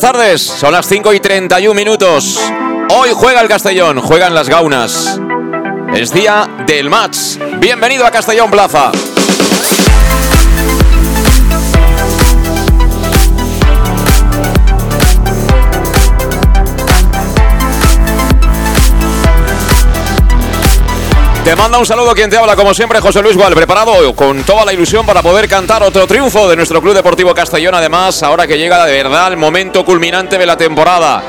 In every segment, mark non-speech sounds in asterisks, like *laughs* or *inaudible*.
Buenas tardes. Son las 5 y 31 minutos. Hoy juega el Castellón, juegan las Gaunas. Es día del match. Bienvenido a Castellón Plaza. Te manda un saludo quien te habla, como siempre, José Luis Gual, preparado con toda la ilusión para poder cantar otro triunfo de nuestro Club Deportivo Castellón. Además, ahora que llega de verdad el momento culminante de la temporada.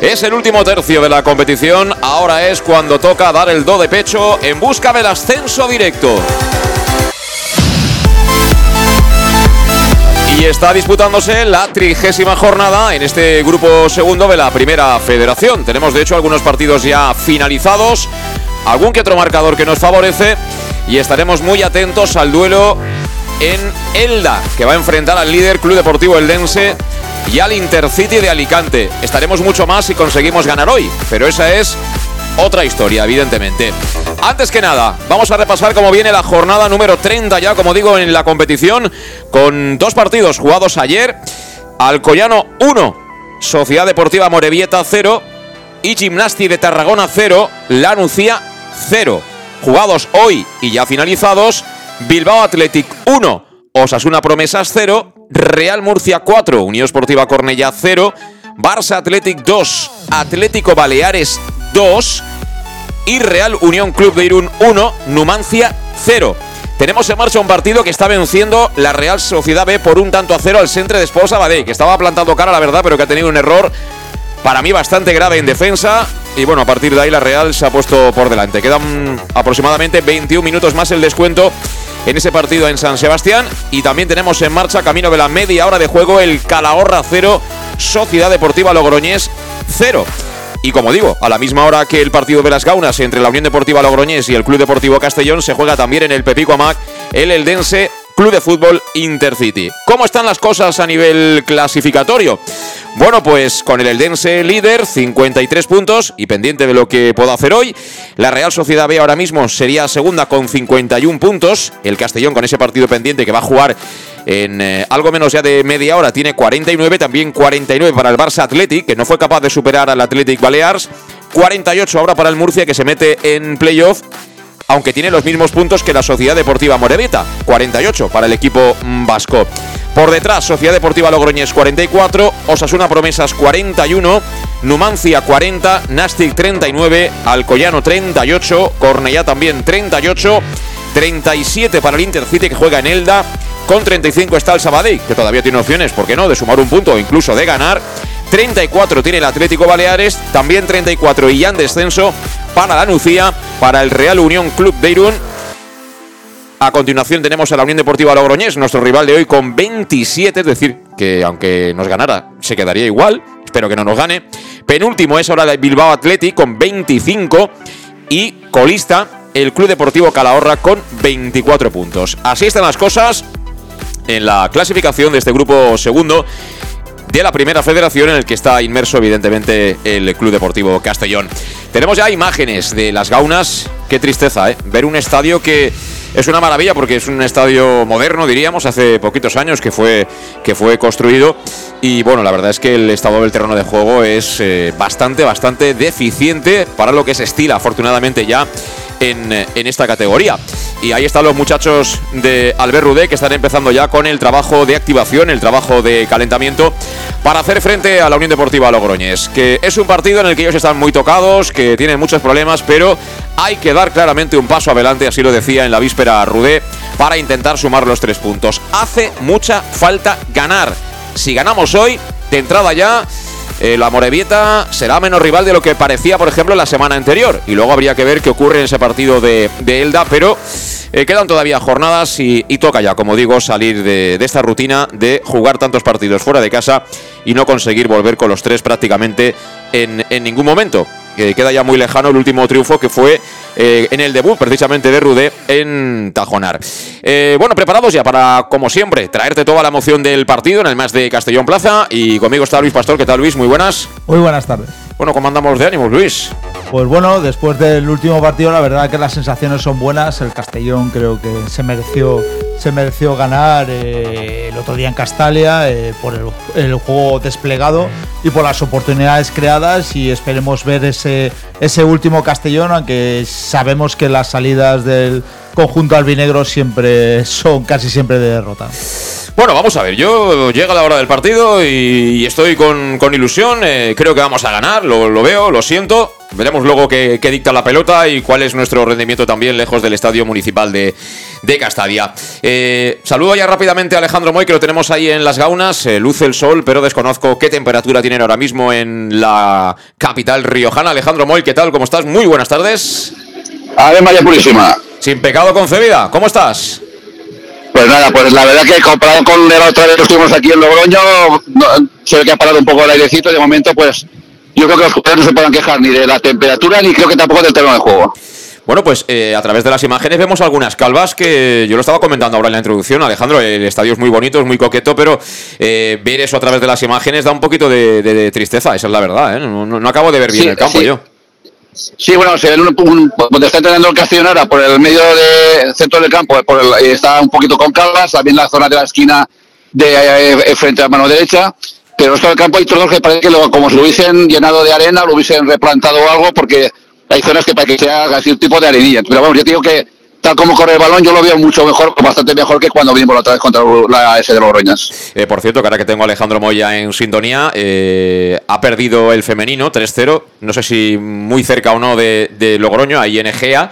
Es el último tercio de la competición, ahora es cuando toca dar el do de pecho en busca del ascenso directo. Y está disputándose la trigésima jornada en este grupo segundo de la primera federación. Tenemos de hecho algunos partidos ya finalizados algún que otro marcador que nos favorece y estaremos muy atentos al duelo en Elda, que va a enfrentar al líder Club Deportivo Eldense y al Intercity de Alicante. Estaremos mucho más si conseguimos ganar hoy, pero esa es otra historia, evidentemente. Antes que nada, vamos a repasar cómo viene la jornada número 30 ya, como digo, en la competición, con dos partidos jugados ayer. Alcoyano 1, Sociedad Deportiva Morevieta 0 y Gimnasti de Tarragona 0, La Nucía 0. Jugados hoy y ya finalizados, Bilbao Athletic 1, Osasuna Promesas 0, Real Murcia 4, Unión Esportiva Cornella 0, Barça Athletic 2, Atlético Baleares 2 y Real Unión Club de Irún 1, Numancia 0. Tenemos en marcha un partido que está venciendo la Real Sociedad B por un tanto a cero al centro de Esposa Badé, que estaba plantando cara, la verdad, pero que ha tenido un error para mí bastante grave en defensa. Y bueno, a partir de ahí la Real se ha puesto por delante. Quedan aproximadamente 21 minutos más el descuento en ese partido en San Sebastián. Y también tenemos en marcha, camino de la media hora de juego, el Calahorra 0, Sociedad Deportiva Logroñés 0. Y como digo, a la misma hora que el partido de las Gaunas entre la Unión Deportiva Logroñés y el Club Deportivo Castellón, se juega también en el Pepico Amac el Eldense Club de Fútbol Intercity. ¿Cómo están las cosas a nivel clasificatorio? Bueno, pues con el Eldense líder, 53 puntos y pendiente de lo que pueda hacer hoy. La Real Sociedad B ahora mismo sería segunda con 51 puntos. El Castellón con ese partido pendiente que va a jugar en eh, algo menos ya de media hora tiene 49, también 49 para el Barça Athletic, que no fue capaz de superar al Athletic Balears. 48 ahora para el Murcia, que se mete en playoff aunque tiene los mismos puntos que la Sociedad Deportiva Morevita, 48 para el equipo mm, vasco. Por detrás, Sociedad Deportiva Logroñés 44, Osasuna Promesas 41, Numancia 40, Nastic 39, Alcoyano 38, Cornellá también 38, 37 para el Intercity que juega en Elda, con 35 está el Sabadell, que todavía tiene opciones, ¿por qué no?, de sumar un punto o incluso de ganar. 34 tiene el Atlético Baleares, también 34 y ya en descenso para la Nucía, para el Real Unión Club de Irún. A continuación tenemos a la Unión Deportiva Logroñés, nuestro rival de hoy con 27, es decir, que aunque nos ganara se quedaría igual, espero que no nos gane. Penúltimo es ahora el Bilbao Athletic con 25 y colista el Club Deportivo Calahorra con 24 puntos. Así están las cosas en la clasificación de este grupo segundo de la primera federación en el que está inmerso evidentemente el Club Deportivo Castellón. Tenemos ya imágenes de las gaunas, qué tristeza, ¿eh? Ver un estadio que es una maravilla porque es un estadio moderno, diríamos, hace poquitos años que fue, que fue construido. Y bueno, la verdad es que el estado del terreno de juego es eh, bastante, bastante deficiente para lo que se estila, afortunadamente, ya en, en esta categoría. y ahí están los muchachos de Albert Rudé que están empezando ya con el trabajo de activación, el trabajo de calentamiento para hacer frente a la Unión Deportiva Logroñés, que es un partido en el que ellos están muy tocados, que tienen muchos problemas, pero hay que dar claramente un paso adelante, así lo decía en la víspera Rudé, para intentar sumar los tres puntos. Hace mucha falta ganar. Si ganamos hoy, de entrada ya, eh, la Morevieta será menos rival de lo que parecía, por ejemplo, la semana anterior. Y luego habría que ver qué ocurre en ese partido de, Elda, pero eh, quedan todavía jornadas y, toca ya, como digo, salir de, esta rutina de jugar tantos partidos fuera de casa y no conseguir volver con los tres prácticamente en, en ningún momento. Eh, queda ya muy lejano el último triunfo que fue eh, en el debut precisamente de Rudé en Tajonar. Eh, bueno, preparados ya para, como siempre, traerte toda la emoción del partido en el más de Castellón Plaza. Y conmigo está Luis Pastor. ¿Qué tal, Luis? Muy buenas. Muy buenas tardes. Bueno, ¿cómo andamos de ánimos, Luis? Pues bueno, después del último partido, la verdad que las sensaciones son buenas. El Castellón creo que se mereció, se mereció ganar eh, el otro día en Castalia por el, juego desplegado y por las oportunidades creadas. Y esperemos ver ese, ese último Castellón, aunque sabemos que las salidas del conjunto albinegro siempre son casi siempre de derrota. Bueno, vamos a ver, yo llega la hora del partido y, estoy con, ilusión, eh, creo que vamos a ganar, lo, veo, lo siento, veremos luego qué, dicta la pelota y cuál es nuestro rendimiento también lejos del estadio municipal de, de Castadia. Eh, saludo ya rápidamente a Alejandro Moy, que lo tenemos ahí en las gaunas, eh, luce el sol, pero desconozco qué temperatura tienen ahora mismo en la capital riojana. Alejandro Moy, ¿qué tal? ¿Cómo estás? Muy buenas tardes. Ave María Purísima. Sin pecado concebida, ¿cómo estás? Pues nada, pues la verdad que comparado con la otra vez que estuvimos aquí en Logroño, se ve que ha parado un poco el airecito. De momento, pues yo creo que los jugadores no se puedan quejar ni de la temperatura ni creo que tampoco del terreno de juego. Bueno, pues eh, a través de las imágenes vemos algunas calvas que yo lo estaba comentando ahora en la introducción, Alejandro, el estadio es muy bonito, es muy coqueto, pero eh, ver eso a través de las imágenes da un poquito de, tristeza, esa es la verdad, ¿eh? no, acabo de ver bien el campo yo. Sí, bueno, se un, donde está entrenando el Castellón ahora, por el medio del centro del campo, está un poquito con calvas, también la zona de la esquina de eh, frente a mano derecha, pero esto del campo hay trozos que parece que como si lo hubiesen llenado de arena, lo hubiesen replantado o algo, porque hay zonas que para que sea así un tipo de arenilla. Pero bueno, yo digo que tal como corre el balón, yo lo veo mucho mejor, bastante mejor que cuando vinimos la otra vez contra la S de Logroñas. Eh, por cierto, que ahora que tengo a Alejandro Moya en sintonía, eh, ha perdido el femenino 3-0, no sé si muy cerca o no de, de Logroño, ahí en Egea.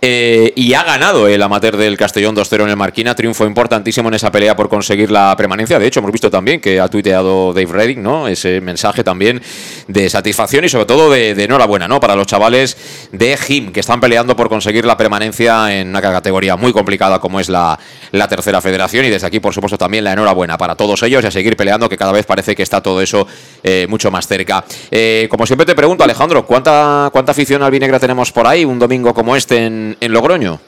Eh, y ha ganado el amateur del Castellón 2-0 en el Marquina, triunfo importantísimo en esa pelea por conseguir la permanencia. De hecho, hemos visto también que ha tuiteado Dave Redding, ¿no? Ese mensaje también de satisfacción y sobre todo de, enhorabuena, ¿no? Para los chavales de Jim, que están peleando por conseguir la permanencia en una categoría muy complicada como es la, la tercera federación. Y desde aquí, por supuesto, también la enhorabuena para todos ellos y a seguir peleando, que cada vez parece que está todo eso eh, mucho más cerca. Eh, como siempre te pregunto, Alejandro, ¿cuánta, ¿cuánta afición albinegra tenemos por ahí un domingo como este en en, Logroño?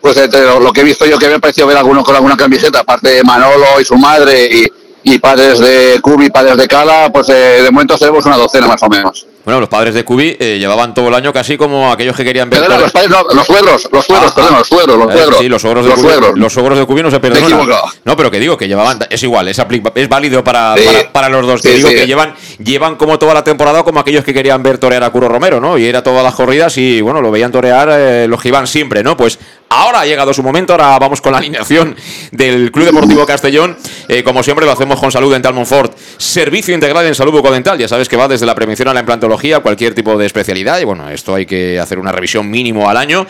Pues eh, lo que he visto yo que me ha parecido ver algunos con alguna camiseta, aparte de Manolo y su madre y, y padres de Cubi, padres de Cala, pues eh, de momento tenemos una docena más o menos. Bueno, los padres de Cubi eh, llevaban todo el año casi como aquellos que querían ver. los padres, no, los suegros, los suegros, ah, perdón, los suegros, los suegros. sí, los suegros de, Cubi, Los suegros de Cubi no se pierden. No, pero que digo que llevaban, es igual, es, es válido para, para, los dos. que digo que llevan, llevan como toda la temporada como aquellos que querían ver torear a Curo Romero, ¿no? Y era todas las corridas y bueno, lo veían torear eh, los que iban siempre, ¿no? Pues Ahora ha llegado su momento, ahora vamos con la alineación del Club Deportivo Castellón. Eh, como siempre lo hacemos con Salud Dental Monfort, servicio integral en salud bucodental. Ya sabes que va desde la prevención a la implantología, cualquier tipo de especialidad. Y bueno, esto hay que hacer una revisión mínimo al año.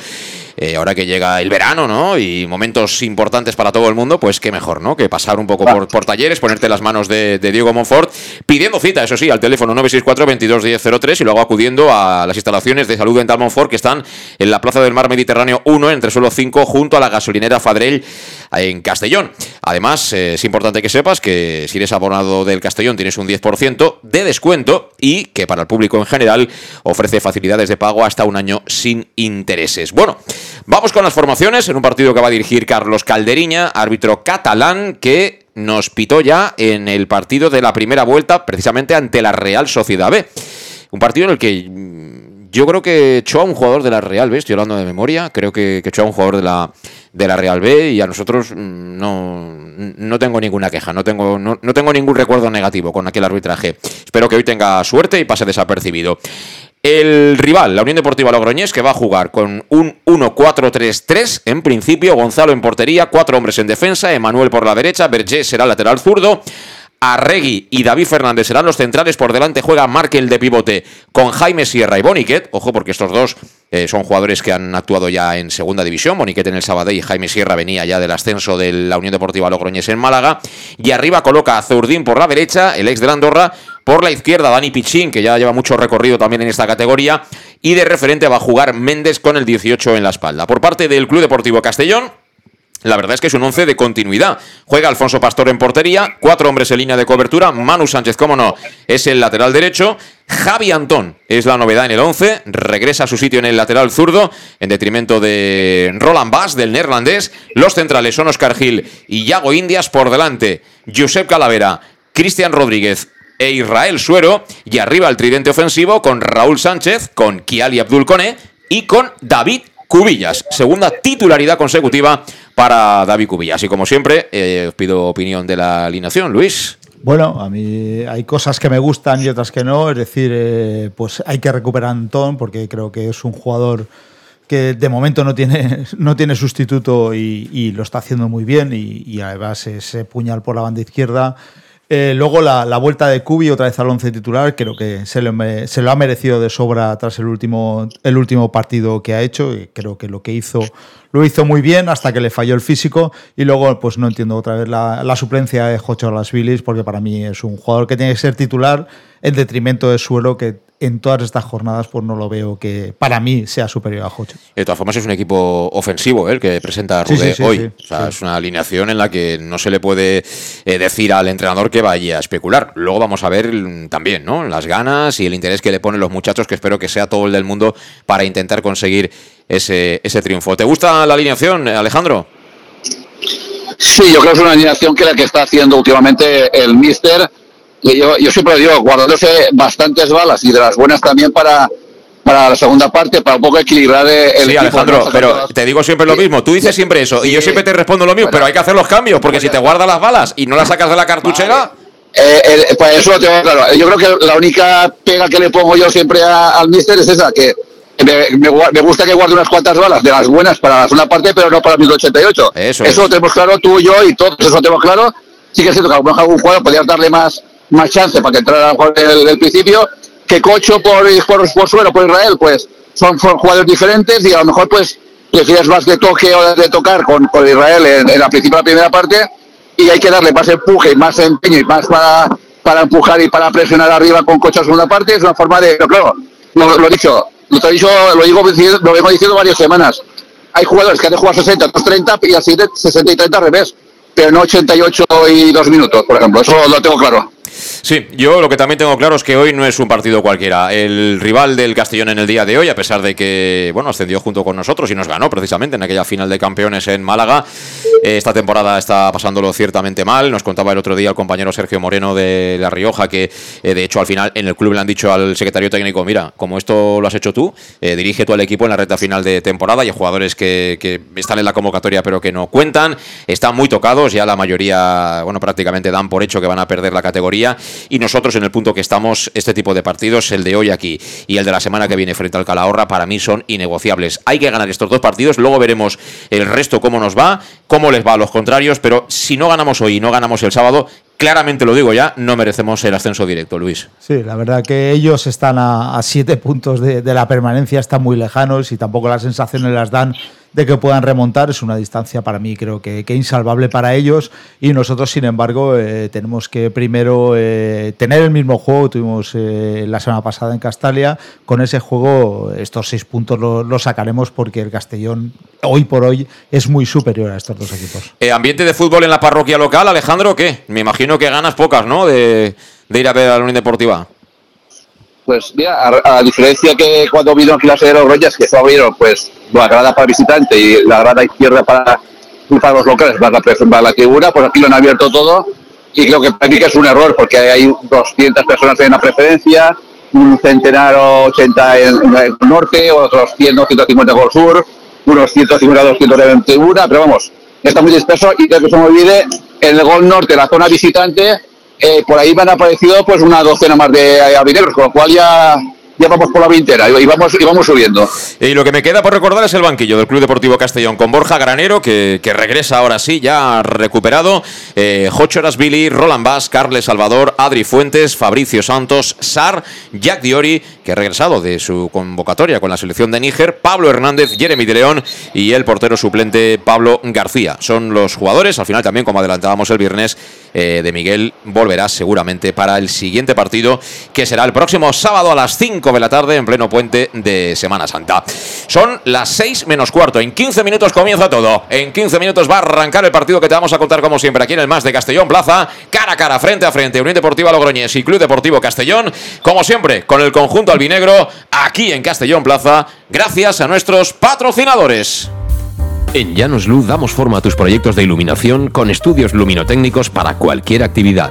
Eh, ahora que llega el verano, ¿no? Y momentos importantes para todo el mundo, pues qué mejor, ¿no? Que pasar un poco por, talleres, ponerte las manos de, Diego Monfort, pidiendo cita, eso sí, al teléfono 964 221003 y luego acudiendo a las instalaciones de salud dental Monfort que están en la Plaza del Mar Mediterráneo 1, entre suelo 5, junto a la gasolinera Fadrell en Castellón. Además, eh, es importante que sepas que si eres abonado del Castellón tienes un 10% de descuento y que para el público en general ofrece facilidades de pago hasta un año sin intereses. Bueno, vamos con las formaciones en un partido que va a dirigir Carlos Calderiña, árbitro catalán que nos pitó ya en el partido de la primera vuelta, precisamente ante la Real Sociedad B. Un partido en el que mm, yo creo que echó a un jugador de la Real B, estoy hablando de memoria, creo que, echó a un jugador de la, de la Real B y a nosotros mm, no, no tengo ninguna queja, no tengo, no, tengo ningún recuerdo negativo con aquel arbitraje. Espero que hoy tenga suerte y pase desapercibido. El rival, la Unión Deportiva Logroñés, que va a jugar con un 1-4-3-3 en principio, Gonzalo en portería, cuatro hombres en defensa, Emanuel por la derecha, Berger será lateral zurdo, Arregui y David Fernández serán los centrales. Por delante juega Markel de pivote con Jaime Sierra y Boniquet. Ojo, porque estos dos eh, son jugadores que han actuado ya en segunda división. Boniquet en el Sabadell y Jaime Sierra venía ya del ascenso de la Unión Deportiva Logroñés en Málaga. Y arriba coloca a Zurdín por la derecha, el ex de la Andorra. Por la izquierda, Dani Pichín, que ya lleva mucho recorrido también en esta categoría. Y de referente va a jugar Méndez con el 18 en la espalda. Por parte del Club Deportivo Castellón. La verdad es que es un once de continuidad. Juega Alfonso Pastor en portería, cuatro hombres en línea de cobertura. Manu Sánchez, cómo no, es el lateral derecho. Javi Antón es la novedad en el once. Regresa a su sitio en el lateral zurdo, en detrimento de Roland Bass, del neerlandés. Los centrales son Oscar Gil y Yago Indias por delante. Josep Calavera, Cristian Rodríguez e Israel Suero. Y arriba el tridente ofensivo con Raúl Sánchez, con Kiali Abdul Kone y con David Cubillas. Segunda titularidad consecutiva para David Cubillas. Y como siempre, eh, os pido opinión de la alineación, Luis. Bueno, a mí hay cosas que me gustan y otras que no. Es decir, eh, pues hay que recuperar a Antón porque creo que es un jugador que de momento no tiene, *laughs* no tiene sustituto y, lo está haciendo muy bien y, y además ese puñal por la banda izquierda eh, luego la, vuelta de Cubi otra vez al once titular, creo que se, lo ha merecido de sobra tras el último, el último partido que ha hecho. Y creo que lo que hizo lo hizo muy bien hasta que le falló el físico. Y luego, pues no entiendo otra vez la, suplencia de Jocho Las porque para mí es un jugador que tiene que ser titular en detrimento de Suelo, que en todas estas jornadas pues no lo veo que para mí sea superior a Jocho. De todas formas es un equipo ofensivo ¿eh? el que presenta Rudé hoy. o sea, es una alineación en la que no se le puede eh, decir al entrenador que vaya a especular. Luego vamos a ver mm, también ¿no? las ganas y el interés que le ponen los muchachos, que espero que sea todo el del mundo para intentar conseguir ese, ese triunfo. ¿Te gusta la alineación, Alejandro? Sí, yo creo que es una alineación que la que está haciendo últimamente el Mister yo, yo siempre digo, guardándose bastantes balas y de las buenas también para, para la segunda parte, para un poco equilibrar el Sí, Alejandro, pero te digo siempre lo mismo. Tú dices siempre eso y yo siempre te respondo lo mismo, pero hay que hacer los cambios, porque si te guardas las balas y no las sacas de la cartuchera... Eh, pues eso lo tengo claro. Yo creo que la única pega que le pongo yo siempre al mister es esa, que me, me, gusta que guarde unas cuantas balas de las buenas para la segunda parte, pero no para el 1088. Eso, eso lo tenemos claro tú y yo y todos, eso lo tenemos claro. Sí que es cierto que a lo mejor algún jugador podría darle más más chance para que entrara a el, principio, que Cocho por, por, por suelo, por Israel, pues son, jugadores diferentes y a lo mejor pues prefieres más de toque o de tocar con, con Israel en, la principal la primera parte y hay que darle más empuje y más empeño y más para, para empujar y para presionar arriba con Cocho en segunda parte, es una forma de, pero claro, lo, he dicho, lo he dicho, lo digo lo vengo diciendo varias semanas. Hay jugadores que han de jugar 60, 30 y así de 60 y 30 al revés, pero no 88 y 2 minutos, por ejemplo, eso lo tengo claro. Sí, yo lo que también tengo claro es que hoy no es un partido cualquiera. El rival del Castellón en el día de hoy, a pesar de que, bueno, ascendió junto con nosotros y nos ganó precisamente en aquella final de campeones en Málaga, eh, esta temporada está pasándolo ciertamente mal. Nos contaba el otro día el compañero Sergio Moreno de La Rioja que, eh, de hecho, al final en el club le han dicho al secretario técnico, mira, como esto lo has hecho tú, eh, dirige tú al equipo en la recta final de temporada y hay jugadores que, que están en la convocatoria pero que no cuentan, están muy tocados, ya la mayoría, bueno, prácticamente dan por hecho que van a perder la categoría y nosotros en el punto que estamos, este tipo de partidos, el de hoy aquí y el de la semana que viene frente al Calahorra, para mí son innegociables. Hay que ganar estos dos partidos, luego veremos el resto cómo nos va, cómo les va a los contrarios, pero si no ganamos hoy y no ganamos el sábado, claramente lo digo ya, no merecemos el ascenso directo, Luis. Sí, la verdad que ellos están a, siete puntos de, la permanencia, están muy lejanos y tampoco las sensaciones las dan de que puedan remontar. Es una distancia para mí creo que, que insalvable para ellos y nosotros, sin embargo, eh, tenemos que primero eh, tener el mismo juego. Tuvimos eh, la semana pasada en Castalia. Con ese juego estos seis puntos los sacaremos porque el Castellón hoy por hoy es muy superior a estos dos equipos. ¿Ambiente de fútbol en la parroquia local, Alejandro? ¿Qué? Me imagino que ganas pocas, ¿no? De, de ir a ver a la Unión Deportiva. Pues mira, a, diferencia que cuando vino aquí la sede de los Reyes, que se abrieron pues la grada para visitante y la grada izquierda para, para los locales, para la, la tribuna, pues aquí lo han abierto todo y creo que aquí que es un error porque hay 200 personas en la preferencia, un centenar o 80 en, el norte, otros 100 o 150 en el sur, unos 150 200 en tribuna, pero vamos, está muy disperso y creo que se me olvide, en el gol norte, la zona visitante, eh, por ahí me han aparecido pues una docena más de albinegros, con lo cual ya, ya vamos por la vintera y vamos, y vamos subiendo. Y lo que me queda por recordar es el banquillo del Club Deportivo Castellón con Borja Granero, que, regresa ahora sí, ya recuperado. Eh, Jochoras Billy, Roland Bass, Carles Salvador, Adri Fuentes, Fabricio Santos, Sar, Jack Diori, que ha regresado de su convocatoria con la selección de Níger, Pablo Hernández, Jeremy de León y el portero suplente Pablo García. Son los jugadores, al final también, como adelantábamos el viernes, eh, de Miguel volverá seguramente para el siguiente partido, que será el próximo sábado a las 5 de la tarde en pleno puente de Semana Santa. Son las 6 menos cuarto. En 15 minutos comienza todo. En 15 minutos va a arrancar el partido que te vamos a contar como siempre aquí en el Más de Castellón Plaza, cara a cara, frente a frente, Unión Deportiva Logroñés y Club Deportivo Castellón, como siempre, con el conjunto albinegro aquí en Castellón Plaza, gracias a nuestros patrocinadores. En Llanos Luz damos forma a tus proyectos de iluminación con estudios luminotécnicos para cualquier actividad.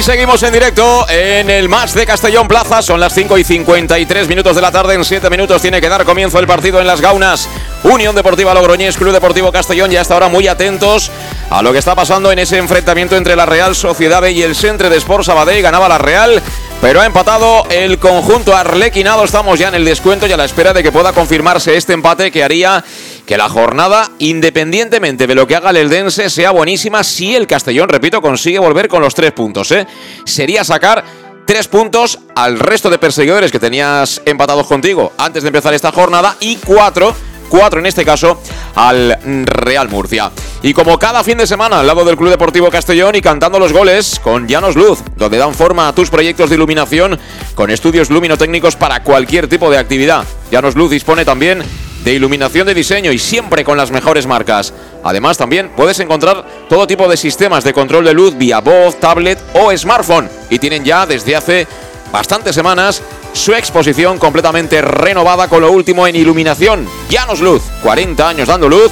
Ahí seguimos en directo en el match de Castellón Plaza. Son las 5 y 53 minutos de la tarde. En 7 minutos tiene que dar comienzo el partido en las Gaunas. Unión Deportiva Logroñés, Club Deportivo Castellón. Ya hasta ahora muy atentos a lo que está pasando en ese enfrentamiento entre la Real Sociedad y el Centre de Sport Sabadell. Ganaba la Real. Pero ha empatado el conjunto arlequinado. Estamos ya en el descuento y a la espera de que pueda confirmarse este empate que haría que la jornada, independientemente de lo que haga el Eldense, sea buenísima si el Castellón, repito, consigue volver con los tres puntos. ¿eh? Sería sacar tres puntos al resto de perseguidores que tenías empatados contigo antes de empezar esta jornada y cuatro. Cuatro en este caso al Real Murcia. Y como cada fin de semana al lado del Club Deportivo Castellón y cantando los goles con Llanos Luz, donde dan forma a tus proyectos de iluminación con estudios luminotécnicos para cualquier tipo de actividad. Llanos Luz dispone también de iluminación de diseño y siempre con las mejores marcas. Además también puedes encontrar todo tipo de sistemas de control de luz vía voz, tablet o smartphone y tienen ya desde hace bastantes semanas su exposición completamente renovada con lo último en iluminación. Llanos Luz, 40 años dando luz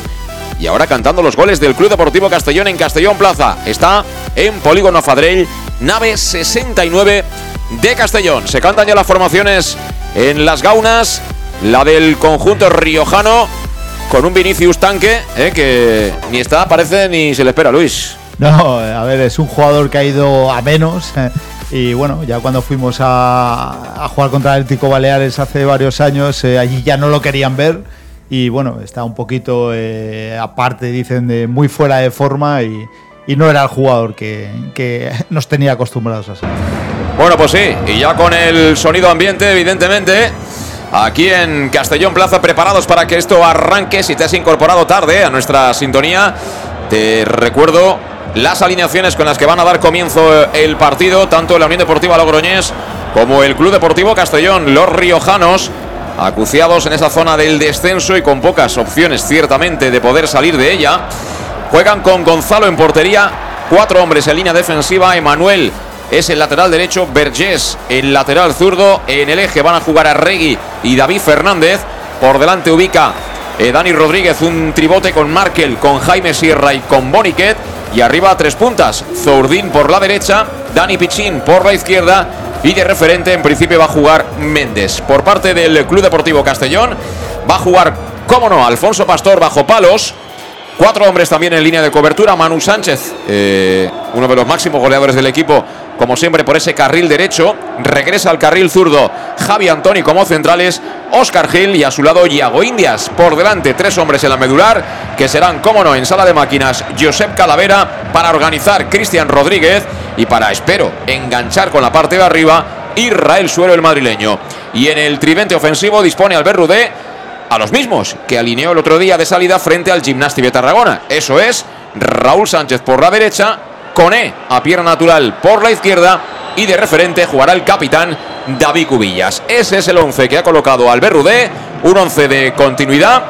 y ahora cantando los goles del Club Deportivo Castellón en Castellón Plaza. Está en Polígono Fadrell, nave 69 de Castellón. Se cantan ya las formaciones en las gaunas, la del conjunto riojano con un Vinicius tanque eh, que ni está, parece ni se le espera, Luis. No, a ver, es un jugador que ha ido a menos. Y bueno, ya cuando fuimos a, a jugar contra el Atlético Baleares hace varios años, eh, allí ya no lo querían ver. Y bueno, está un poquito eh, aparte, dicen, de muy fuera de forma y, y no era el jugador que, que *laughs* nos tenía acostumbrados a ser. Bueno, pues sí, y ya con el sonido ambiente, evidentemente, aquí en Castellón Plaza, preparados para que esto arranque. Si te has incorporado tarde a nuestra sintonía, te recuerdo las alineaciones con las que van a dar comienzo el partido, tanto la Unión Deportiva Logroñés como el Club Deportivo Castellón, los riojanos. Acuciados en esa zona del descenso y con pocas opciones, ciertamente, de poder salir de ella. Juegan con Gonzalo en portería, cuatro hombres en línea defensiva. Emanuel es el lateral derecho, Vergés el lateral zurdo. En el eje van a jugar a Regui y David Fernández. Por delante ubica eh, Dani Rodríguez un tribote con Markel, con Jaime Sierra y con Boniquet. Y arriba tres puntas, Zourdín por la derecha, Dani Pichín por la izquierda. Y de referente en principio va a jugar Méndez. Por parte del Club Deportivo Castellón va a jugar, cómo no, Alfonso Pastor bajo palos. Cuatro hombres también en línea de cobertura. Manu Sánchez, eh, uno de los máximos goleadores del equipo, como siempre por ese carril derecho. Regresa al carril zurdo Javi Antoni como centrales. Oscar Gil y a su lado Iago Indias. Por delante, tres hombres en la medular, que serán, como no, en sala de máquinas, Josep Calavera, para organizar Cristian Rodríguez y para, espero, enganchar con la parte de arriba Israel Suero, el madrileño. Y en el tridente ofensivo dispone Albert Rudé a los mismos que alineó el otro día de salida frente al Gimnasti de Tarragona. Eso es Raúl Sánchez por la derecha, Coné a pierna natural por la izquierda y de referente jugará el capitán David Cubillas. Ese es el 11 que ha colocado Albert Rudé, un 11 de continuidad.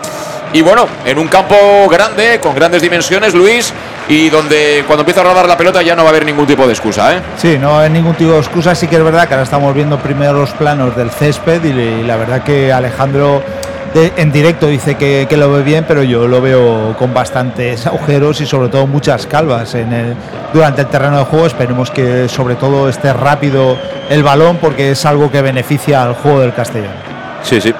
Y bueno, en un campo grande, con grandes dimensiones, Luis, y donde cuando empieza a rodar la pelota ya no va a haber ningún tipo de excusa, ¿eh? Sí, no hay ningún tipo de excusa. Sí que es verdad que ahora estamos viendo primero los planos del césped y la verdad que Alejandro en directo dice que, que lo ve bien, pero yo lo veo con bastantes agujeros y sobre todo muchas calvas en el, durante el terreno de juego. Esperemos que sobre todo esté rápido el balón porque es algo que beneficia al juego del Castellón. Sí, sí.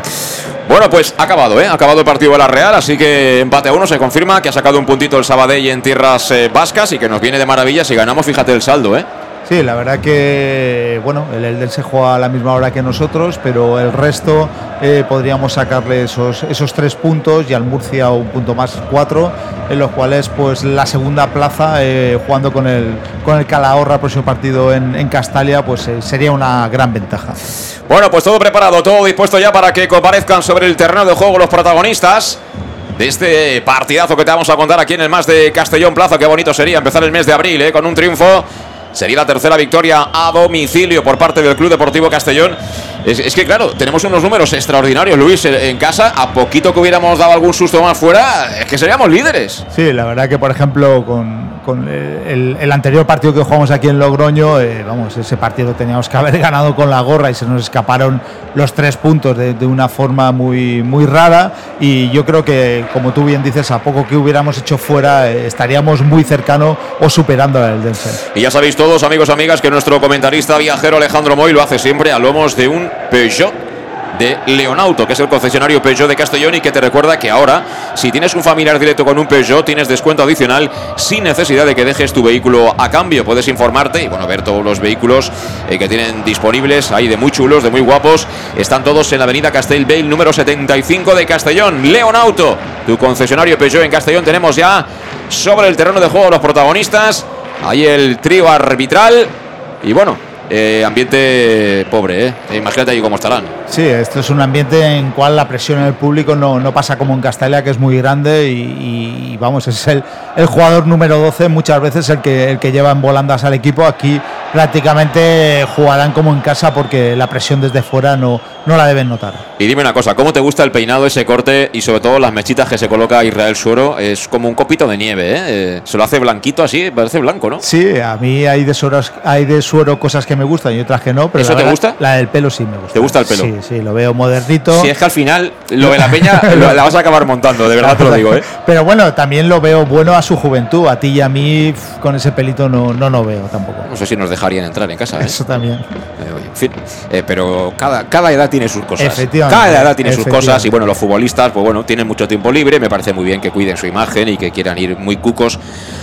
Bueno, pues ha acabado, ¿eh? Ha acabado el partido de la Real, así que empate a uno se confirma que ha sacado un puntito el Sabadell en tierras eh, vascas y que nos viene de maravilla si ganamos, fíjate el saldo, ¿eh? Sí, la verdad que bueno, el Elden se juega a la misma hora que nosotros, pero el resto eh, podríamos sacarle esos, esos tres puntos y al Murcia un punto más cuatro, en los cuales pues la segunda plaza eh, jugando con el con el Calahorra próximo partido en, en Castalia, pues eh, sería una gran ventaja. Bueno, pues todo preparado, todo dispuesto ya para que comparezcan sobre el terreno de juego los protagonistas de este partidazo que te vamos a contar aquí en el más de Castellón Plaza. Qué bonito sería empezar el mes de abril ¿eh? con un triunfo. Sería la tercera victoria a domicilio por parte del Club Deportivo Castellón. Es, que, claro, tenemos unos números extraordinarios, Luis, en- en casa. A poquito que hubiéramos dado algún susto más fuera, es que seríamos líderes. Sí, la verdad que por ejemplo con, con el, el anterior partido que jugamos aquí en Logroño, eh, vamos, ese partido teníamos que *laughs* haber ganado con la gorra y se nos escaparon los tres puntos de, de una forma muy, muy rara y yo creo que, como tú bien dices, a poco que hubiéramos hecho fuera eh, estaríamos muy cercano o superando al Eldense. Y ya sabéis todos, amigos, amigas, que nuestro comentarista viajero Alejandro Moy lo hace siempre a lomos de un Peugeot de Leonauto, que es el concesionario Peugeot de Castellón y que te recuerda que ahora, si tienes un familiar directo con un Peugeot, tienes descuento adicional sin necesidad de que dejes tu vehículo a cambio. Puedes informarte y bueno, ver todos los vehículos eh, que tienen disponibles, hay de muy chulos, de muy guapos. Están todos en la avenida Castellbell número 75 de Castellón. Leonauto, tu concesionario Peugeot en Castellón. Tenemos ya sobre el terreno de juego los protagonistas. Ahí el trío arbitral. Y bueno, eh, ambiente pobre, ¿eh? Imagínate ahí cómo estarán. Sí, esto es un ambiente en cual la presión en el público no, no pasa como en Castalia, que es muy grande y, y, vamos, es el, el jugador número 12 muchas veces el que, el que lleva en volandas al equipo. Aquí prácticamente jugarán como en casa porque la presión desde fuera no, no la deben notar. Y dime una cosa, ¿cómo te gusta el peinado, ese corte y sobre todo las mechitas que se coloca Israel Suero? Es como un copito de nieve, ¿eh? Eh, Se lo hace blanquito así, parece blanco, ¿no? Sí, a mí hay de, suero, hay de suero cosas que me gustan y otras que no. Pero ¿Eso te verdad, gusta? La del pelo sí me gusta. ¿Te gusta el pelo? Sí, sí, lo veo modernito. Si es que al final lo de la peña *laughs* lo- la vas a acabar montando, de verdad te lo digo, ¿eh? Pero bueno, también lo veo bueno a su juventud. A ti y a mí con ese pelito no, no lo veo tampoco. No sé si nos dejarían entrar en casa, ¿eh? Eso también. Eh, oye, en fin, eh, pero cada, cada edad tiene sus cosas. Efectivamente, Cada edad tiene sus cosas y bueno, los futbolistas, pues bueno, tienen mucho tiempo libre, me parece muy bien que cuiden su imagen y que quieran ir muy cucos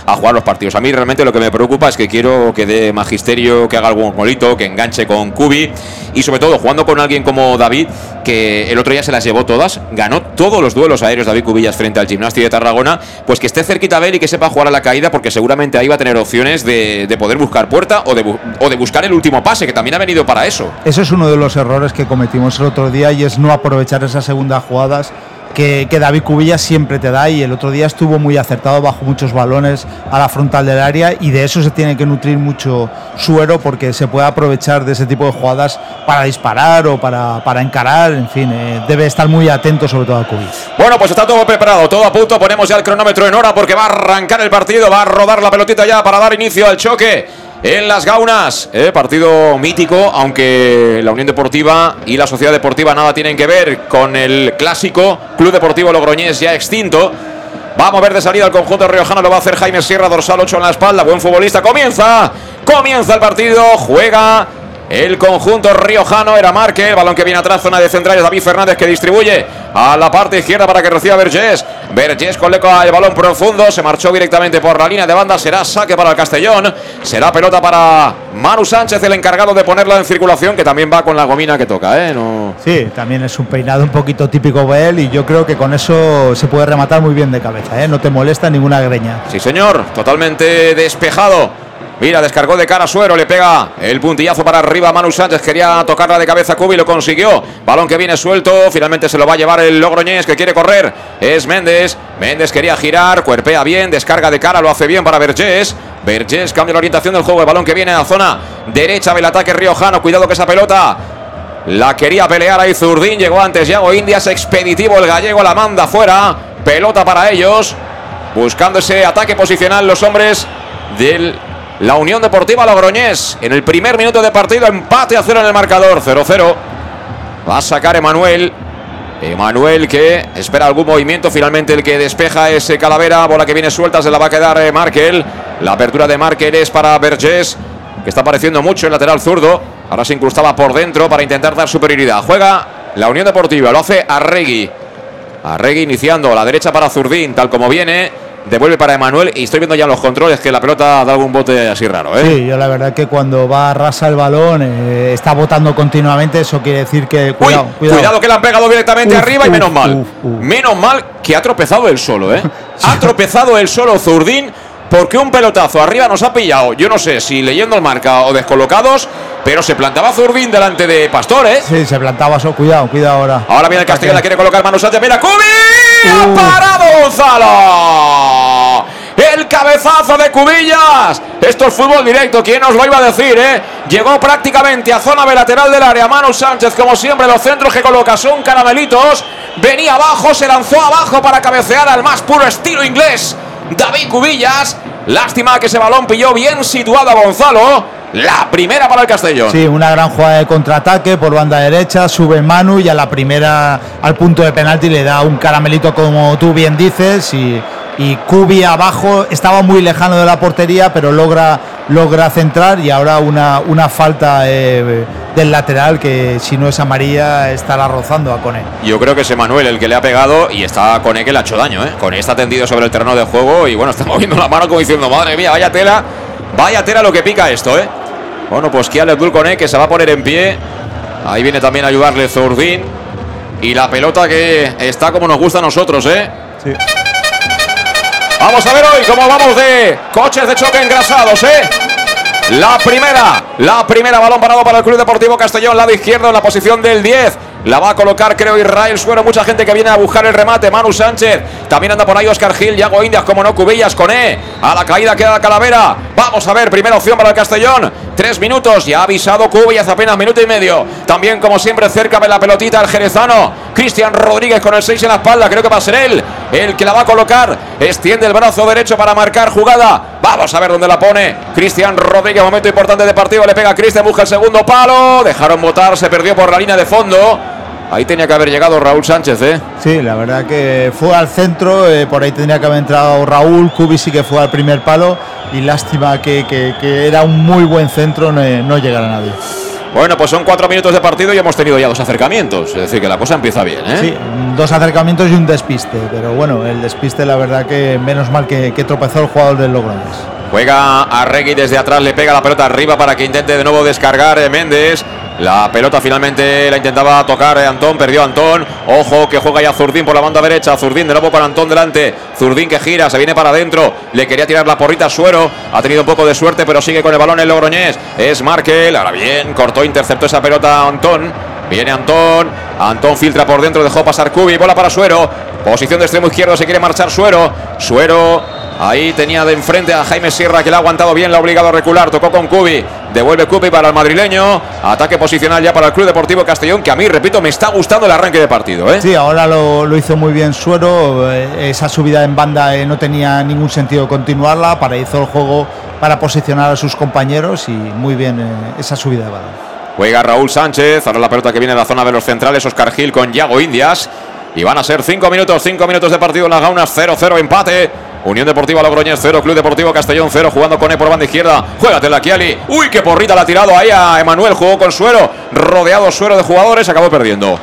a jugar los partidos. A mí realmente lo que me preocupa es que quiero que dé magisterio, que haga algún golito, que enganche con Kubi y sobre todo jugando con alguien como David, que el otro día se las llevó todas, ganó todos los duelos aéreos David Cubillas frente al Gimnasti de Tarragona, pues que esté cerquita a él y que sepa jugar a la caída porque seguramente ahí va a tener opciones de, de poder buscar puerta o de, o de buscar el último pase, que también ha venido para eso. Eso es uno de los errores que cometimos el otro día y es no aprovechar esas segundas jugadas que, David Cubilla siempre te da y el otro día estuvo muy acertado bajo muchos balones a la frontal del área y de eso se tiene que nutrir mucho suero porque se puede aprovechar de ese tipo de jugadas para disparar o para, para encarar, en fin, eh, debe estar muy atento sobre todo a Cubilla. Bueno, pues está todo preparado, todo a punto, ponemos ya el cronómetro en hora porque va a arrancar el partido, va a rodar la pelotita ya para dar inicio al choque en las Gaunas. Eh, partido mítico, aunque la Unión Deportiva y la Sociedad Deportiva nada tienen que ver con el clásico Club Deportivo Logroñés ya extinto. Va a mover de salida al conjunto riojano, lo va a hacer Jaime Sierra, dorsal 8 en la espalda, buen futbolista, comienza, comienza el partido, juega el conjunto riojano era Marque, el balón que viene atrás, zona de centrales, David Fernández que distribuye a la parte izquierda para que reciba Vergés. Vergés con Leco el balón profundo, se marchó directamente por la línea de banda, será saque para el Castellón, será pelota para Manu Sánchez, el encargado de ponerla en circulación, que también va con la gomina que toca, ¿eh? No... Sí, también es un peinado un poquito típico de él y yo creo que con eso se puede rematar muy bien de cabeza, ¿eh? No te molesta ninguna greña. Sí, señor, totalmente despejado Mira, descargó de cara a Suero, le pega el puntillazo para arriba. Manu Sánchez quería tocarla de cabeza Cubi, lo consiguió. Balón que viene suelto, finalmente se lo va a llevar el Logroñés que quiere correr. Es Méndez. Méndez quería girar, cuerpea bien, descarga de cara, lo hace bien para Vergés. Vergés cambia la orientación del juego. El balón que viene a la zona derecha del ataque Riojano. Cuidado que esa pelota la quería pelear ahí Zurdín. Llegó antes Yago Indias, expeditivo el gallego, la manda fuera. Pelota para ellos. Buscando ese ataque posicional los hombres del la Unión Deportiva Logroñés. En el primer minuto de partido, empate a cero en el marcador, 0-0. Va a sacar Emanuel. Emanuel que espera algún movimiento. Finalmente el que despeja es Calavera. Bola que viene suelta, se la va a quedar eh, Markel. La apertura de Markel es para Vergés, que está apareciendo mucho en lateral zurdo. Ahora se incrustaba por dentro para intentar dar superioridad. Juega la Unión Deportiva, lo hace Arregui. Arregui iniciando a la derecha para Zurdín, tal como viene. Devuelve para Emanuel y estoy viendo ya los controles que la pelota da algún bote así raro. ¿eh? Sí, yo la verdad que cuando va a rasa el balón eh, está botando continuamente, eso quiere decir que cuidado, cuidado. que le han pegado directamente arriba y menos mal. menos mal que ha tropezado él solo, ¿eh? *laughs* ha tropezado él solo Zurdín porque un pelotazo arriba nos ha pillado. Yo no sé si leyendo el marca o descolocados, pero se plantaba Zurdín delante de Pastor, ¿eh? Sí, se plantaba, eso. cuidado, cuidado ahora. Ahora viene el Castillo, la quiere colocar manos de mira, ¡Cubi! ¡Ha parado Gonzalo! El cabezazo de Cubillas. Esto es fútbol directo. ¿Quién nos lo iba a decir, eh? Llegó prácticamente a zona lateral del área. Manu Sánchez, como siempre, los centros que coloca son caramelitos. Venía abajo, se lanzó abajo para cabecear al más puro estilo inglés. David Cubillas. Lástima que ese balón pilló bien situado a Gonzalo. La primera para el Castellón. Sí, una gran jugada de contraataque por banda derecha. Sube Manu y a la primera, al punto de penalti, le da un caramelito, como tú bien dices. Y, y abajo estaba muy lejano de la portería, pero logra, logra centrar. Y ahora una, una falta eh, del lateral que, si no es amarilla, estará rozando a Cone. Yo creo que es Manuel el que le ha pegado y está Cone que le ha hecho daño. ¿eh? Cone está tendido sobre el terreno de juego y bueno, está *laughs* moviendo la mano como diciendo, madre mía, vaya tela. Vaya tela lo que pica esto, ¿eh? Bueno, pues Kial Abdul Kone que se va a poner en pie. Ahí viene también a ayudarle Zurdín. Y la pelota que está como nos gusta a nosotros, ¿eh? Sí. Vamos a ver hoy cómo vamos de coches de choque engrasados, ¿eh? La primera, la primera balón parado para el Club Deportivo Castellón, lado izquierdo en la posición del 10. La va a colocar, creo, Israel Suero. Mucha gente que viene a buscar el remate. Manu Sánchez. También anda por ahí Oscar Gil. Yago Indias, como no, Cubillas con E. A la caída queda Calavera. Vamos a ver, primera opción para el Castellón. Tres minutos. Ya ha avisado Cubillas apenas minuto y medio. También, como siempre, cerca de la pelotita el jerezano. Cristian Rodríguez con el 6 en la espalda. Creo que va a ser él el que la va a colocar. Extiende el brazo derecho para marcar jugada. Vamos a ver dónde la pone. Cristian Rodríguez, momento importante de partido. Le pega a Cristian, busca el segundo palo. Dejaron votar, se perdió por la línea de fondo. Ahí tenía que haber llegado Raúl Sánchez, ¿eh? Sí, la verdad que fue al centro, eh, por ahí tendría que haber entrado Raúl, Cubi sí que fue al primer palo y lástima que, era un muy buen centro no, no llegara nadie. Bueno, pues son cuatro minutos de partido y hemos tenido ya dos acercamientos. Es decir, que la cosa empieza bien, ¿eh? Sí, dos acercamientos y un despiste. Pero bueno, el despiste, la verdad que menos mal que, que tropezó el jugador del Logroñés. Juega a Regui desde atrás, le pega la pelota arriba para que intente de nuevo descargar eh, Méndez. La pelota finalmente la intentaba tocar eh, Antón, perdió Antón. Ojo que juega ya Zurdín por la banda derecha. Zurdín de nuevo con Antón delante. Zurdín que gira, se viene para adentro. Le quería tirar la porrita a Suero. Ha tenido un poco de suerte, pero sigue con el balón el Logroñés. Es Markel. Ahora bien, cortó, interceptó esa pelota Antón. Viene Antón. Antón filtra por dentro, dejó pasar Cubi. Bola para Suero. Posición de extremo izquierdo, se quiere marchar Suero. Suero Ahí tenía de enfrente a Jaime Sierra que le ha aguantado bien, le ha obligado a recular, tocó con Cubi, devuelve Cubi para el madrileño, ataque posicional ya para el Club Deportivo Castellón, que a mí, repito, me está gustando el arranque de partido. ¿eh? Sí, ahora lo, hizo muy bien Suero, eh, esa subida en banda eh, no tenía ningún sentido continuarla, para hizo el juego para posicionar a sus compañeros y muy bien esa subida de balón. Juega Raúl Sánchez, ahora la pelota que viene de la zona de los centrales, Oscar Gil con Yago Indias. Y van a ser 5 minutos, 5 minutos de partido en las gaunas, 0-0 empate. Unión Deportiva Logroñés 0, Club Deportivo Castellón 0, jugando con E por banda izquierda. Juégatela, Kiali. Uy, qué porrita la ha tirado ahí a Emanuel. Jugó con Suero, rodeado Suero de jugadores, acabó perdiendo.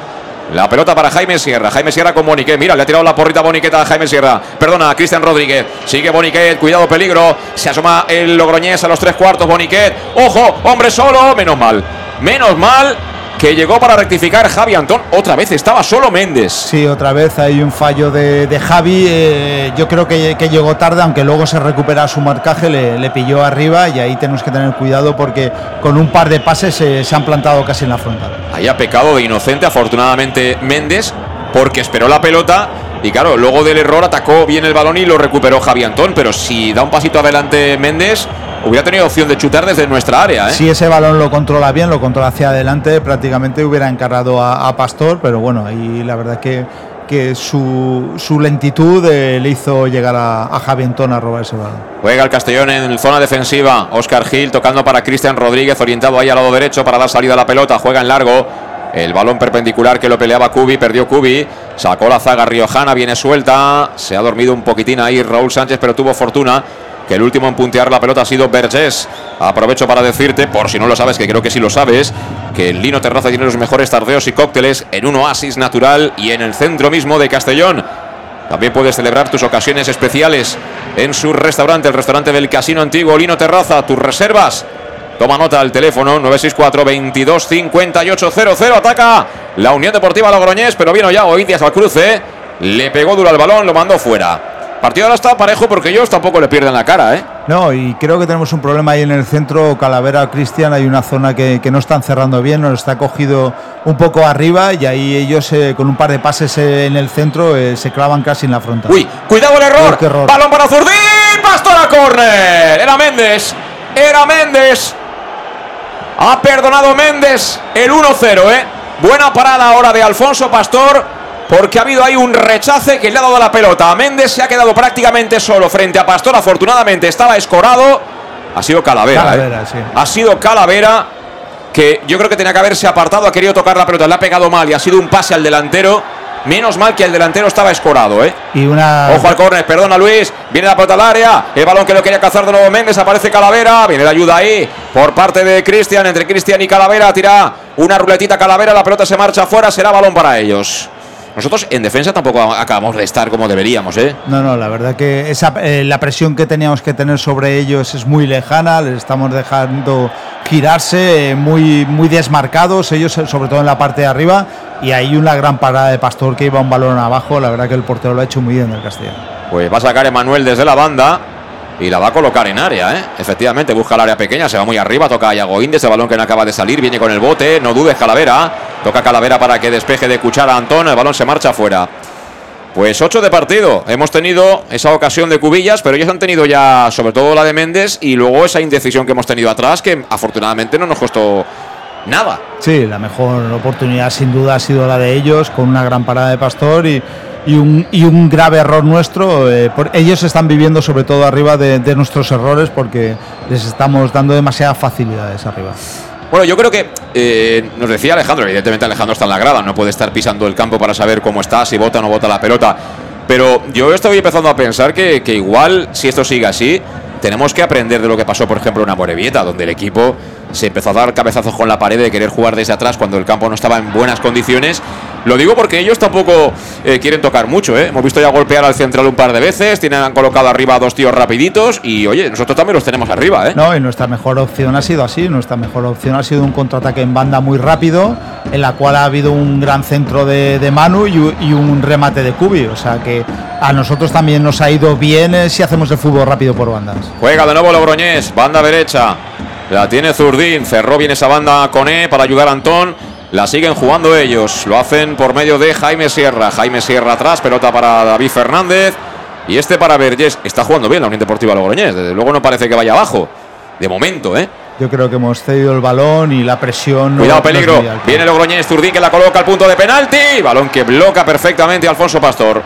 La pelota para Jaime Sierra. Jaime Sierra con Boniquet. Mira, le ha tirado la porrita a Boniquet a Jaime Sierra. Perdona, a Cristian Rodríguez. Sigue Boniquet. Cuidado, peligro. Se asoma el Logroñés a los tres cuartos. Boniquet. Ojo, hombre solo. Menos mal. Menos mal que llegó para rectificar Javi Antón. Otra vez estaba solo Méndez. Sí, otra vez hay un fallo de, Javi. Eh, yo creo que, llegó tarde, aunque luego se recupera su marcaje, le, pilló arriba y ahí tenemos que tener cuidado porque con un par de pases se, se han plantado casi en la frontal. Ahí ha pecado de inocente, afortunadamente Méndez, porque esperó la pelota y claro, luego del error atacó bien el balón y lo recuperó Javi Antón, pero si da un pasito adelante Méndez, hubiera tenido opción de chutar desde nuestra área. ¿eh? Si ese balón lo controla bien, lo controla hacia adelante, prácticamente hubiera encarrado a, Pastor, pero bueno, ahí la verdad que, que su, lentitud eh, le hizo llegar a, a Javi Antón a robar ese balón. Juega el Castellón en zona defensiva. Oscar Gil tocando para Cristian Rodríguez, orientado ahí al lado derecho para dar salida a la pelota. Juega en largo. El balón perpendicular que lo peleaba Cubi, perdió Cubi. Sacó la zaga riojana, viene suelta. Se ha dormido un poquitín ahí Raúl Sánchez, pero tuvo fortuna que el último en puntear la pelota ha sido Vergés. Aprovecho para decirte, por si no lo sabes, que creo que sí lo sabes, que el Lino Terraza tiene los mejores tardeos y cócteles en un oasis natural y en el centro mismo de Castellón. También puedes celebrar tus ocasiones especiales en su restaurante, el restaurante del Casino Antiguo Lino Terraza. Tus reservas. Toma nota al teléfono 964 22 5800. Ataca la Unión Deportiva Logroñés, pero vino ya Oidias al cruce. Le pegó duro al balón, lo mandó fuera partido ahora está parejo porque ellos tampoco le pierden la cara, ¿eh? No, y creo que tenemos un problema ahí en el centro, Calavera Cristian, hay una zona que, no están cerrando bien, nos está cogido un poco arriba y ahí ellos eh, con un par de pases eh, en el centro eh, se clavan casi en la frontal. Uy, cuidado el error. error. Balón para Zurdín, Pastor a córner. Era Méndez, era Méndez. Ha perdonado Méndez el 1-0, ¿eh? Buena parada ahora de Alfonso Pastor porque ha habido ahí un rechace que le ha dado la pelota a Méndez, se ha quedado prácticamente solo frente a Pastor, afortunadamente estaba escorado, ha sido Calavera, ¿eh? ha sido Calavera que yo creo que tenía que haberse apartado, ha querido tocar la pelota, le ha pegado mal y ha sido un pase al delantero. Menos mal que el delantero estaba escorado, ¿eh? Y una... Ojo al córner, perdona Luis. Viene la pelota al área. El balón que lo quería cazar de nuevo Méndez. Aparece Calavera. Viene la ayuda ahí por parte de Cristian. Entre Cristian y Calavera. Tira una ruletita Calavera. La pelota se marcha afuera. Será balón para ellos. Nosotros en defensa tampoco acabamos de estar como deberíamos, ¿eh? No, no, la verdad que esa, eh, la presión que teníamos que tener sobre ellos es muy lejana, les estamos dejando girarse eh, muy, muy desmarcados, ellos eh, sobre todo en la parte de arriba, y hay una gran parada de Pastor que iba un balón abajo, la verdad que el portero lo ha hecho muy bien el Castellón. Pues va a sacar Emanuel desde la banda y la va a colocar en área, ¿eh? Efectivamente, busca el área pequeña, se va muy arriba, toca a Yago ese balón que no acaba de salir, viene con el bote, no dudes Calavera, toca Calavera para que despeje de Cuchara a Antón, el balón se marcha afuera. Pues 8 de partido, hemos tenido esa ocasión de Cubillas, pero ellos han tenido ya sobre todo la de Méndez y luego esa indecisión que hemos tenido atrás que afortunadamente no nos costó nada. Sí, la mejor oportunidad sin duda ha sido la de ellos, con una gran parada de Pastor y y un, y un grave error nuestro. Eh, ellos están viviendo sobre todo arriba de, nuestros errores porque les estamos dando demasiadas facilidades arriba. Bueno, yo creo que eh, nos decía Alejandro, evidentemente Alejandro está en la grada, no puede estar pisando el campo para saber cómo está, si bota o no bota la pelota. Pero yo estoy empezando a pensar que, igual, si esto sigue así, tenemos que aprender de lo que pasó, por ejemplo, en Amorebieta, donde el equipo se empezó a dar cabezazos con la pared de querer jugar desde atrás cuando el campo no estaba en buenas condiciones. Lo digo porque ellos tampoco eh, quieren tocar mucho, ¿eh? Hemos visto ya golpear al central un par de veces, tienen han colocado arriba a dos tíos rapiditos y oye, nosotros también los tenemos arriba, ¿eh? No, y nuestra mejor opción ha sido así, nuestra mejor opción ha sido un contraataque en banda muy rápido, en la cual ha habido un gran centro de, de Manu y, un remate de Kubi, o sea que a nosotros también nos ha ido bien eh, si hacemos el fútbol rápido por bandas. Juega de nuevo Logroñés, banda derecha. La tiene Zurdín, cerró bien esa banda con E para ayudar a Antón. La siguen jugando ellos, lo hacen por medio de Jaime Sierra. Jaime Sierra atrás, pelota para David Fernández. Y este para Vergés. Está jugando bien la Unión Deportiva Logroñés, desde luego no parece que vaya abajo. De momento, ¿eh? Yo creo que hemos cedido el balón y la presión. Cuidado, no peligro. Viene Logroñés, Zurdín que la coloca al punto de penalti. Balón que bloca perfectamente Alfonso Pastor.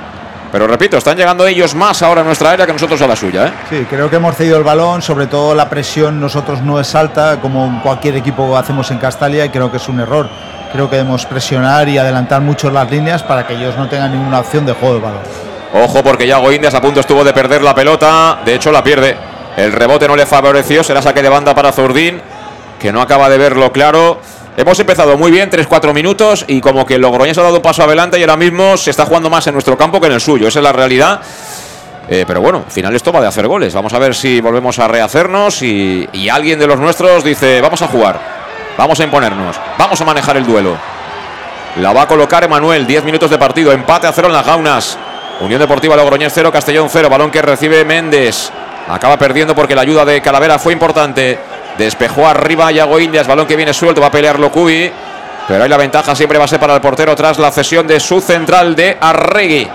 Pero repito, están llegando ellos más ahora a nuestra área que nosotros a la suya, ¿eh? Sí, creo que hemos cedido el balón, sobre todo la presión nosotros no es alta como cualquier equipo hacemos en Castalia y creo que es un error. Creo que debemos presionar y adelantar mucho las líneas para que ellos no tengan ninguna opción de juego de balón. Ojo porque Yago Indias a punto estuvo de perder la pelota. De hecho la pierde. El rebote no le favoreció. Será saque de banda para Zurdín. Que no acaba de verlo claro. Hemos empezado muy bien, 3-4 minutos. Y como que Logroñés ha dado paso adelante y ahora mismo se está jugando más en nuestro campo que en el suyo. Esa es la realidad. Eh, pero bueno, al final esto va de hacer goles. Vamos a ver si volvemos a rehacernos y, y alguien de los nuestros dice, vamos a jugar, vamos a imponernos, vamos a manejar el duelo. La va a colocar Emanuel, 10 minutos de partido, empate a cero en las gaunas. Unión Deportiva Logroñés 0, Castellón 0, balón que recibe Méndez. Acaba perdiendo porque la ayuda de Calavera fue importante. Despejó arriba Yago Indias, balón que viene suelto, va a pelear Locubi. Pero ahí la ventaja siempre va a ser para el portero tras la cesión de su central de Arregui.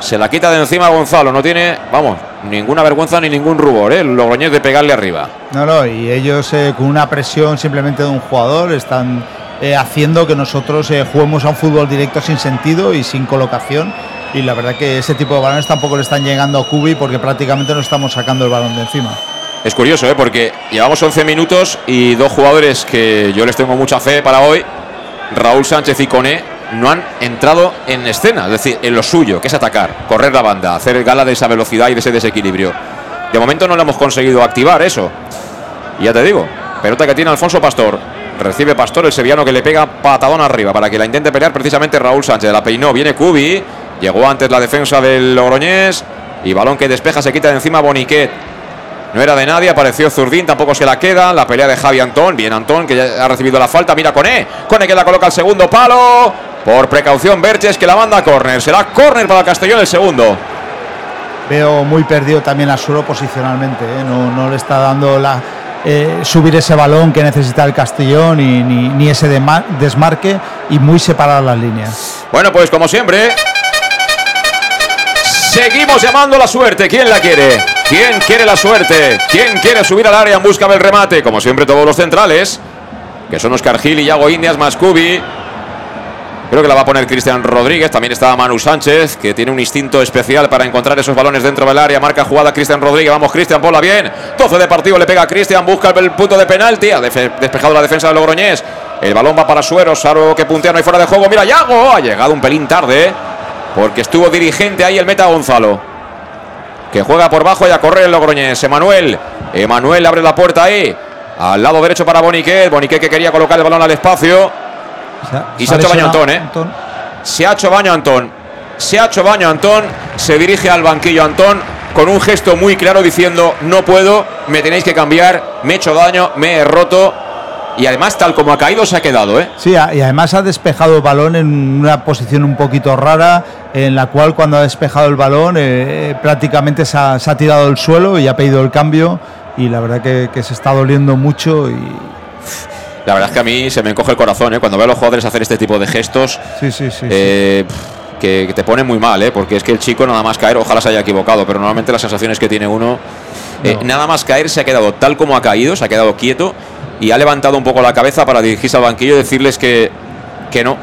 Se la quita de encima Gonzalo, no tiene, vamos, ninguna vergüenza ni ningún rubor, ¿eh? el Logroñés de pegarle arriba. No, no, y ellos eh, con una presión simplemente de un jugador están eh, haciendo que nosotros eh, juguemos a un fútbol directo sin sentido y sin colocación. Y la verdad que ese tipo de balones tampoco le están llegando a Kubi porque prácticamente no estamos sacando el balón de encima. Es curioso, ¿eh? porque llevamos 11 minutos y dos jugadores que yo les tengo mucha fe para hoy, Raúl Sánchez y Coné, no han entrado en escena, es decir, en lo suyo, que es atacar, correr la banda, hacer gala de esa velocidad y de ese desequilibrio. De momento no le hemos conseguido activar eso. Y ya te digo, pelota que tiene Alfonso Pastor. Recibe Pastor, el sevillano que le pega patadón arriba para que la intente pelear precisamente Raúl Sánchez. La peinó, viene Cubi, llegó antes la defensa del Logroñés y balón que despeja se quita de encima Boniquet. No era de nadie, apareció Zurdín, tampoco se la queda. La pelea de Javi Antón, bien Antón, que ya ha recibido la falta. Mira Cone, Cone que la coloca al segundo palo. Por precaución, Berches que la manda a córner. Será córner para Castellón el segundo. Veo muy perdido también a Suero posicionalmente, ¿eh? no, no le está dando la, eh, subir ese balón que necesita el Castellón y, ni, ni ese desmarque y muy separadas las líneas. Bueno, pues como siempre, seguimos llamando la suerte. ¿Quién la quiere? ¿Quién quiere la suerte? ¿Quién quiere subir al área en busca del remate? Como siempre, todos los centrales, que son Oscar Gil y Yago Indias más Cubi. Creo que la va a poner Cristian Rodríguez. También está Manu Sánchez, que tiene un instinto especial para encontrar esos balones dentro del área. Marca jugada Cristian Rodríguez. Vamos, Cristian, ponla bien. 12 de partido, le pega a Cristian. Busca el punto de penalti. Ha despejado la defensa de Logroñés. El balón va para Suero. Saro que puntea, no hay fuera de juego. Mira, Yago. Ha llegado un pelín tarde, porque estuvo dirigente ahí el meta Gonzalo. Que juega por bajo y a correr el Logroñés. Emanuel. Emanuel abre la puerta ahí. Al lado derecho para Boniquet. Boniquet que quería colocar el balón al espacio. Y se ha hecho baño Antón, ¿eh? Se ha hecho baño Antón. Se ha hecho baño Antón. Se dirige al banquillo Antón con un gesto muy claro diciendo: No puedo, me tenéis que cambiar, me he hecho daño, me he roto. Y además, tal como ha caído, se ha quedado, ¿eh? Sí, y además ha despejado el balón en una posición un poquito rara, en la cual cuando ha despejado el balón eh, prácticamente se ha, se ha tirado al suelo y ha pedido el cambio y la verdad que, que se está doliendo mucho y La verdad es que a mí se me encoge el corazón, ¿eh? Cuando veo a los jugadores hacer este tipo de gestos. sí, sí, sí. sí. eh, pff, que, que te pone muy mal, ¿eh? porque es que el chico nada más caer, ojalá se haya equivocado, pero normalmente las sensaciones que tiene uno, eh, nada más caer se ha quedado tal como ha caído, se ha quedado quieto y ha levantado un poco la cabeza para dirigirse al banquillo y decirles que, que no,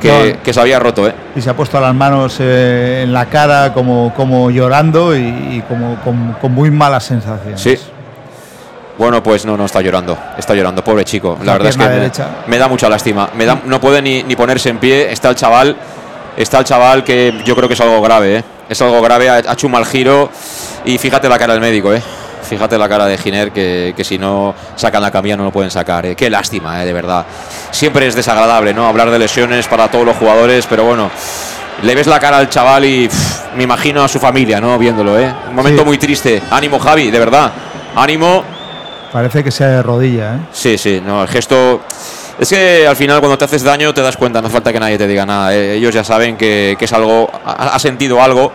que, No. que se había roto. ¿eh? y se ha puesto las manos eh, en la cara como, como llorando y, y como con, con muy malas sensaciones. Sí. Bueno, pues no, no está llorando, está llorando, pobre chico. La, La verdad es que me, me da mucha lástima. Me da, no puede ni, ni ponerse en pie. Está el chaval, está el chaval que yo creo que es algo grave, ¿eh? Es algo grave, ha, ha hecho un mal giro y fíjate la cara del médico, ¿eh? fíjate la cara de Giner que, que si no sacan la camilla no lo pueden sacar. ¿eh? Qué lástima, ¿eh? de verdad. Siempre es desagradable, ¿no? Hablar de lesiones para todos los jugadores, pero bueno, le ves la cara al chaval y pff, me imagino a su familia, ¿no? Viéndolo, ¿eh? Un momento Sí. muy triste. Ánimo, Javi, de verdad. Ánimo. Parece que sea de rodilla, ¿eh? Sí, sí, no, el gesto. Es que al final cuando te haces daño te das cuenta, no hace falta que nadie te diga nada. eh. Ellos ya saben que, que es algo, ha, ha sentido algo,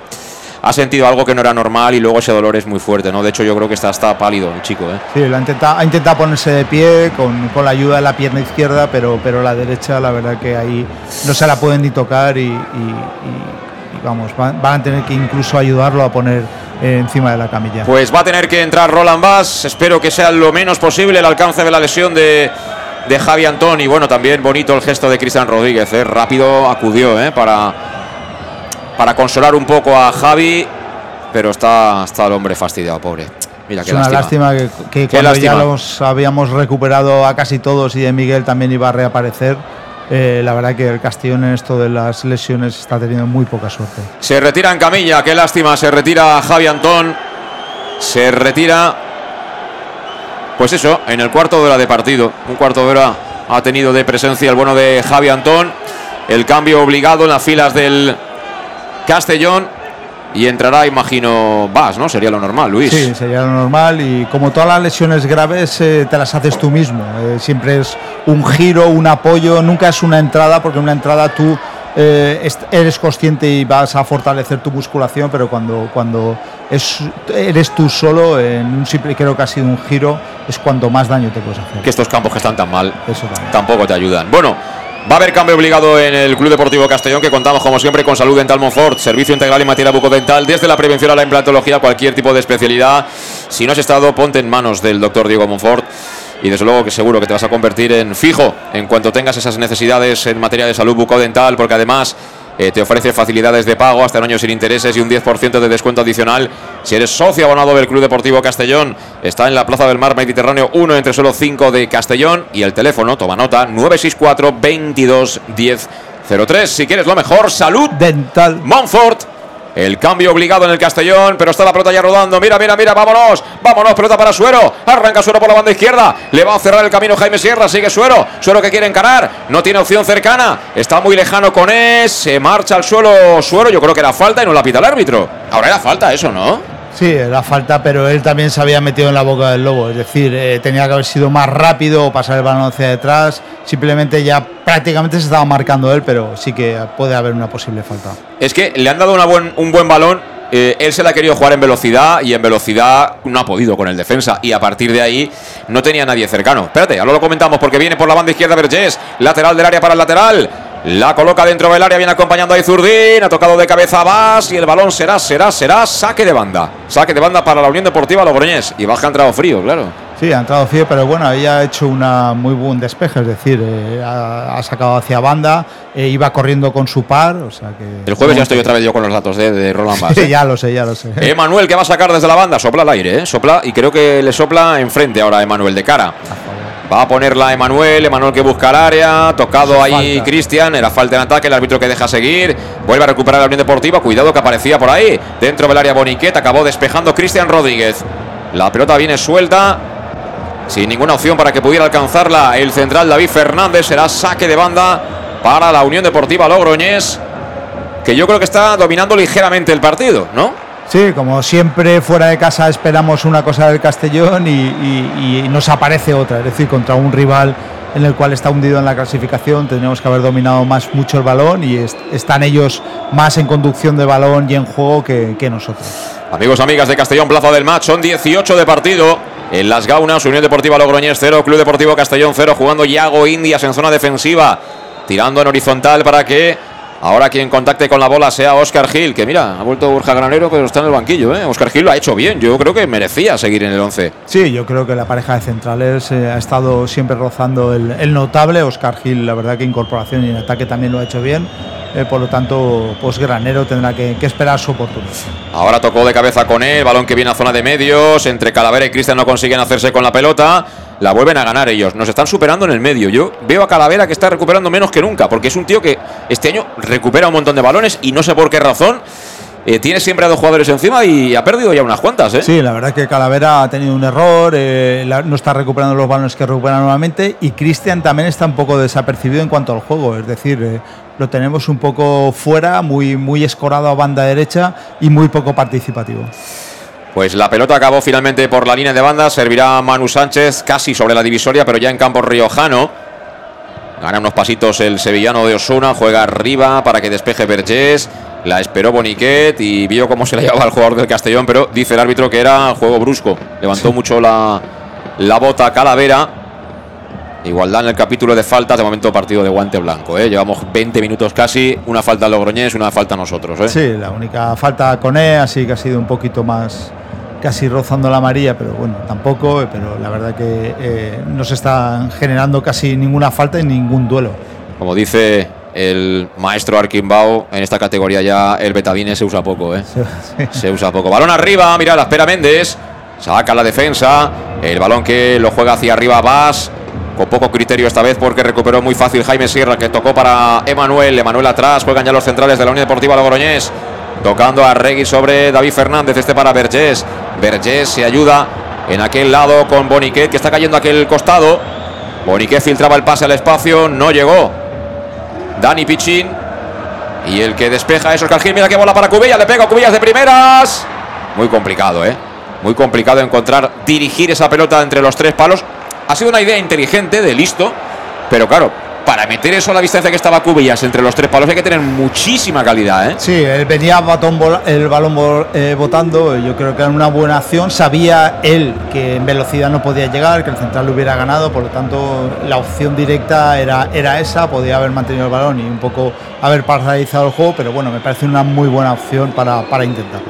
ha sentido algo que no era normal y luego ese dolor es muy fuerte, ¿no? De hecho yo creo que está, está pálido el chico, ¿eh? Sí, lo ha, intentado, ha intentado ponerse de pie con, con la ayuda de la pierna izquierda, pero, pero la derecha, la verdad que ahí no se la pueden ni tocar y, y- y- y vamos, van, van a tener que incluso ayudarlo a poner encima de la camilla. Pues va a tener que entrar Roland Bass. Espero que sea lo menos posible el alcance de la lesión de, de Javi Antón. Y bueno, también bonito el gesto de Cristian Rodríguez. ¿eh? Rápido acudió ¿eh? para, para consolar un poco a Javi. Pero está, está el hombre fastidiado, pobre. Mira, es qué una lástima. lástima, que, que Qué cuando lástima. ya los habíamos recuperado a casi todos y de Miguel también iba a reaparecer. Eh, la verdad que el Castellón en esto de las lesiones está teniendo muy poca suerte. Se retira en camilla, qué lástima. Se retira Javi Antón. Se retira. Pues eso, en el cuarto de hora de partido. Un cuarto de hora ha tenido de presencia el bueno de Javi Antón. El cambio obligado en las filas del Castellón. Y entrará, imagino, Vas, ¿no? Sería lo normal, Luis. Sí, sería lo normal y como todas las lesiones graves eh, te las haces tú mismo. Eh, siempre es un giro, un apoyo, nunca es una entrada porque en una entrada tú eh, eres consciente y vas a fortalecer tu musculación, pero cuando, cuando es, eres tú solo, en un simple, creo que ha sido un giro, es cuando más daño te puedes hacer. Que estos campos que están tan mal Eso también. tampoco te ayudan. Bueno, va a haber cambio obligado en el Club Deportivo Castellón, que contamos como siempre con Salud Dental Monfort, servicio integral en materia bucodental, desde la prevención a la implantología, cualquier tipo de especialidad. Si no has estado, ponte en manos del doctor Diego Monfort. Y desde luego que seguro que te vas a convertir en fijo en cuanto tengas esas necesidades en materia de salud bucodental, porque además eh, te ofrece facilidades de pago hasta un año sin intereses y un 10% de descuento adicional. Si eres socio abonado del Club Deportivo Castellón, está en la Plaza del Mar Mediterráneo 1 entre solo 5 de Castellón y el teléfono, toma nota, 964 22 10 03. Si quieres lo mejor, salud dental Montfort. El cambio obligado en el Castellón, pero está la pelota ya rodando. Mira, mira, mira, vámonos. Vámonos, pelota para Suero. Arranca Suero por la banda izquierda. Le va a cerrar el camino Jaime Sierra. Sigue Suero. Suero que quiere encarar. No tiene opción cercana. Está muy lejano con él. Se marcha al suelo Suero. Yo creo que era falta y no la pita el árbitro. Ahora era falta eso, ¿no? Sí, era falta, pero él también se había metido en la boca del lobo. Es decir, eh, tenía que haber sido más rápido o pasar el balón hacia detrás. Simplemente ya prácticamente se estaba marcando él, pero sí que puede haber una posible falta. Es que le han dado una buen- un buen balón. eh, él se la ha querido jugar en velocidad y en velocidad no ha podido con el defensa. Y a partir de ahí no tenía nadie cercano. Espérate, ahora lo comentamos porque viene por la banda izquierda Vergés. Lateral del área para el lateral. La coloca dentro del área, viene acompañando a Izurdín. Ha tocado de cabeza a Bas y el balón será, será, será saque de banda. Saque de banda para la Unión Deportiva Logroñés. Y baja ha entrado frío, claro. Sí, ha entrado frío, pero bueno, ella ha hecho una muy buen despeje, es decir, eh, ha, ha sacado hacia banda, eh, iba corriendo con su par, o sea que... El jueves ya estoy otra vez yo con los datos de, de Roland Bass. Sí, ¿eh? ya lo sé, ya lo sé. Emanuel que va a sacar desde la banda, sopla al aire, ¿eh? sopla y creo que le sopla enfrente ahora a Emanuel de cara. Va a ponerla Emanuel, Emanuel que busca el área, tocado ahí. Cristian, era falta en ataque, el árbitro que deja seguir, vuelve a recuperar la Unión Deportiva, cuidado que aparecía por ahí, dentro del área Boniquet, acabó despejando Cristian Rodríguez. La pelota viene suelta, sin ninguna opción para que pudiera alcanzarla el central David Fernández, será saque de banda para la Unión Deportiva Logroñés, que yo creo que está dominando ligeramente el partido, ¿no? Sí, como siempre fuera de casa esperamos una cosa del Castellón y, y- nos aparece otra, es decir, contra un rival en el cual está hundido en la clasificación, tendríamos que haber dominado más mucho el balón y est- están ellos más en conducción de balón y en juego que, que nosotros. Amigos, amigas de Castellón, Plaza del Match, son 18 de partido. En Las Gaunas, Unión Deportiva Logroñés 0, Club Deportivo Castellón 0, jugando Yago Indias en zona defensiva, tirando en horizontal para que ahora quien contacte con la bola sea Oscar Gil, que mira, ha vuelto Borja Granero, pero está en el banquillo. ¿eh? Oscar Gil lo ha hecho bien, yo creo que merecía seguir en el 11. Sí, yo creo que la pareja de centrales eh, ha estado siempre rozando el, el notable. Oscar Gil, la verdad que incorporación y en ataque también lo ha hecho bien. Eh, por lo tanto, pues Granero tendrá que, que esperar su oportunidad. Ahora tocó de cabeza con él, balón que viene a zona de medios, entre Calavera y Cristian no consiguen hacerse con la pelota, la vuelven a ganar ellos, nos están superando en el medio, yo veo a Calavera que está recuperando menos que nunca, porque es un tío que este año recupera un montón de balones y no sé por qué razón, eh, tiene siempre a dos jugadores encima y ha perdido ya unas cuantas, ¿eh? Sí, la verdad es que Calavera ha tenido un error, eh, no está recuperando los balones que recupera normalmente y Cristian también está un poco desapercibido en cuanto al juego, es decir, lo tenemos un poco fuera, muy, muy escorado a banda derecha y muy poco participativo. Pues la pelota acabó finalmente por la línea de banda. Servirá Manu Sánchez casi sobre la divisoria, pero ya en campo riojano. Gana unos pasitos el sevillano de Osuna. Juega arriba para que despeje Vergés. La esperó Boniquet y vio cómo se la llevaba el jugador del Castellón, pero dice el árbitro que era juego brusco. Levantó mucho la, la bota Calavera. Igualdad en el capítulo de faltas. De momento partido de guante blanco. ¿eh? Llevamos 20 minutos casi. Una falta al Logroñés, una falta a nosotros. ¿eh? Sí, la única falta con E, así que ha sido un poquito más casi rozando la amarilla, pero bueno, tampoco, eh, pero la verdad que eh, no se está generando casi ninguna falta en ningún duelo. Como dice el maestro Arquimbao, en esta categoría ya el betadine se usa poco, ¿eh? Se usa poco. Balón arriba, mira, la espera Méndez. Saca la defensa. El balón que lo juega hacia arriba Vas. Con poco criterio esta vez porque recuperó muy fácil Jaime Sierra que tocó para Emanuel. Emanuel atrás. Juegan ya los centrales de la Unión Deportiva Logroñés. Tocando a Regui sobre David Fernández. Este para Vergés. Vergés se ayuda en aquel lado con Boniquet que está cayendo aquel costado. Boniquet filtraba el pase al espacio. No llegó. Dani Pichín. Y el que despeja es Oscar Gil. Mira que bola para Cubillas. Le pega Cubillas de primeras. Muy complicado, ¿eh? Muy complicado encontrar, dirigir esa pelota entre los tres palos. Ha sido una idea inteligente, de listo. Pero claro, para meter eso a la distancia que estaba Cubillas entre los tres palos hay que tener muchísima calidad, ¿eh? Sí, él venía batón el balón eh, botando, yo creo que era una buena acción, sabía él que en velocidad no podía llegar, que el central lo hubiera ganado, por lo tanto la opción directa era, era esa, podía haber mantenido el balón y un poco haber paralizado el juego, pero bueno, me parece una muy buena opción para, para intentarlo.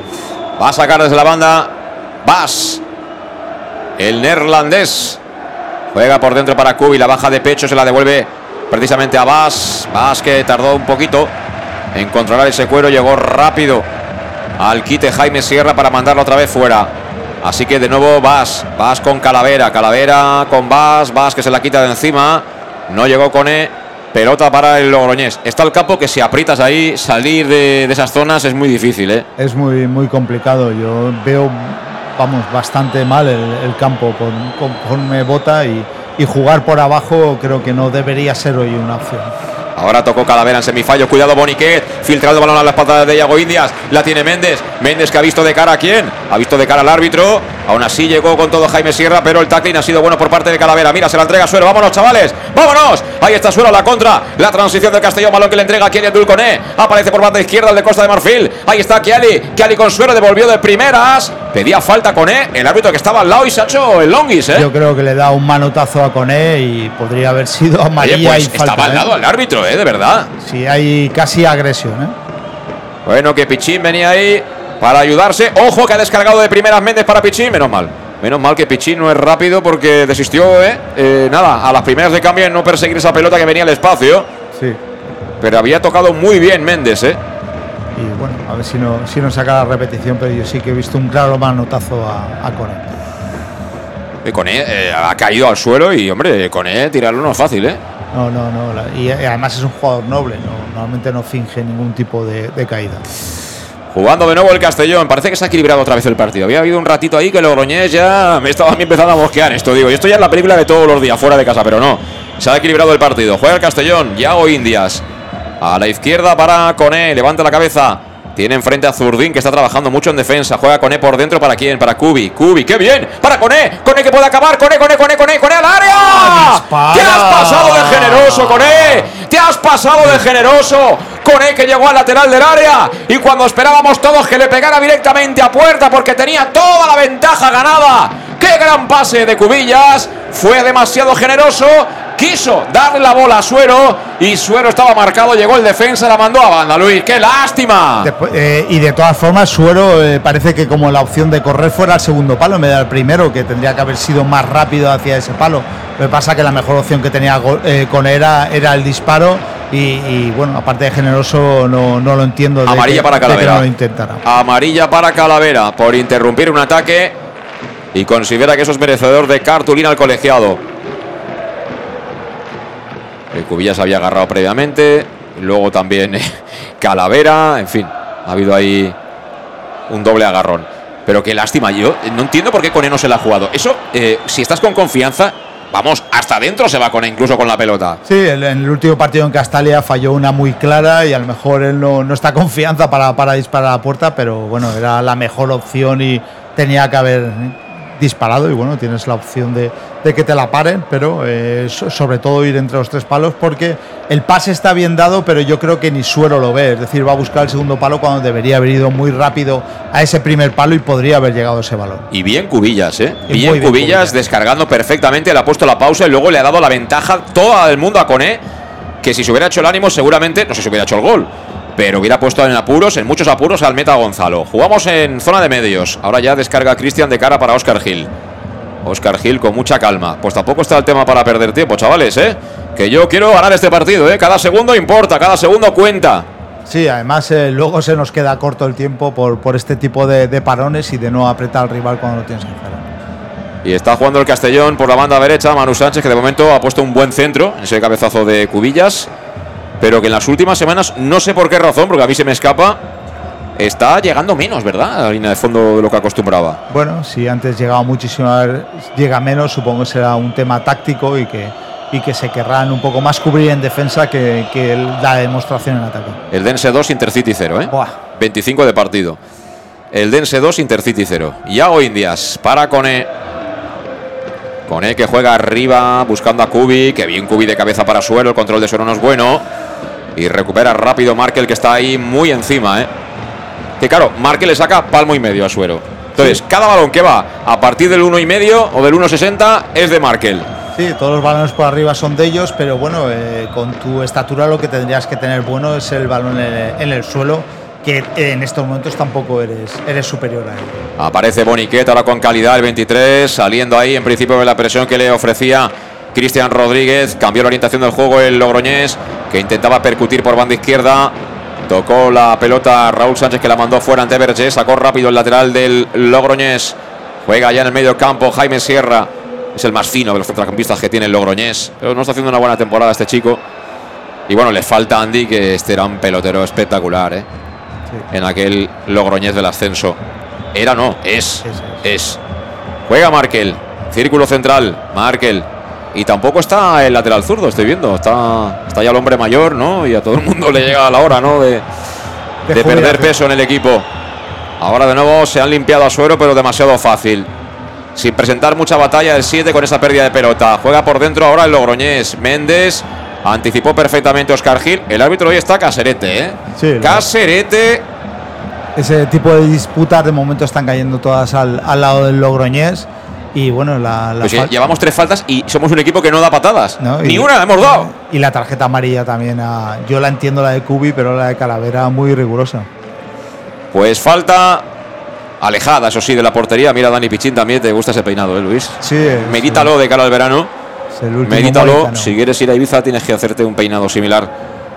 Va a sacar desde la banda. Vas. El neerlandés. Juega por dentro para Kubi. La baja de pecho se la devuelve precisamente a Vas. Vas que tardó un poquito en controlar ese cuero. Llegó rápido al quite Jaime Sierra para mandarlo otra vez fuera. Así que de nuevo Vas. Vas con Calavera. Calavera con Vas. Vas que se la quita de encima. No llegó con E. Pelota para el Logroñés. Está el campo que si aprietas ahí, salir de, esas zonas es muy difícil, ¿eh? Es muy, muy complicado, yo veo, vamos, bastante mal el, campo con- conforme bota y, y jugar por abajo creo que no debería ser hoy una opción. Ahora tocó Calavera en semifallo. Cuidado Boniquet. Filtrado balón a la espalda de Iago Indias. La tiene Méndez. Méndez que ha visto de cara a quién. Ha visto de cara al árbitro. Aún así llegó con todo Jaime Sierra, pero el tackling ha sido bueno por parte de Calavera. Mira, se la entrega a Suero. Vámonos, chavales. Vámonos. Ahí está Suero la contra. La transición del Castellón. Balón que le entrega a Kiali Dulconé. Aparece por banda izquierda el de Costa de Marfil. Ahí está Kiali. Kiali con Suero. Devolvió de primeras. Pedía falta con E. El árbitro que estaba al lado y se ha hecho el longis, ¿eh? Yo creo que le da un manotazo a Coné y podría haber sido Oye, amarilla pues y falta. estaba al ¿eh? lado al árbitro, ¿eh? De verdad. Sí, hay casi agresión. ¿eh? Bueno, que Pichín venía ahí para ayudarse. Ojo que ha descargado de primeras Méndez para Pichín. Menos mal. Menos mal que Pichín no es rápido porque desistió, ¿eh? Eh, nada, a las primeras de cambio en no perseguir esa pelota que venía al espacio. Sí. Pero había tocado muy bien Méndez, ¿eh? Y bueno, a ver si no, si no saca la repetición, pero yo sí que he visto un claro manotazo a, a Coné. Y con él eh, ha caído al suelo y, hombre, con él tirarlo no es fácil, ¿eh? No, no, no. la- y, y además es un jugador noble, no, normalmente no finge ningún tipo de, de caída. Jugando de nuevo el Castellón. Parece que se ha equilibrado otra vez el partido. Había habido un ratito ahí que Logroñés ya me estaba a mí empezando a mosquear esto. Digo, y esto ya es la película de todos los días fuera de casa, pero no. Se ha equilibrado el partido. Juega el Castellón. Yago Indias. A la izquierda para Coné. Levanta la cabeza. Tiene enfrente a Zurdín que está trabajando mucho en defensa. Juega Coné por dentro. ¿Para quién? Para Kubi. Kubi, qué bien. Para Coné. Coné que puede acabar. Coné, Coné, Coné, Coné, Coné al área. ¡Te has pasado de generoso, Coné! ¡Te has pasado de generoso! Coné que llegó al lateral del área. Y cuando esperábamos todos que le pegara directamente a puerta porque tenía toda la ventaja ganada. ¡Qué gran pase de Cubillas! Fue demasiado generoso. Quiso darle la bola a Suero. Y Suero estaba marcado. Llegó el defensa, la mandó a banda, Luis. ¡Qué lástima! Después, eh, y de todas formas, Suero eh, parece que como la opción de correr fuera el segundo palo en vez del primero, que tendría que haber sido más rápido hacia ese palo. Lo que pasa que la mejor opción que tenía eh, con era era el disparo y, y, bueno, aparte de generoso no, no lo entiendo. de Amarilla que- para de que Calavera. no lo intentara. Amarilla para Calavera por interrumpir un ataque y considera que eso es merecedor de cartulina al colegiado. El Cubillas había agarrado previamente, luego también eh, *laughs* Calavera, en fin, ha habido ahí un doble agarrón. Pero qué lástima, yo no entiendo por qué Cone no se la ha jugado. Eso, eh, si estás con confianza, vamos, hasta adentro se va Cone, incluso con la pelota. Sí, en el último partido en Castalia falló una muy clara y a lo mejor él no, no está confianza para, para disparar a la puerta, pero bueno, era la mejor opción y tenía que haber disparado y bueno, tienes la opción de, de que te la paren, pero eh, so- sobre todo ir entre los tres palos porque el pase está bien dado, pero yo creo que ni Suero lo ve, es decir, va a buscar el segundo palo cuando debería haber ido muy rápido a ese primer palo y podría haber llegado ese balón. Y bien Cubillas, ¿eh? Y Bien, Cubillas, Cubillas. descargando perfectamente, le ha puesto la pausa y luego le ha dado la ventaja todo el mundo a Cone, que si se hubiera hecho el ánimo seguramente no si hubiera hecho el gol. Pero hubiera puesto en apuros, en muchos apuros, al meta Gonzalo. Jugamos en zona de medios. Ahora ya descarga Cristian de cara para Oscar Gil. Oscar Gil con mucha calma. Pues tampoco está el tema para perder tiempo, chavales, ¿eh? Que yo quiero ganar este partido, ¿eh? Cada segundo importa, cada segundo cuenta. Sí, además eh, luego se nos queda corto el tiempo por, por este tipo de, de parones y de no apretar al rival cuando lo tienes que hacer. Y está jugando el Castellón por la banda derecha, Manu Sánchez, que de momento ha puesto un buen centro en ese cabezazo de Cubillas, pero que en las últimas semanas, no sé por qué razón, porque a mí se me escapa, está llegando menos, ¿verdad? A la línea de fondo de lo que acostumbraba. Bueno, si antes llegaba muchísimo, llega menos, supongo que será un tema táctico y que, y que se querrán un poco más cubrir en defensa que, que la demostración en ataque. El Dense 2, Intercity 0, ¿eh? 25 de partido. El Dense 2, Intercity 0. Yago Indias para Cone. Cone que juega arriba buscando a Kubi. Que bien Kubi de cabeza para suelo. El control de suelo no es bueno. Y recupera rápido Markel que está ahí muy encima, ¿eh? Que claro, Markel le saca palmo y medio a Suero. Entonces, cada balón que va a partir del 1 y medio o del 1.60 es de Markel. Sí, todos los balones por arriba son de ellos, pero bueno, eh, con tu estatura lo que tendrías que tener bueno es el balón en el, en el suelo, que en estos momentos tampoco eres, eres superior a él. Aparece Boniquet ahora con calidad el 23, saliendo ahí en principio de la presión que le ofrecía Cristian Rodríguez. Cambió la orientación del juego el Logroñés, que intentaba percutir por banda izquierda. Tocó la pelota Raúl Sánchez que la mandó fuera ante Vergés. Sacó rápido el lateral del Logroñés. Juega ya en el medio campo Jaime Sierra. Es el más fino de los centrocampistas que tiene el Logroñés. Pero no está haciendo una buena temporada este chico. Y bueno, le falta Andy, que este era un pelotero espectacular, ¿eh? En aquel Logroñés del ascenso. Era no, es. Es. Juega Markel. Círculo central. Markel. Y tampoco está el lateral zurdo, estoy viendo. Está, está ya el hombre mayor, ¿no? Y a todo el mundo le llega la hora, ¿no? De, De de perder jubilarse. peso en el equipo. Ahora de nuevo se han limpiado a suero, pero demasiado fácil. Sin presentar mucha batalla el 7 con esa pérdida de pelota. Juega por dentro ahora el Logroñés. Méndez anticipó perfectamente Oscar Gil. El árbitro hoy está Caserete, ¿eh? Sí, Caserete. Ese tipo de disputas de momento están cayendo todas al, al lado del Logroñés. Y bueno, la, la Pues fal- llevamos tres faltas y somos un equipo que no da patadas. ¿no? Ni Y- una hemos dado. Y la tarjeta amarilla también. a- yo la entiendo la de Cubi, pero la de Calavera muy rigurosa. Pues falta alejada, eso sí, de la portería. Mira, Dani Pichín también te gusta ese peinado, ¿eh, Luis? Sí, Medítalo de cara al verano. Medítalo. Si quieres ir a Ibiza, tienes que hacerte un peinado similar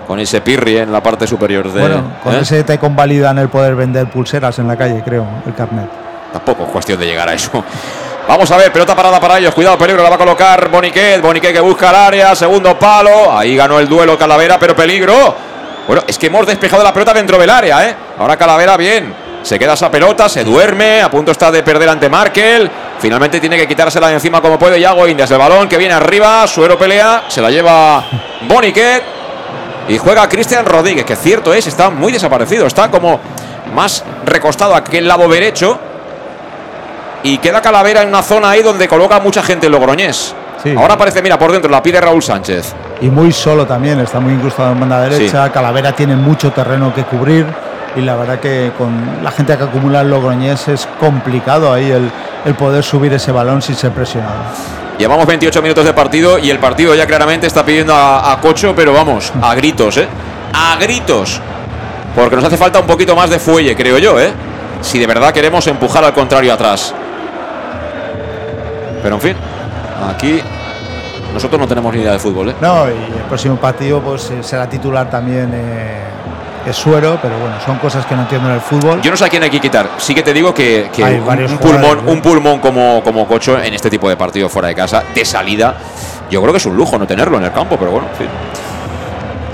con ese pirri en la parte superior de. Bueno, con ¿eh? ese te convalidan el poder vender pulseras en la calle, creo, el carnet. Tampoco es cuestión de llegar a eso. Vamos a ver, pelota parada para ellos. Cuidado, peligro, la va a colocar Boniquet. Boniquet que busca el área, segundo palo. Ahí ganó el duelo Calavera, pero peligro. Bueno, es que hemos despejado la pelota dentro del área, ¿eh? Ahora Calavera bien. Se queda esa pelota, se duerme, a punto está de perder ante Markel. Finalmente tiene que quitársela de encima como puede Yago Indias. El balón que viene arriba, Suero pelea, se la lleva Boniquet. Y juega Cristian Rodríguez, que cierto es, está muy desaparecido. Está como más recostado a aquel lado derecho. Y queda Calavera en una zona ahí donde coloca mucha gente el Logroñés. Sí. Ahora aparece, mira, por dentro, la pide Raúl Sánchez. Y muy solo también, está muy incrustado en banda derecha. Calavera tiene mucho terreno que cubrir. Y la verdad que con la gente que acumula el Logroñés es complicado ahí el, el poder subir ese balón sin ser presionado. Llevamos 28 minutos de partido y el partido ya claramente está pidiendo a, a Cocho, pero vamos, a gritos, ¿eh? A gritos. Porque nos hace falta un poquito más de fuelle, creo yo, ¿eh? Si de verdad queremos empujar al contrario atrás. Pero en fin, aquí nosotros no tenemos ni idea de fútbol, ¿eh? No, y el próximo partido pues eh, será titular también eh, es Suero, pero bueno, son cosas que no entiendo en el fútbol. Yo no sé a quién hay que quitar. Sí que te digo que, que Hay un, varios un pulmón, un pulmón como, como Cocho en este tipo de partido fuera de casa, de salida, yo creo que es un lujo no tenerlo en el campo, pero bueno, en fin.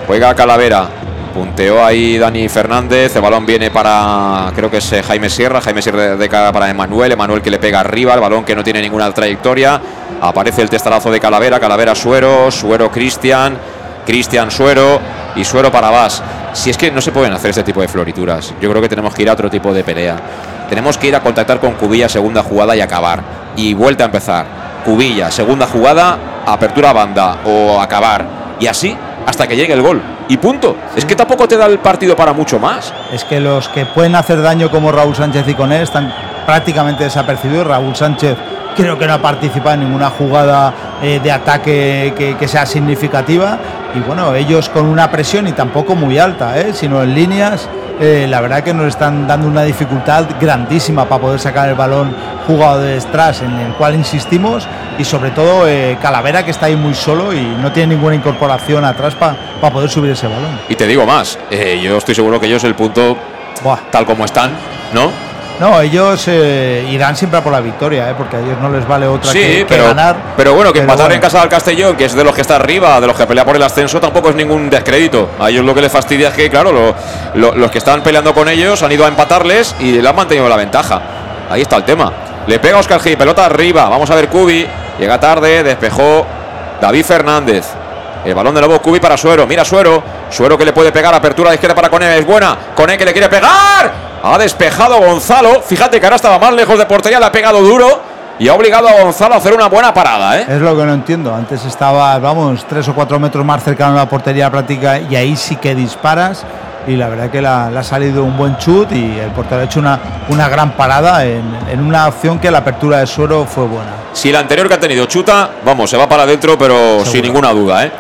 Juega Calavera. Punteó ahí Dani Fernández. El balón viene para, creo que es eh, Jaime Sierra. Jaime Sierra de, cara para Emanuel. Emanuel que le pega arriba. El balón que no tiene ninguna trayectoria. Aparece el testarazo de Calavera. Calavera Suero. Suero Cristian. Cristian Suero. Y Suero para Vas. Si es que no se pueden hacer este tipo de florituras. Yo creo que tenemos que ir a otro tipo de pelea. Tenemos que ir a contactar con Cubilla, segunda jugada y acabar. Y vuelta a empezar. Cubilla, segunda jugada, apertura a banda o acabar. Y así hasta que llegue el gol. Y punto. Es que tampoco te da el partido para mucho más. Es que los que pueden hacer daño como Raúl Sánchez y Coné están prácticamente desapercibidos. Raúl Sánchez creo que no ha participado en ninguna jugada eh, de ataque que, que sea significativa. Y bueno, ellos con una presión y tampoco muy alta, ¿eh? sino en líneas. eh, la verdad que nos están dando una dificultad grandísima para poder sacar el balón jugado de detrás, en el cual insistimos, y sobre todo eh, Calavera que está ahí muy solo y no tiene ninguna incorporación atrás para poder subir ese balón. Y te digo más, yo estoy seguro que ellos el punto, tal como están, ¿no? No, ellos eh, irán siempre a por la victoria, ¿eh? porque a ellos no les vale otra Sí, que, que pero, ganar. pero bueno, que Pero empatar bueno. en casa del Castellón, que es de los que está arriba, de los que pelea por el ascenso, tampoco es ningún descrédito. A ellos lo que les fastidia es que, claro, lo- lo- los que están peleando con ellos han ido a empatarles y le han mantenido la ventaja. Ahí está el tema. Le pega Oscar G, pelota arriba. Vamos a ver Cubi. Llega tarde, despejó David Fernández. El balón de nuevo Cubi para Suero. Mira Suero. Suero que le puede pegar. Apertura de izquierda para Cone. Es buena. Cone que le quiere pegar. Ha despejado Gonzalo. Fíjate que ahora estaba más lejos de portería. Le ha pegado duro. Y ha obligado a Gonzalo a hacer una buena parada, ¿eh? Es lo que no entiendo. Antes estaba, vamos, tres o cuatro metros más cercano a la portería práctica y ahí sí que disparas. Y la verdad que le ha salido un buen chut y el portero ha hecho una, una gran parada en, en una opción que la apertura de suero fue buena. Si el anterior que ha tenido chuta, vamos, se va para adentro, pero sin ninguna duda, ¿eh?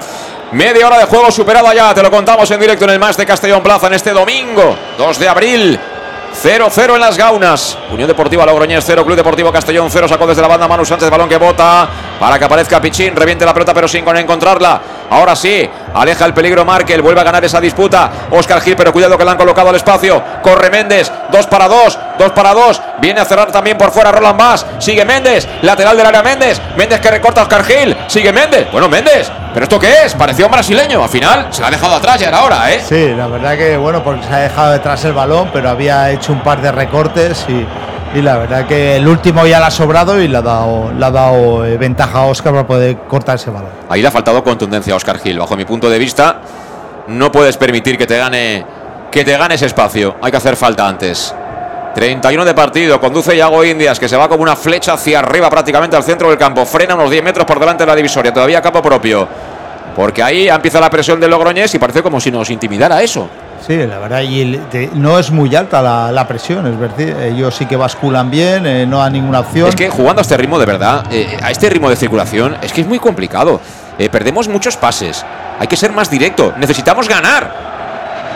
Media hora de juego superada ya, te lo contamos en directo en el Más de Castellón Plaza en este domingo, 2 de abril. 0-0 en las gaunas. Unión Deportiva Logroñés 0, Club Deportivo Castellón 0. Sacó desde la banda Manu Sánchez, balón que bota para que aparezca Pichín. Reviente la pelota, pero sin con encontrarla. Ahora sí, aleja el peligro Markel. Vuelve a ganar esa disputa. Oscar Gil, pero cuidado que le han colocado al espacio. Corre Méndez, 2 para 2, 2 para 2. Viene a cerrar también por fuera Roland Bass. Sigue Méndez, lateral del área Méndez. Méndez que recorta Oscar Gil. Sigue Méndez. Bueno, Méndez, ¿pero esto qué es? Parecía un brasileño. Al final se la ha dejado atrás, ya era hora, ¿eh? Sí, la verdad que bueno, porque se ha dejado detrás el balón, pero había hecho un par de recortes y, y la verdad que el último ya la ha sobrado y le ha dado, le ha dado eh, ventaja a Oscar para poder cortar ese balón. Ahí le ha faltado contundencia a Oscar Gil. Bajo mi punto de vista, no puedes permitir que te gane que te gane ese espacio. Hay que hacer falta antes. 31 de partido, conduce Yago Indias, que se va como una flecha hacia arriba prácticamente al centro del campo. Frena unos 10 metros por delante de la divisoria, todavía campo propio. Porque ahí empieza la presión del Logroñés y parece como si nos intimidara eso. Sí, la verdad, y no es muy alta la, la presión, es verdad, ellos sí que basculan bien, eh, no dan ninguna opción. Es que jugando a este ritmo, de verdad, eh, a este ritmo de circulación, es que es muy complicado. Eh, perdemos muchos pases. Hay que ser más directo. Necesitamos ganar.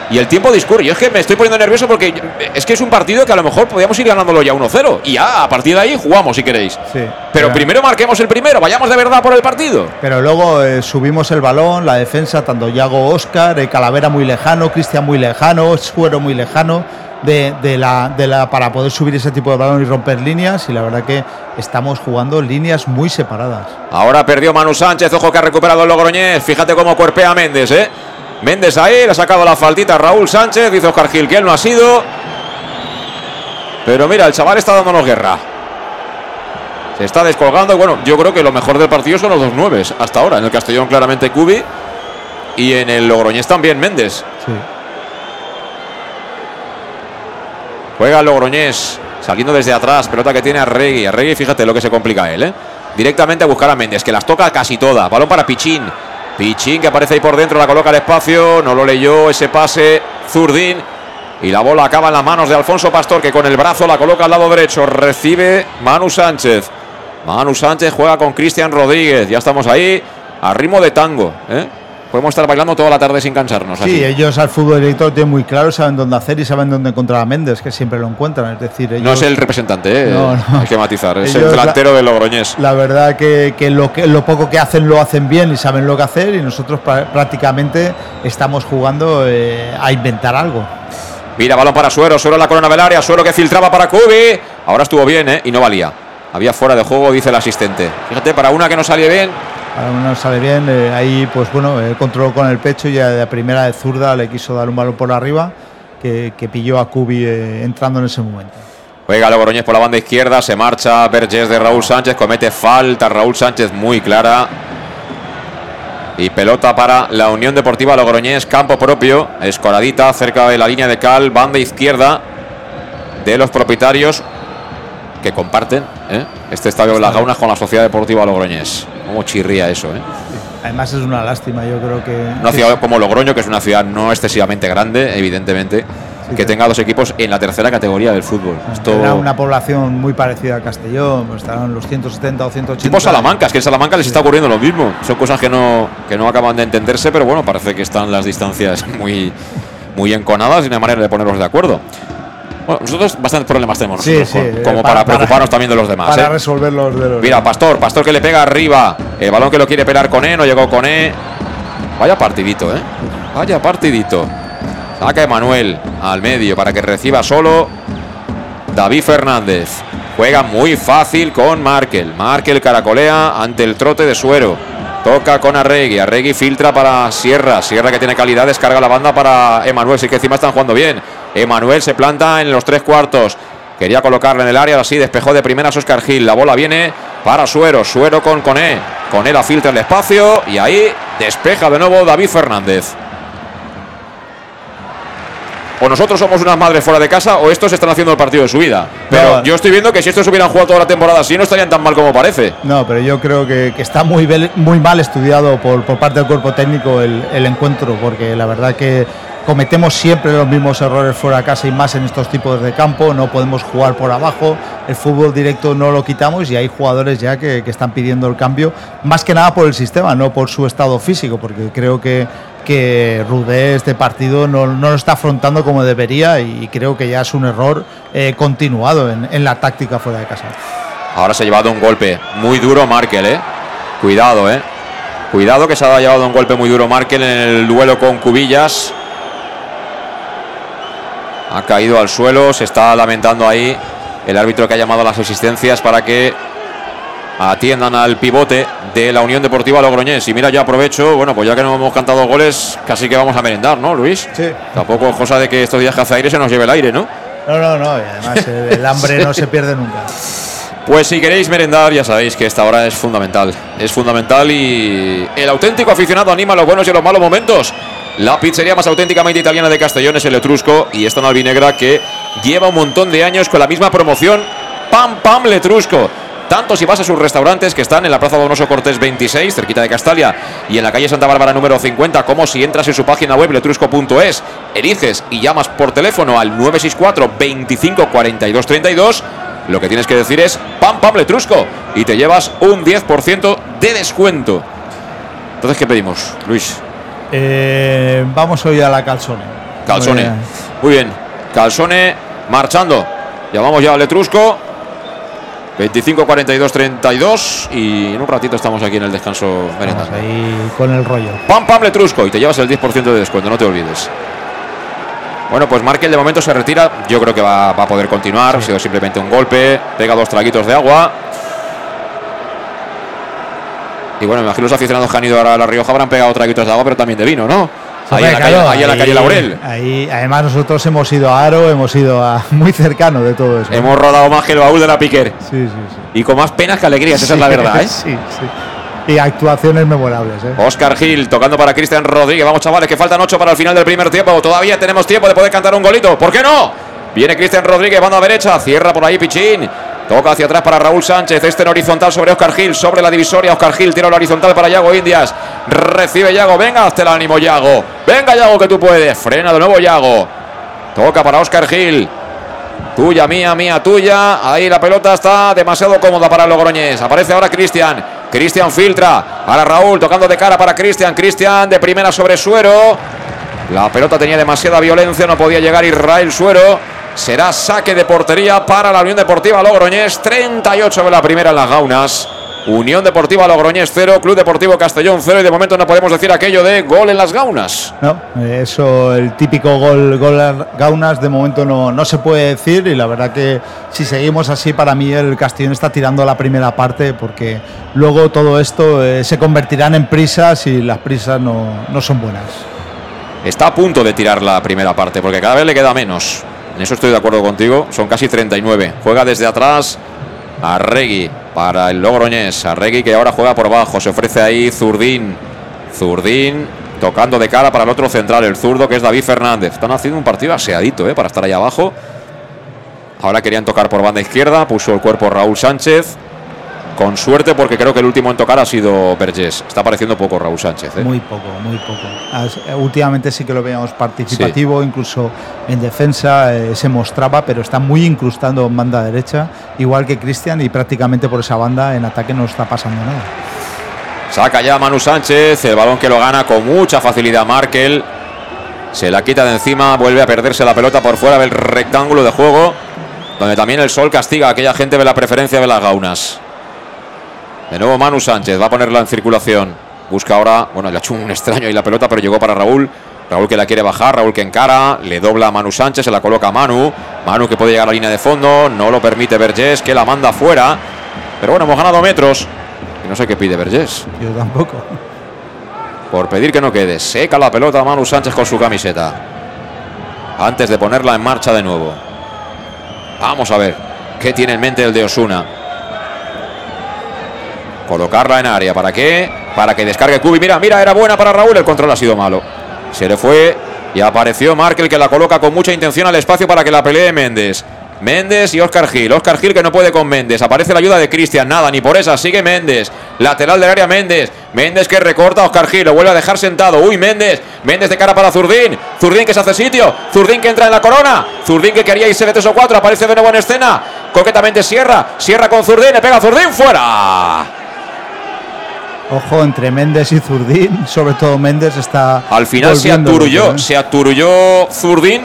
Y el tiempo discurre. Yo es que me estoy poniendo nervioso porque es que es un partido que a lo mejor podríamos ir ganándolo ya 1-0. Y ya, a partir de ahí jugamos si queréis. Sí, Pero primero marquemos el primero. Vayamos de verdad por el partido. Pero luego eh, subimos el balón, la defensa, tanto Yago Oscar, eh, Calavera muy lejano, Cristian muy lejano, Suero muy lejano, de, de la, de la, para poder subir ese tipo de balón y romper líneas. Y la verdad que estamos jugando líneas muy separadas. Ahora perdió Manu Sánchez. Ojo que ha recuperado el Logroñés. Fíjate cómo cuerpea Méndez, ¿eh? Méndez ahí, le ha sacado la faltita a Raúl Sánchez. Dice Oscar Gil que él no ha sido. Pero mira, el chaval está dándonos guerra. Se está descolgando. Bueno, yo creo que lo mejor del partido son los dos nueves. Hasta ahora. En el Castellón, claramente Cubi. Y en el Logroñés también Méndez. Sí. Juega el Logroñés. Saliendo desde atrás. Pelota que tiene a Regui. A Regui, fíjate lo que se complica a él, ¿eh? Directamente a buscar a Méndez, que las toca casi todas. Balón para Pichín. Pichín que aparece ahí por dentro, la coloca al espacio. No lo leyó ese pase. Zurdín. Y la bola acaba en las manos de Alfonso Pastor, que con el brazo la coloca al lado derecho. Recibe Manu Sánchez. Manu Sánchez juega con Cristian Rodríguez. Ya estamos ahí. A ritmo de tango. ¿eh? Podemos estar bailando toda la tarde sin cansarnos. Sí, así. ellos al fútbol director tienen muy claro, saben dónde hacer y saben dónde encontrar a Méndez, que siempre lo encuentran. Es decir, ellos, No es el representante, ¿eh? No, no. hay que matizar. Es Ellos el la- delantero de Logroñés. La verdad que, que lo que lo poco que hacen lo hacen bien y saben lo que hacer y nosotros prácticamente estamos jugando eh, a inventar algo. Mira, balón para Suero, Suero en la corona del área, Suero que filtraba para Cubi. Ahora estuvo bien, ¿eh? Y no valía. Había fuera de juego, dice el asistente. Fíjate, para una que no salió bien, no sale bien. eh, ahí, pues bueno, eh, controló con el pecho y de primera de zurda le quiso dar un balón por arriba que, que pilló a Cubi eh, entrando en ese momento. Juega Logroñés por la banda izquierda, se marcha Vergés de Raúl Sánchez, comete falta Raúl Sánchez muy clara. Y pelota para la Unión Deportiva Logroñés, campo propio, escoradita cerca de la línea de cal, banda izquierda de los propietarios que comparten ¿eh? este estadio de las Gaunas con la Sociedad Deportiva Logroñés. Como chirría eso, ¿eh? Además es una lástima, yo creo que... Una ciudad como Logroño, que es una ciudad no excesivamente grande, evidentemente, que tenga dos equipos en la tercera categoría del fútbol. Esto... Era una población muy parecida a Castellón, pues estaban los 170 o 180. Tipo Salamanca, es que en Salamanca les está ocurriendo lo mismo. Son cosas que no, que no acaban de entenderse, pero bueno, parece que están las distancias *laughs* muy, muy enconadas y no hay manera de ponernos de acuerdo. Bueno, nosotros bastantes problemas tenemos, Sí, nosotros, sí, como- como para- para, preocuparnos para- también de los demás. Para ¿eh? resolver los de los Mira, Pastor, Pastor que le pega arriba. El balón que lo quiere pelar con E, no llegó con E. Vaya partidito, ¿eh? Vaya partidito. Saca Emanuel al medio para que reciba solo David Fernández. Juega muy fácil con Markel. Markel caracolea ante el trote de Suero. Toca con Arregui. Arregui filtra para Sierra. Sierra que tiene calidad, descarga la banda para Emanuel. Sí que encima están jugando bien. Emanuel se planta en los tres cuartos. Quería colocarla en el área, así despejó de primeras Oscar Gil. La bola viene para Suero. Suero con Coné. Coné la filtra el espacio y ahí despeja de nuevo David Fernández. O nosotros somos unas madres fuera de casa o estos están haciendo el partido de su vida. Pero No. yo estoy viendo que si estos hubieran jugado toda la temporada así no estarían tan mal como parece. No, pero yo creo que, que está muy, muy mal estudiado por, por parte del cuerpo técnico el, el encuentro, porque la verdad que cometemos siempre los mismos errores fuera de casa y más en estos tipos de campo, no podemos jugar por abajo, el fútbol directo no lo quitamos y hay jugadores ya que, que están pidiendo el cambio, más que nada por el sistema, no por su estado físico, porque creo que, que Rudé este partido no, no lo está afrontando como debería y creo que ya es un error eh, continuado en, en la táctica fuera de casa. Ahora se ha llevado un golpe muy duro Markel, ¿eh? Cuidado, ¿eh? Cuidado que se ha llevado un golpe muy duro Markel en el duelo con Cubillas. Ha caído al suelo, se está lamentando ahí el árbitro que ha llamado a las asistencias para que atiendan al pivote de la Unión Deportiva Logroñés. Y mira, yo aprovecho, bueno, pues ya que no hemos cantado goles, casi que vamos a merendar, ¿no, Luis? Sí. Tampoco es cosa de que estos días que hace aire se nos lleve el aire, ¿no? No, no, no, y además el hambre *laughs* no se pierde nunca. Pues si queréis merendar, ya sabéis que esta hora es fundamental. Es fundamental y el auténtico aficionado anima los buenos y los malos momentos. La pizzería más auténticamente italiana de Castellón es el Etrusco y esta albinegra que lleva un montón de años con la misma promoción. ¡Pam, pam, Letrusco! Tanto si vas a sus restaurantes que están en la Plaza Donoso Cortés 26, cerquita de Castalia, y en la calle Santa Bárbara número 50, como si entras en su página web letrusco.es, eliges y llamas por teléfono al 964 25 42 32, lo que tienes que decir es pam pam letrusco y te llevas un 10% de descuento. Entonces, ¿qué pedimos, Luis? Eh, vamos hoy a la calzone. Calzone. Voy a- Muy bien. Calzone marchando. Llamamos ya al Letrusco. 25 42 32 y en un ratito estamos aquí en el descanso merendando. Ahí con el rollo. Pam pam Letrusco y te llevas el 10% de descuento, no te olvides. Bueno, pues Markel de momento se retira. Yo creo que va, va a poder continuar. Ha sido simplemente un golpe. Pega dos traguitos de agua. Y bueno, me imagino los aficionados que han ido ahora a La Rioja habrán pegado traguitos de agua, pero también de vino, ¿no? Ahí, en la, calle, claro, ahí en la calle ahí- Laurel. Ahí, además nosotros hemos ido a Aro, hemos ido a *laughs* muy cercano de todo eso. Hemos rodado más que el baúl de la Piquer. Sí, sí, sí. Y con más penas que alegrías, esa es la verdad, *laughs* ¿eh? Sí, sí. Y actuaciones memorables, ¿eh? Oscar Gil tocando para Cristian Rodríguez. Vamos, chavales, que faltan 8 para el final del primer tiempo. Todavía tenemos tiempo de poder cantar un golito. ¿Por qué no? Viene Cristian Rodríguez, banda derecha. Cierra por ahí Pichín. Toca hacia atrás para Raúl Sánchez. Este en horizontal sobre Oscar Gil. Sobre la divisoria. Oscar Gil tira el horizontal para Yago Indias. Recibe Yago. Venga, hasta el ánimo, Yago. Venga, Yago, que tú puedes. Frena de nuevo, Yago. Toca para Oscar Gil. Tuya, mía, mía, tuya. Ahí la pelota está demasiado cómoda para Logroñés. Aparece ahora Cristian. Cristian filtra. Para Raúl, tocando de cara para Cristian. Cristian de primera sobre Suero. La pelota tenía demasiada violencia, no podía llegar Israel Suero. Será saque de portería para la Unión Deportiva Logroñés. 38 de la primera en las gaunas. Unión Deportiva Logroñés 0, Club Deportivo Castellón 0 y de momento no podemos decir aquello de gol en las gaunas. No, eso, el típico gol, gol en gaunas de momento no, no se puede decir y la verdad que si seguimos así para mí el Castellón está tirando la primera parte porque luego todo esto eh, se convertirán en prisas y las prisas no, no son buenas. Está a punto de tirar la primera parte porque cada vez le queda menos. En eso estoy de acuerdo contigo, son casi 39. Juega desde atrás a Regui para el Logroñés. Arregui que ahora juega por abajo. Se ofrece ahí Zurdín. Zurdín tocando de cara para el otro central, el zurdo que es David Fernández. Están haciendo un partido aseadito ¿eh? para estar ahí abajo. Ahora querían tocar por banda izquierda. Puso el cuerpo Raúl Sánchez. Con suerte, porque creo que el último en tocar ha sido Vergés. Está pareciendo poco Raúl Sánchez. ¿eh? Muy poco, muy poco. Últimamente sí que lo veíamos participativo, incluso en defensa eh, se mostraba, pero está muy incrustando en banda derecha, igual que Cristian, y prácticamente por esa banda en ataque no está pasando nada. Saca ya Manu Sánchez, el balón que lo gana con mucha facilidad Markel. Se la quita de encima, vuelve a perderse la pelota por fuera del rectángulo de juego, donde también el sol castiga a aquella gente de la preferencia de las gaunas. De nuevo Manu Sánchez va a ponerla en circulación. Busca ahora, bueno, le ha hecho un extraño ahí la pelota, pero llegó para Raúl. Raúl que la quiere bajar, Raúl que encara, le dobla a Manu Sánchez, se la coloca a Manu. Manu que puede llegar a la línea de fondo, no lo permite Vergés, que la manda fuera. Pero bueno, hemos ganado metros. Y no sé qué pide Vergés. Yo tampoco. Por pedir que no quede. Seca la pelota Manu Sánchez con su camiseta. Antes de ponerla en marcha de nuevo. Vamos a ver qué tiene en mente el de Osuna. Colocarla en área. ¿Para qué? Para que descargue Cubi. Mira, mira, era buena para Raúl. El control ha sido malo. Se le fue y apareció Markel que la coloca con mucha intención al espacio para que la pelee Méndez. Méndez y Oscar Gil. Oscar Gil que no puede con Méndez. Aparece la ayuda de Cristian. Nada, ni por esa. Sigue Méndez. Lateral del área Méndez. Méndez que recorta a Oscar Gil. Lo vuelve a dejar sentado. Uy, Méndez. Méndez de cara para Zurdín. Zurdín que se hace sitio. Zurdín que entra en la corona. Zurdín que quería irse de 3 o 4. Aparece de nuevo en escena. Coquetamente Sierra. Sierra con Zurdín. Le pega a Zurdín. Fuera. Ojo, entre Méndez y Zurdín, sobre todo Méndez está. Al final se aturulló. ¿eh? Se aturulló Zurdín.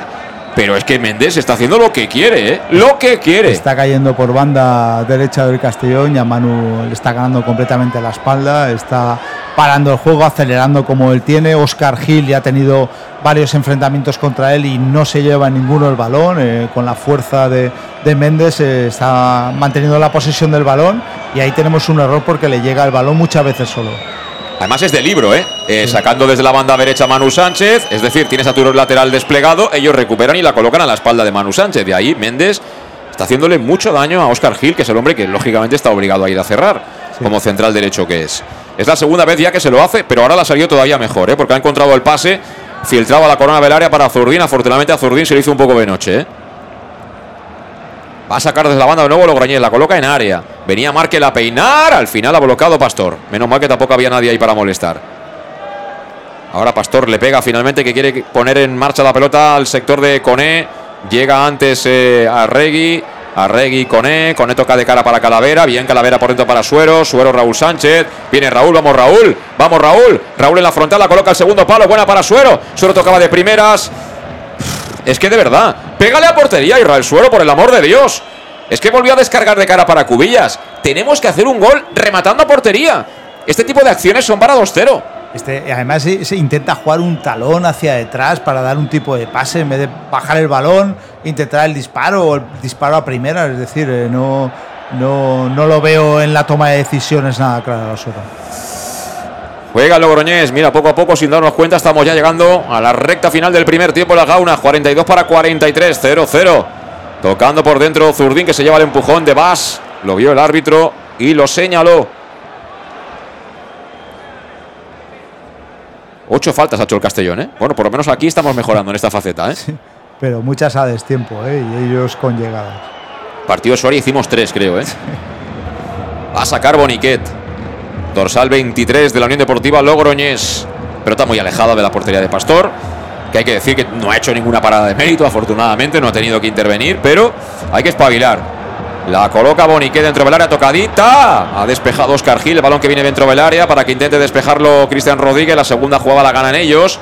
Pero es que Méndez está haciendo lo que quiere, ¿eh? Lo que quiere. Está cayendo por banda derecha del Castellón y a Manu le está ganando completamente la espalda, está parando el juego, acelerando como él tiene. Oscar Gil ya ha tenido varios enfrentamientos contra él y no se lleva ninguno el balón. eh, con la fuerza de, de Méndez eh, está manteniendo la posesión del balón y ahí tenemos un error porque le llega el balón muchas veces solo. Además es de libro, ¿eh? Eh, Sacando desde la banda derecha Manu Sánchez, es decir, tienes a tu lateral desplegado, ellos recuperan y la colocan a la espalda de Manu Sánchez. De ahí Méndez está haciéndole mucho daño a Oscar Gil, que es el hombre que lógicamente está obligado a ir a cerrar, como central derecho que es. Es la segunda vez ya que se lo hace, pero ahora la salió todavía mejor, ¿eh? Porque ha encontrado el pase, filtrado a la corona del área para Zurdín. Afortunadamente a Zurdín se le hizo un poco de noche, ¿eh? Va a sacar desde la banda de nuevo Logroñés, la coloca en área. Venía Markel a peinar, al final ha bloqueado Pastor. Menos mal que tampoco había nadie ahí para molestar. Ahora Pastor le pega finalmente que quiere poner en marcha la pelota al sector de Coné. Llega antes eh, a Regui. A Regui, Coné. Coné toca de cara para Calavera. Bien Calavera por dentro para Suero. Suero Raúl Sánchez. Viene Raúl. Vamos Raúl. Vamos Raúl. Raúl en la frontal. La coloca el segundo palo. Buena para Suero. Suero tocaba de primeras. Es que de verdad. Pégale a portería Israel Suero por el amor de Dios. Es que volvió a descargar de cara para Cubillas. Tenemos que hacer un gol rematando a portería. Este tipo de acciones son para 2-0. Este, además se, se intenta jugar un talón hacia detrás para dar un tipo de pase en vez de bajar el balón, intentar el disparo o el disparo a primera, es decir, eh, no, no, no lo veo en la toma de decisiones nada claro. Solo. Juega Logroñés, mira, poco a poco, sin darnos cuenta, estamos ya llegando a la recta final del primer tiempo. La Gauna, 42 para 43, 0-0. Tocando por dentro Zurdín, que se lleva el empujón de Bas. Lo vio el árbitro y lo señaló. Ocho faltas ha hecho el Castellón, ¿eh? Bueno, por lo menos aquí estamos mejorando en esta faceta, ¿eh? *laughs* Pero muchas a destiempo, ¿eh? y ellos con llegadas. Partido Soria hicimos tres, creo, ¿eh? Va a sacar Boniquet. Dorsal 23 de la Unión Deportiva Logroñés. Pelota muy alejada de la portería de Pastor. Que hay que decir que no ha hecho ninguna parada de mérito, afortunadamente, no ha tenido que intervenir, pero hay que espabilar. La coloca Boniquet dentro del área, tocadita. Ha despejado Oscar Gil, el balón que viene dentro del área para que intente despejarlo Cristian Rodríguez. La segunda jugada la ganan ellos.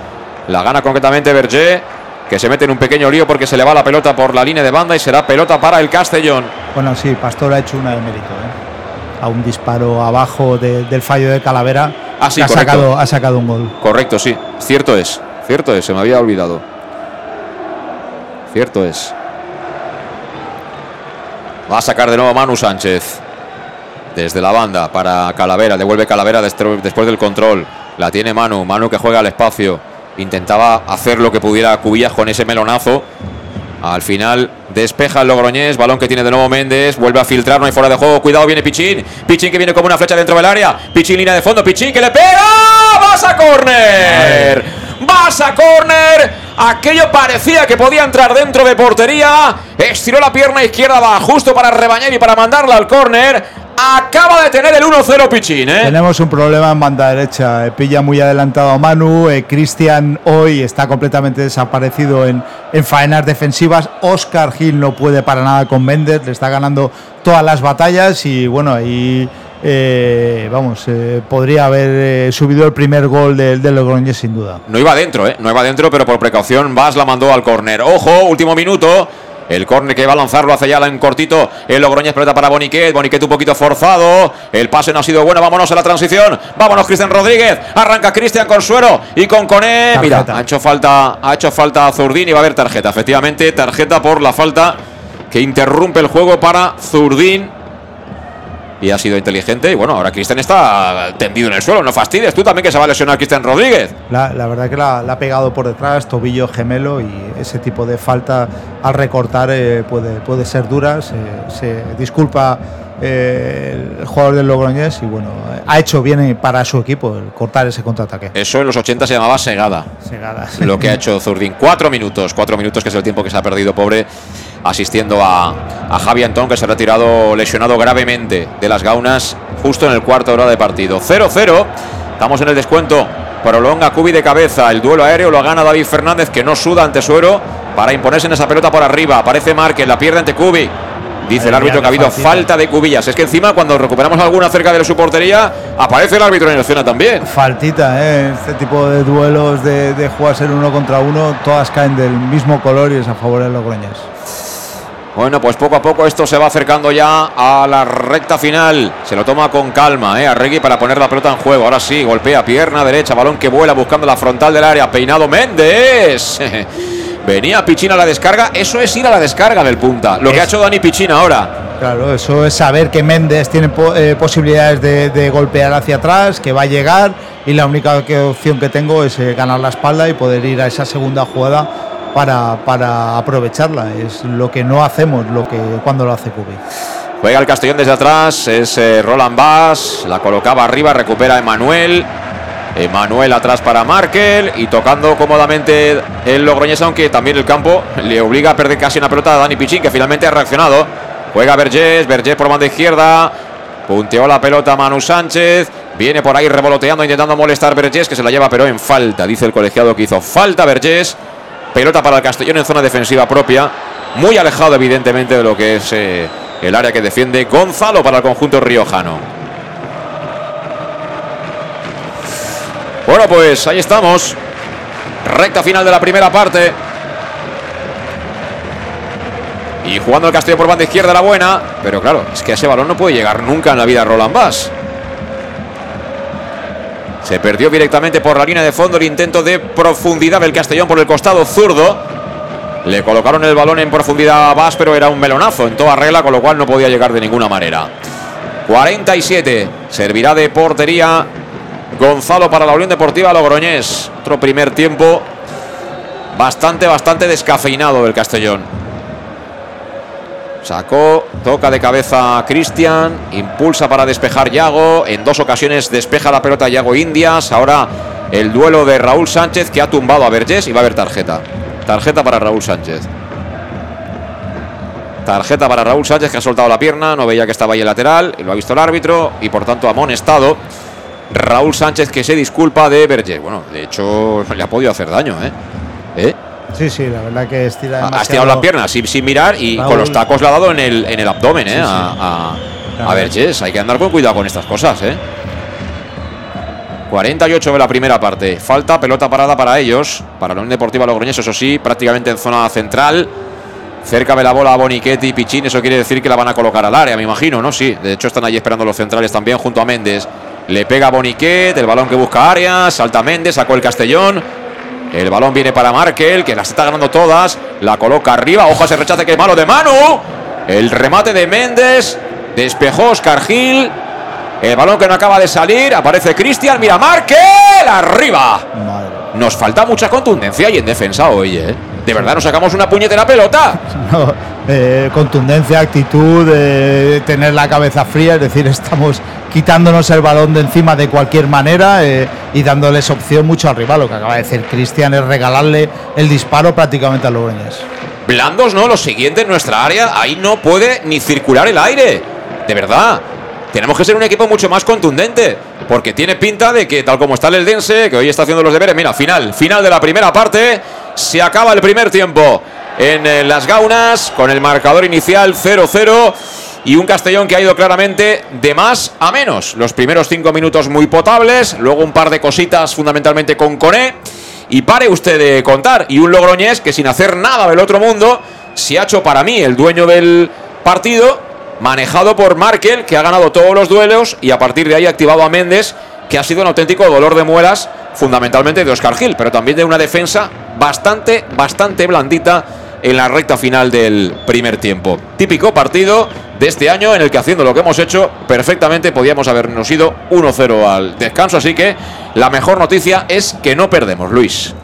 La gana concretamente Berger, que se mete en un pequeño lío porque se le va la pelota por la línea de banda y será pelota para el Castellón. Bueno, sí, Pastor ha hecho una de mérito. ¿eh? A un disparo abajo de- del fallo de Calavera. Ah, sí, ha, correcto. sacado, ha sacado un gol. Correcto, sí. Cierto es. Cierto es, se me había olvidado. Cierto es. Va a sacar de nuevo Manu Sánchez. Desde la banda para Calavera. Devuelve Calavera después del control. La tiene Manu. Manu que juega al espacio. Intentaba hacer lo que pudiera Cubillas con ese melonazo. Al final despeja el Logroñés, balón que tiene de nuevo Méndez, vuelve a filtrar, no hay fuera de juego, cuidado, viene Pichín, Pichín que viene como una flecha dentro del área, Pichín línea de fondo, Pichín que le pega, vas a córner, vas a córner, aquello parecía que podía entrar dentro de portería, estiró la pierna izquierda, va justo para rebañar y para mandarla al córner, acaba de tener el 1-0 Pichín, ¿eh? Tenemos un problema en banda derecha. eh, Pilla muy adelantado a Manu. eh, Cristian hoy está completamente desaparecido en, en faenas defensivas. Oscar Gil no puede para nada con Méndez. Le está ganando todas las batallas. Y bueno, ahí eh, vamos, eh, podría haber eh, subido el primer gol del, del Logroñés sin duda. No iba dentro, ¿eh? No iba dentro, pero por precaución Vas la mandó al córner. Ojo, último minuto. El córner que va a lanzarlo hacia allá en cortito. El Logroñez pelota para Boniquet. Boniquet un poquito forzado. El pase no ha sido bueno. Vámonos a la transición. Vámonos, Cristian Rodríguez. Arranca Cristian con Suero y con Coné. Mira, ha hecho falta, ha hecho falta Zurdín y va a haber tarjeta. Efectivamente, tarjeta por la falta que interrumpe el juego para Zurdín. Y ha sido inteligente. Y bueno, ahora Cristian está tendido en el suelo. No fastidies. Tú también que se va a lesionar Cristian Rodríguez. La, la verdad que la, la ha pegado por detrás, tobillo gemelo y ese tipo de falta al recortar eh, puede, puede ser dura. Se, se disculpa eh, el jugador del Logroñés y bueno, eh, ha hecho bien para su equipo el cortar ese contraataque. Eso en los 80 se llamaba segada. Segadas. Lo que ha hecho Zurdín. Cuatro minutos. Cuatro minutos que es el tiempo que se ha perdido, pobre. Asistiendo a, a Javi Antón, que se ha retirado lesionado gravemente de las gaunas justo en el cuarto hora de partido. 0-0. Estamos en el descuento. Prolonga Cubi de cabeza. El duelo aéreo lo gana David Fernández, que no suda ante Suero para imponerse en esa pelota por arriba. Aparece Márquez, la pierde ante Cubi. Dice el árbitro que ha habido falta de cubillas. Es que encima, cuando recuperamos alguna cerca de su portería, aparece el árbitro en escena también. Faltita, ¿eh? este tipo de duelos de, de jugarse el uno contra uno, todas caen del mismo color y es a favor del Logroñés. Bueno, pues poco a poco esto se va acercando ya a la recta final. Se lo toma con calma, ¿eh? Arregui para poner la pelota en juego. Ahora sí, golpea pierna derecha, balón que vuela buscando la frontal del área. Peinado Méndez. *laughs* Venía Pichín a la descarga. Eso es ir a la descarga del punta. Lo que ha hecho Dani Pichín ahora. Claro, eso es saber que Méndez tiene po- eh, posibilidades de, de golpear hacia atrás, que va a llegar y la única opción que tengo es eh, ganar la espalda y poder ir a esa segunda jugada para, para aprovecharla. Es lo que no hacemos lo que cuando lo hace Cubi. Juega el Castellón desde atrás. Es eh, Roland Bass. La colocaba arriba. Recupera Emanuel. Emanuel atrás para Markel. Y tocando cómodamente el Logroñés, aunque también el campo le obliga a perder casi una pelota a Dani Pichín, que finalmente ha reaccionado. Juega Vergés. Vergés por banda izquierda. Punteó la pelota Manu Sánchez. Viene por ahí revoloteando, intentando molestar Vergés, que se la lleva, pero en falta. Dice el colegiado que hizo falta Vergés. Pelota para el Castellón en zona defensiva propia. Muy alejado, evidentemente, de lo que es eh, el área que defiende Gonzalo para el conjunto riojano. Bueno, pues ahí estamos. Recta final de la primera parte. Y jugando el Castillo por banda izquierda la buena. Pero claro, es que ese balón no puede llegar nunca en la vida Roland Bass. Se perdió directamente por la línea de fondo el intento de profundidad del Castellón por el costado zurdo. Le colocaron el balón en profundidad a pero era un melonazo en toda regla, con lo cual no podía llegar de ninguna manera. 47. Servirá de portería Gonzalo para la Unión Deportiva Logroñés. Otro primer tiempo bastante, bastante descafeinado del Castellón. Sacó, toca de cabeza Cristian, impulsa para despejar Yago. En dos ocasiones despeja la pelota Yago Indias. Ahora el duelo de Raúl Sánchez que ha tumbado a Vergés y va a haber tarjeta. Tarjeta para Raúl Sánchez. Tarjeta para Raúl Sánchez que ha soltado la pierna, no veía que estaba ahí el lateral, lo ha visto el árbitro y por tanto amonestado. Raúl Sánchez que se disculpa de Vergés. Bueno, de hecho *laughs* le ha podido hacer daño, ¿eh? ¿Eh? Sí, sí, la verdad que estira Ha estirado la pierna sin, sin mirar y Raúl- con los tacos le ha dado en el, en el abdomen, ¿eh? Sí, sí. A, a Vergés. Hay que andar con cuidado con estas cosas, ¿eh? 48 de la primera parte. Falta, pelota parada para ellos. Para la Unión Deportiva Logroñés, eso sí, prácticamente en zona central. Cerca de la bola a Boniquetti y Pichín, eso quiere decir que la van a colocar al área, me imagino, ¿no? Sí, de hecho están allí esperando los centrales también junto a Méndez. Le pega a Boniquet, el balón que busca Arias, salta Méndez, sacó el Castellón. El balón viene para Markel, que las está ganando todas. La coloca arriba, ojo a ese rechace que es malo de Manu. El remate de Méndez, despejó Oscar Gil. El balón que no acaba de salir, aparece Cristian, mira Markel, arriba. Nos falta mucha contundencia y en defensa hoy, ¿eh? De verdad, nos sacamos una puñetera pelota. *laughs* No, eh, contundencia, actitud, eh, tener la cabeza fría, es decir, *laughs* estamos quitándonos el balón de encima de cualquier manera eh, y dándoles opción mucho al rival. Lo que acaba de decir Cristian es regalarle el disparo prácticamente a Logroñés. Blandos, ¿no? Lo siguiente en nuestra área, ahí no puede ni circular el aire. De verdad. Tenemos que ser un equipo mucho más contundente. Porque tiene pinta de que, tal como está el Eldense, que hoy está haciendo los deberes, mira, final, final de la primera parte. Se acaba el primer tiempo en eh, las Gaunas con el marcador inicial 0-0 y un Castellón que ha ido claramente de más a menos. Los primeros cinco minutos muy potables, luego un par de cositas fundamentalmente con Coné. Y pare usted de contar. Y un Logroñés que sin hacer nada del otro mundo se ha hecho para mí el dueño del partido, manejado por Markel, que ha ganado todos los duelos y a partir de ahí ha activado a Méndez, que ha sido un auténtico dolor de muelas, fundamentalmente de Oscar Gil, pero también de una defensa bastante, bastante blandita en la recta final del primer tiempo. Típico partido de este año en el que haciendo lo que hemos hecho perfectamente podíamos habernos ido 1-0 al descanso, así que la mejor noticia es que no perdemos, Luis.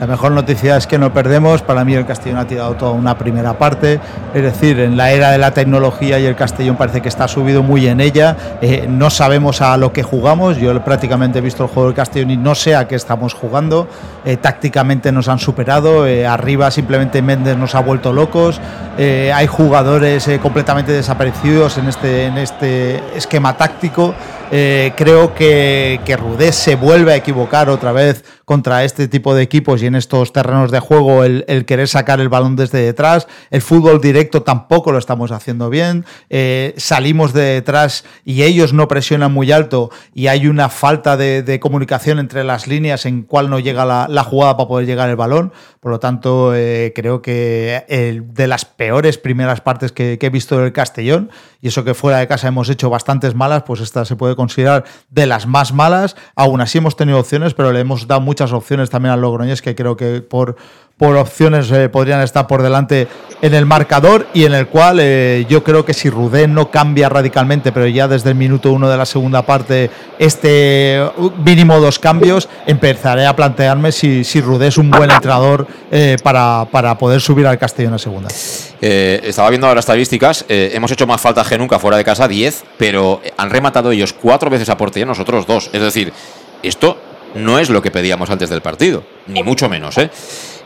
La mejor noticia es que no perdemos. Para mí el Castellón ha tirado toda una primera parte. Es decir, en la era de la tecnología y el Castellón parece que está subido muy en ella. Eh, no sabemos a lo que jugamos. Yo prácticamente he visto el juego del Castellón y no sé a qué estamos jugando. Eh, tácticamente nos han superado. Eh, arriba simplemente Méndez nos ha vuelto locos. hay jugadores completamente desaparecidos en este, en este esquema táctico. Creo que, que Rudés se vuelve a equivocar otra vez contra este tipo de equipos y en estos terrenos de juego el, querer sacar el balón desde detrás. El fútbol directo tampoco lo estamos haciendo bien. Eh, salimos de detrás y ellos no presionan muy alto y hay una falta de, comunicación entre las líneas en cual no llega la, jugada para poder llegar el balón. Por lo tanto, eh, creo que de las peores primeras partes que, que he visto del Castellón, y eso que fuera de casa hemos hecho bastantes malas, pues esta se puede considerar de las más malas. Aún así hemos tenido opciones, pero le hemos dado mucho opciones también al Logroñés que creo que por, por opciones eh, podrían estar por delante en el marcador y en el cual eh, yo creo que si Rudé no cambia radicalmente, pero ya desde el minuto uno de la segunda parte, este uh, mínimo dos cambios, empezaré a plantearme si, si Rudé es un buen entrenador eh, para, para, poder subir al Castellón a segunda. estaba viendo las estadísticas, hemos hecho más faltas que nunca fuera de casa, 10, pero han rematado ellos cuatro veces a portería, nosotros dos. Es decir, esto no es lo que pedíamos antes del partido, ni mucho menos. ¿eh?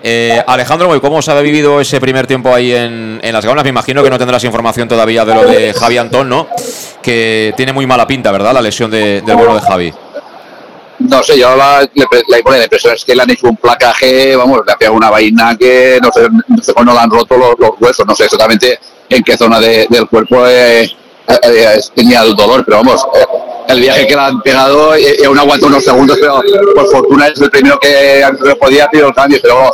Eh, Alejandro, ¿cómo se ha vivido ese primer tiempo ahí en, las gaunas? Me imagino que no tendrás información todavía de lo de Javi Antón, ¿no? Que tiene muy mala pinta, ¿verdad? La lesión del bueno de Javi. No sé, yo la, la, impresión es que le han hecho un placaje, vamos, le ha pegado una vaina que no sé, no sé le han roto los, huesos, no sé exactamente en qué zona del cuerpo eh, tenía el dolor, pero vamos, el viaje que le han pegado y, aún aguanta unos segundos, pero por fortuna es el primero que, podía hacer el cambio, pero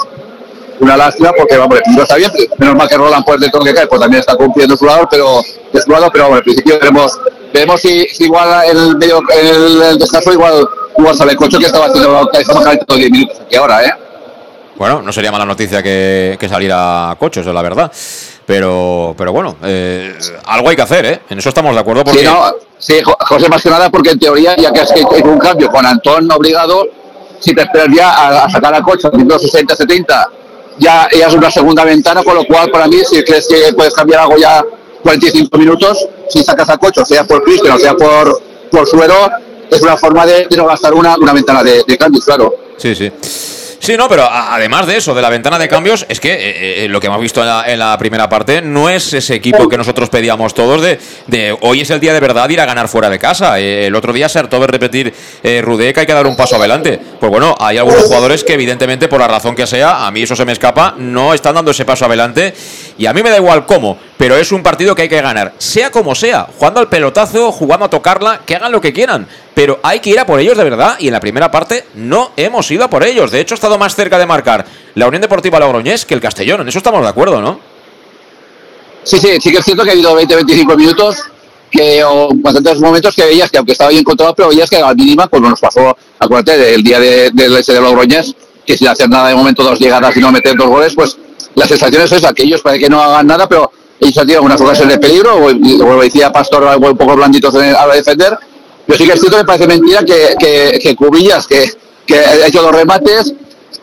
una lástima porque vamos, no está bien, menos mal que Roland pues de todo que cae, pues también está cumpliendo su lado, pero es su lado, pero bueno, al principio veremos, veremos si, igual en el medio, en el, descanso igual, el coche que estaba haciendo estamos todos 10 minutos aquí ahora, eh. Bueno, no sería mala noticia que, que saliera Cocho, eso es la verdad. Pero, pero bueno, eh, algo hay que hacer, ¿eh? En eso estamos de acuerdo. Porque... Sí, no, sí, José, más que nada, porque en teoría, ya que has hecho un cambio con Antón obligado, si te esperas ya a, sacar a Cocho en 60, 70, ya, ya es una segunda ventana, con lo cual, para mí, si crees que puedes cambiar algo ya 45 minutos, si sacas a Cocho, sea por Cristian o sea por, por Suero, es una forma de, no gastar una, una ventana de, de cambios, claro. Sí, sí. Sí, no, pero además de eso, de la ventana de cambios, es que eh, eh, lo que hemos visto en la, primera parte no es ese equipo que nosotros pedíamos todos de, de hoy es el día de verdad ir a ganar fuera de casa. Eh, el otro día se hartó de repetir Rudeca, hay que dar un paso adelante. Pues bueno, hay algunos jugadores que evidentemente, por la razón que sea, a mí eso se me escapa, no están dando ese paso adelante y a mí me da igual cómo, pero es un partido que hay que ganar, sea como sea, jugando al pelotazo, jugando a tocarla, que hagan lo que quieran pero hay que ir a por ellos de verdad. Y en la primera parte no hemos ido a por ellos. De hecho, ha estado más cerca de marcar la Unión Deportiva Logroñés que el Castellón. En eso estamos de acuerdo, ¿no? Sí, sí, sí que es cierto que ha habido 20-25 minutos que o bastantes momentos que veías que aunque estaba bien controlado, pero veías que a la mínima, pues nos pasó, acuérdate, del día de, del ese de Logroñés, que sin hacer nada de momento dos llegadas y no meter dos goles, pues la sensación es esa, que ellos parece que no hagan nada, pero ellos han tenido unas ocasiones de peligro, o, o decía Pastor, un poco blanditos a la defender, pero sí que es cierto que parece mentira que, que, que Cubillas, que, que ha hecho dos remates,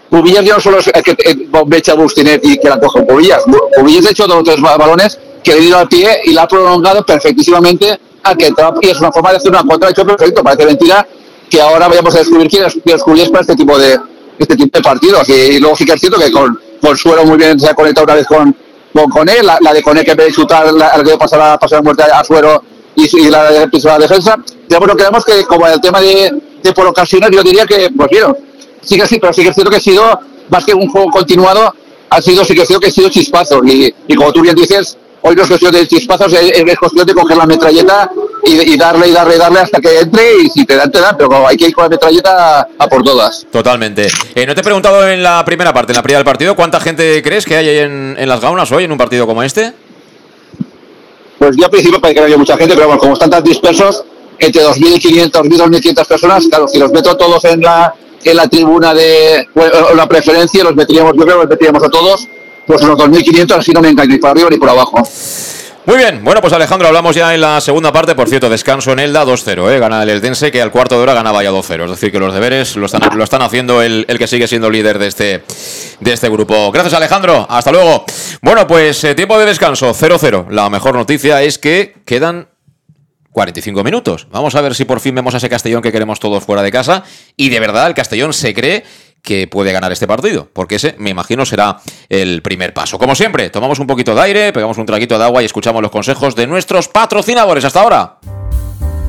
Cubillas ya no solo es que Bombecha Bustinet y que la coge Cubillas. Cubillas ha hecho dos o tres ba- balones que le ido al pie y la ha prolongado perfectísimamente a que y es una forma de hacer una contra, hecho perfecto. Parece mentira que ahora vayamos a descubrir quién es, quién es Cubillas para este tipo de este tipo de partidos. Y, luego sí que es cierto que con, con Suero muy bien se ha conectado una vez con, con, con él, la, la de Coné que en vez de chutar, la, la que pasar a pasar a muerte a Suero y, y la de pisar la defensa. Ya bueno, creemos que como el tema de, de por ocasiones, yo diría que, pues vieron, sí que sí, pero sí que es cierto que ha sido, más que un juego continuado, ha sido, sí que es cierto que ha sido chispazos. Y, y como tú bien dices, hoy no es cuestión de chispazos, es, es cuestión de coger la metralleta y, y darle y darle y darle hasta que entre y si te dan, te dan, pero hay que ir con la metralleta a, por todas. Totalmente. Eh, no te he preguntado en la primera parte, en la primera del partido, ¿cuánta gente crees que hay ahí en, en las gaunas hoy en un partido como este? Pues yo al principio parece que no había mucha gente, pero bueno, como están tan dispersos, entre 2.500, 2.500 personas, claro, si los meto todos en la en la tribuna de bueno, la preferencia, los meteríamos, yo creo que los meteríamos a todos, pues unos 2.500, así no me engaño ni para arriba ni por abajo. Muy bien, bueno, pues Alejandro, hablamos ya en la segunda parte. Por cierto, descanso en Elda 2-0, ¿eh? gana el Eldense, que al cuarto de hora ganaba ya 2-0. Es decir, que los deberes lo están, lo están haciendo el, el que sigue siendo líder de este, de este grupo. Gracias, Alejandro. Hasta luego. Bueno, pues eh, tiempo de descanso, 0-0. La mejor noticia es que quedan 45 minutos. Vamos a ver si por fin vemos a ese Castellón que queremos todos fuera de casa. Y de verdad, el Castellón se cree que puede ganar este partido, porque ese, me imagino, será el primer paso. Como siempre, tomamos un poquito de aire, pegamos un traguito de agua y escuchamos los consejos de nuestros patrocinadores. Hasta ahora.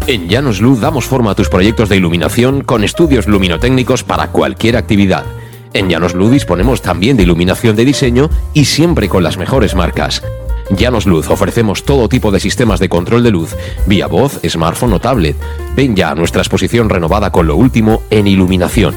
En Llanos Luz damos forma a tus proyectos de iluminación con estudios luminotécnicos para cualquier actividad. En Llanos Luz disponemos también de iluminación de diseño y siempre con las mejores marcas. Llanos Luz ofrecemos todo tipo de sistemas de control de luz, vía voz, smartphone o tablet. Ven ya a nuestra exposición renovada con lo último en iluminación.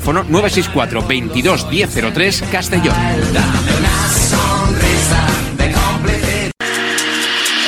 964 22 1003 Castellón.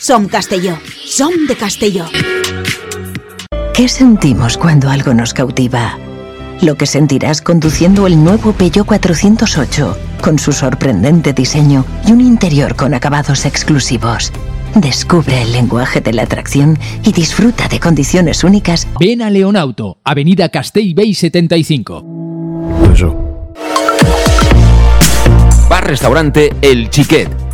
Som Castelló. Som de Castelló. ¿Qué sentimos cuando algo nos cautiva? Lo que sentirás conduciendo el nuevo Peugeot 408, con su sorprendente diseño y un interior con acabados exclusivos. Descubre el lenguaje de la atracción y disfruta de condiciones únicas. Ven a Leonauto, Avenida Castell Bay 75. Bar Restaurante El Chiquet.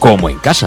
como en casa.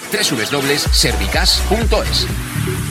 www.servicas.es.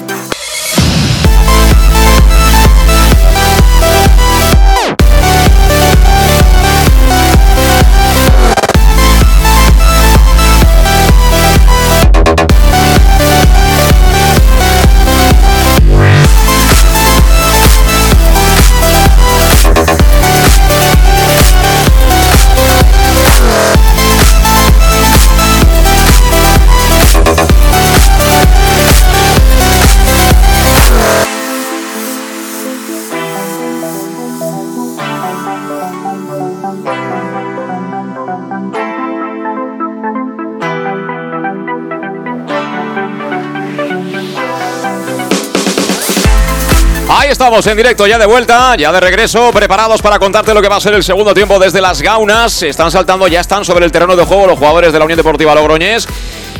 Estamos en directo, ya de vuelta, ya de regreso, preparados para contarte lo que va a ser el segundo tiempo desde las gaunas. Están saltando, ya están sobre el terreno de juego los jugadores de la Unión Deportiva Logroñés.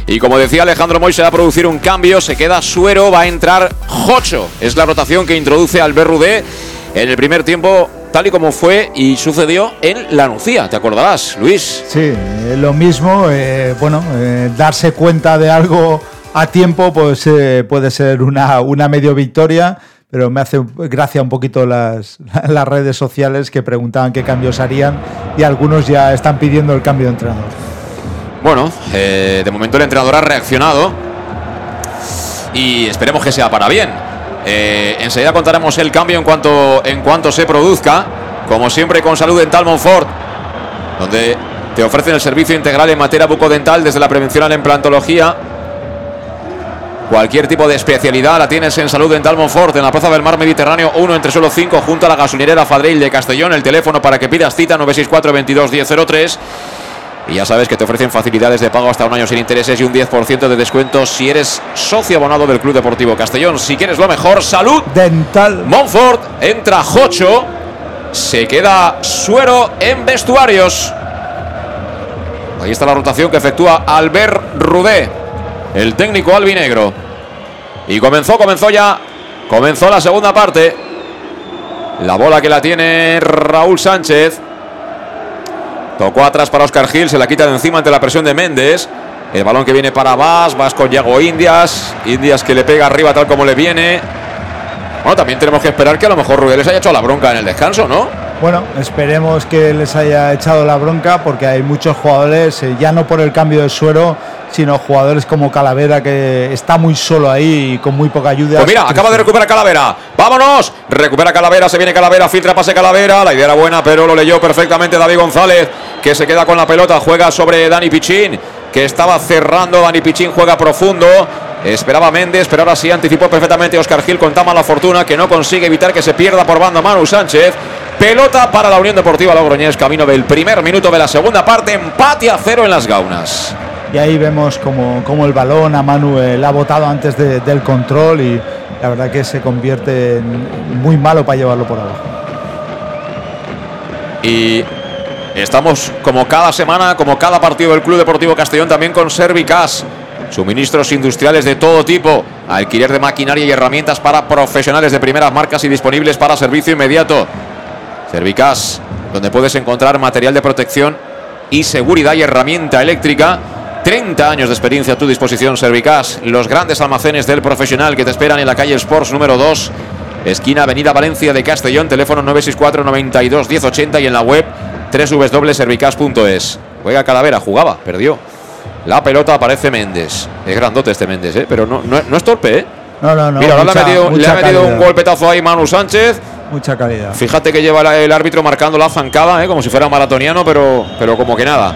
Y como decía Alejandro Moy, se va a producir un cambio, se queda Suero, va a entrar Jocho. Es la rotación que introduce al Berrudé. En el primer tiempo tal y como fue y sucedió en La Nucía, ¿te acordarás, Luis? Sí, eh, lo mismo, eh, bueno, eh, darse cuenta de algo a tiempo pues eh, puede ser una, una medio victoria, pero me hace gracia un poquito las, *laughs* las redes sociales que preguntaban qué cambios harían y algunos ya están pidiendo el cambio de entrenador. Bueno, eh, de momento el entrenador ha reaccionado y esperemos que sea para bien. Eh, enseguida contaremos el cambio en cuanto, en cuanto se produzca, como siempre con Salud Dental Monfort, donde te ofrecen el servicio integral en materia bucodental desde la prevención a la implantología. Cualquier tipo de especialidad la tienes en Salud Dental Monfort, en la Plaza del Mar Mediterráneo 1 entre solo 5, junto a la gasolinera Fadril de Castellón. El teléfono para que pidas cita 964 22 1003. Y ya sabes que te ofrecen facilidades de pago hasta un año sin intereses y un 10% de descuento si eres socio abonado del Club Deportivo Castellón. Si quieres lo mejor, salud. Dental. Monfort entra Jocho. Se queda Suero en vestuarios. Ahí está la rotación que efectúa Albert Rudé, el técnico albinegro. Y comenzó, comenzó ya. Comenzó la segunda parte. La bola que la tiene Raúl Sánchez. Tocó atrás para Oscar Gil, se la quita de encima ante la presión de Méndez. El balón que viene para Vas, Vas con Yago Indias. Indias que le pega arriba tal como le viene. Bueno, también tenemos que esperar que a lo mejor Rubén les haya hecho la bronca en el descanso, ¿no? Bueno, esperemos que les haya echado la bronca porque hay muchos jugadores, eh, ya no por el cambio de suero, sino jugadores como Calavera que está muy solo ahí y con muy poca ayuda. Pues mira, acaba de recuperar Calavera. ¡Vámonos! Recupera Calavera, se viene Calavera, filtra pase Calavera. La idea era buena, pero lo leyó perfectamente David González, que se queda con la pelota, juega sobre Dani Pichín, que estaba cerrando. Dani Pichín juega profundo. Esperaba Méndez, pero ahora sí anticipó perfectamente Oscar Gil con tan mala fortuna que no consigue evitar que se pierda por banda Manu Sánchez. Pelota para la Unión Deportiva Logroñés, camino del primer minuto de la segunda parte, empate a cero en las gaunas. Y ahí vemos como, como el balón a Manuel ha botado antes de- del control y la verdad que se convierte en muy malo para llevarlo por abajo. Y estamos como cada semana, como cada partido del Club Deportivo Castellón, también con Servicas. Suministros industriales de todo tipo, alquiler de maquinaria y herramientas para profesionales de primeras marcas y disponibles para servicio inmediato. Servicas, donde puedes encontrar material de protección y seguridad y herramienta eléctrica. 30 años de experiencia a tu disposición, Servicas. Los grandes almacenes del profesional que te esperan en la calle Sports número 2, esquina Avenida Valencia de Castellón, teléfono 964 92 1080 y en la web www.servicas.es. Juega Calavera, jugaba, perdió. La pelota aparece Méndez. Es grandote este Méndez, ¿eh? pero no, no, no es torpe. ¿eh? No, no, no. Mira, ahora le ha metido, le mucha ha metido un golpetazo ahí Manu Sánchez. Mucha calidad. Fíjate que lleva el árbitro marcando la zancada, ¿eh? como si fuera maratoniano, pero, pero como que nada.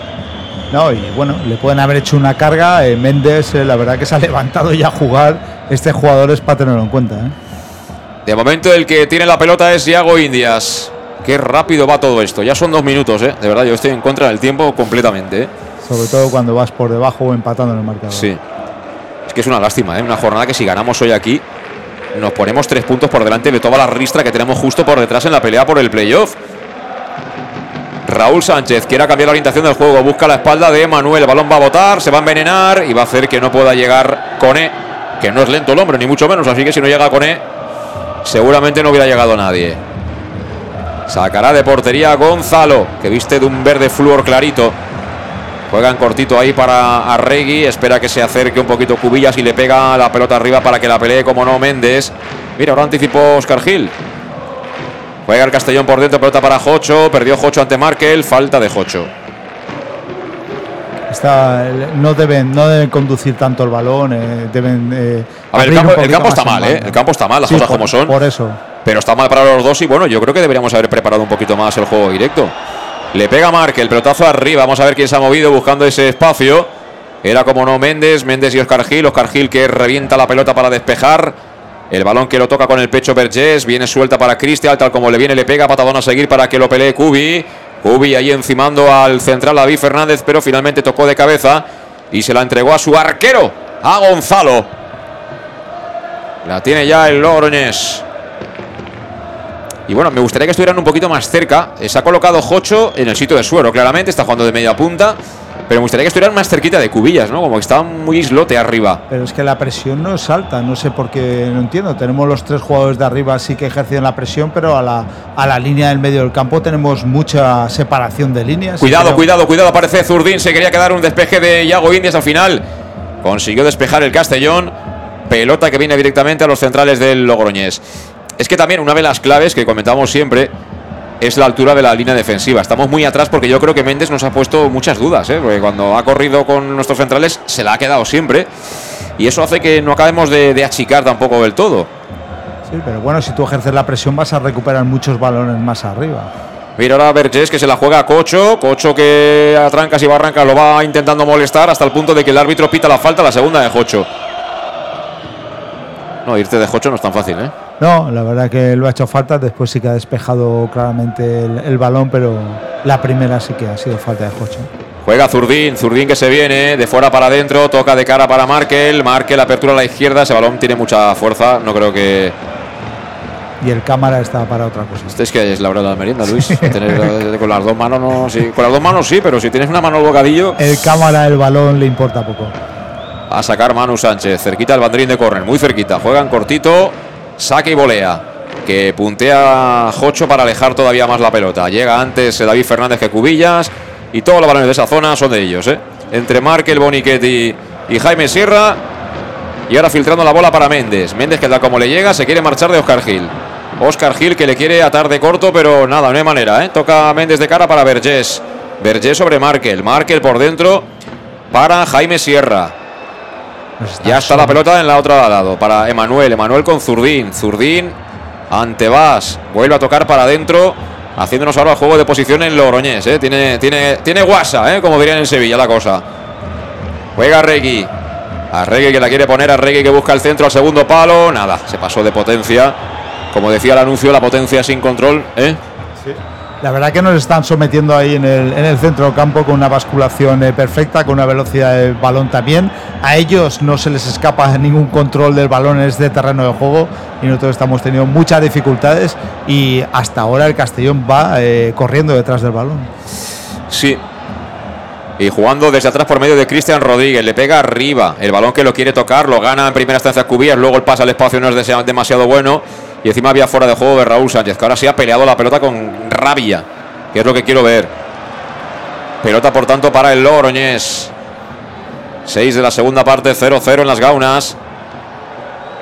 No, y bueno, le pueden haber hecho una carga. eh, Méndez, eh, la verdad que se ha *laughs* levantado ya a jugar. Este jugador es para tenerlo en cuenta. ¿eh? De momento el que tiene la pelota es Iago Indias. Qué rápido va todo esto. Ya son dos minutos, ¿eh? De verdad, yo estoy en contra del tiempo completamente. Sobre todo cuando vas por debajo o empatando en el marcador. Sí. Es que es una lástima, ¿eh? Una jornada que si ganamos hoy aquí, nos ponemos tres puntos por delante de toda la ristra que tenemos justo por detrás en la pelea por el playoff. Raúl Sánchez quiere cambiar la orientación del juego, busca la espalda de Manuel. El balón va a botar, se va a envenenar y va a hacer que no pueda llegar Cone, que no es lento el hombre, ni mucho menos. Así que si no llega Cone, seguramente no hubiera llegado nadie. Sacará de portería a Gonzalo, que viste de un verde flúor clarito. Juegan cortito ahí para Arregui. Espera que se acerque un poquito Cubillas y le pega la pelota arriba para que la pelee como no Méndez. Mira, ahora anticipó Oscar Gil. Juega el Castellón por dentro, pelota para Jocho. Perdió Jocho ante Markel. Falta de Jocho. Está, no, deben, no deben conducir tanto el balón. eh, deben. eh, A ver, el campo, el poquito campo está mal, ¿eh? El campo está mal, las Sí, cosas por- como son. Por eso. Pero está mal para los dos y bueno, yo creo que deberíamos haber preparado un poquito más el juego directo. Le pega Marque, el pelotazo arriba. Vamos a ver quién se ha movido buscando ese espacio. Era como no Méndez, Méndez y Oscar Gil. Oscar Gil que revienta la pelota para despejar. El balón que lo toca con el pecho Vergés. Viene suelta para Cristian, tal como le viene, le pega patadón a seguir para que lo pelee Cubi. Cubi ahí encimando al central David Fernández, pero finalmente tocó de cabeza y se la entregó a su arquero, a Gonzalo. La tiene ya el Logroñés. Y bueno, me gustaría que estuvieran un poquito más cerca. Eh, Se ha colocado Jocho en el sitio de suero, claramente. Está jugando de media punta. Pero me gustaría que estuvieran más cerquita de Cubillas, ¿no? Como que estaban muy islote arriba. Pero es que la presión no es alta, no sé por qué, no entiendo. Tenemos los tres jugadores de arriba sí que ejercen la presión, pero a la, a la línea del medio del campo tenemos mucha separación de líneas. Cuidado, cuidado, cuidado, aparece Zurdín, se quería quedar un despeje de Yago Indias al final. Consiguió despejar el Castellón. Pelota que viene directamente a los centrales del Logroñés. Es que también una de las claves que comentamos siempre es la altura de la línea defensiva. Estamos muy atrás porque yo creo que Méndez nos ha puesto muchas dudas, ¿eh? porque cuando ha corrido con nuestros centrales se la ha quedado siempre y eso hace que no acabemos de, de achicar tampoco del todo. Sí, pero bueno, si tú ejerces la presión vas a recuperar muchos balones más arriba. Mira ahora Vergés que se la juega a Cocho. Cocho que a trancas y barrancas lo va intentando molestar hasta el punto de que el árbitro pita la falta, la segunda de Jocho. No, irte de Jocho no es tan fácil, ¿eh? No, la verdad que lo ha hecho falta. Después sí que ha despejado claramente el, el balón, pero la primera sí que ha sido falta de Jocho. Juega Zurdín, Zurdín que se viene de fuera para adentro, toca de cara para Markel, Markel apertura a la izquierda, ese balón tiene mucha fuerza, no creo que... Y el cámara está para otra cosa. Este es que es la hora de la merienda, *laughs* Luis. Tener, eh, con las dos manos no, sí, con las dos manos sí, pero si tienes una mano al bocadillo... El cámara, el balón le importa poco. A sacar Manu Sánchez, cerquita el banderín de córner, muy cerquita, juegan cortito, saque y volea. Que puntea Jocho para alejar todavía más la pelota. Llega antes David Fernández que Cubillas. Y todos los balones de esa zona son de ellos, ¿eh? Entre Markel, Boniquetti y Jaime Sierra. Y ahora filtrando la bola para Méndez. Méndez que da como le llega, se quiere marchar de Oscar Gil. Oscar Gil que le quiere atar de corto, pero nada, no hay manera, ¿eh? Toca Méndez de cara para Vergés. Vergés sobre Markel. Markel por dentro para Jaime Sierra. Ya está la pelota en la otra lado para Emanuel. Emanuel con Zurdín. Zurdín ante Vas. Vuelve a tocar para adentro. Haciéndonos ahora juego de posición en Logroñés. ¿eh? Tiene, tiene, tiene guasa, ¿eh? como dirían en Sevilla la cosa. Juega Regui. A Regui que la quiere poner. A Regui que busca el centro al segundo palo. Nada, se pasó de potencia. Como decía el anuncio, la potencia sin control. ¿eh? La verdad que nos están sometiendo ahí en el, en el centro del campo con una basculación eh, perfecta, con una velocidad de balón también. A ellos no se les escapa ningún control del balón en este terreno de juego y nosotros estamos teniendo muchas dificultades y hasta ahora el Castellón va eh, corriendo detrás del balón. Sí. Y jugando desde atrás por medio de Cristian Rodríguez. Le pega arriba. El balón que lo quiere tocar lo gana en primera instancia Cubillas. Luego el pase al espacio no es demasiado bueno. Y encima había fuera de juego de Raúl Sánchez, que ahora sí ha peleado la pelota con rabia. Que es lo que quiero ver. Pelota, por tanto, para el Logroñés. 6 de la segunda parte, 0-0 en las gaunas.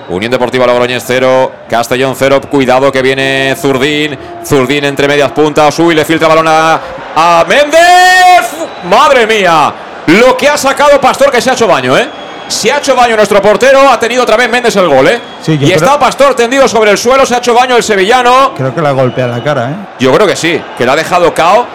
Unión Deportiva Logroñés 0, Castellón 0. Cuidado que viene Zurdín. Zurdín entre medias puntas. Uy, le filtra balón a, a Méndez. Madre mía. Lo que ha sacado Pastor que se ha hecho baño, ¿eh? Se ha hecho baño nuestro portero. Ha tenido otra vez Méndez el gol, ¿eh? Sí, y está Pastor tendido sobre el suelo. Se ha hecho baño el sevillano. Creo que la golpea la cara, ¿eh? Yo creo que sí, que lo ha dejado cao.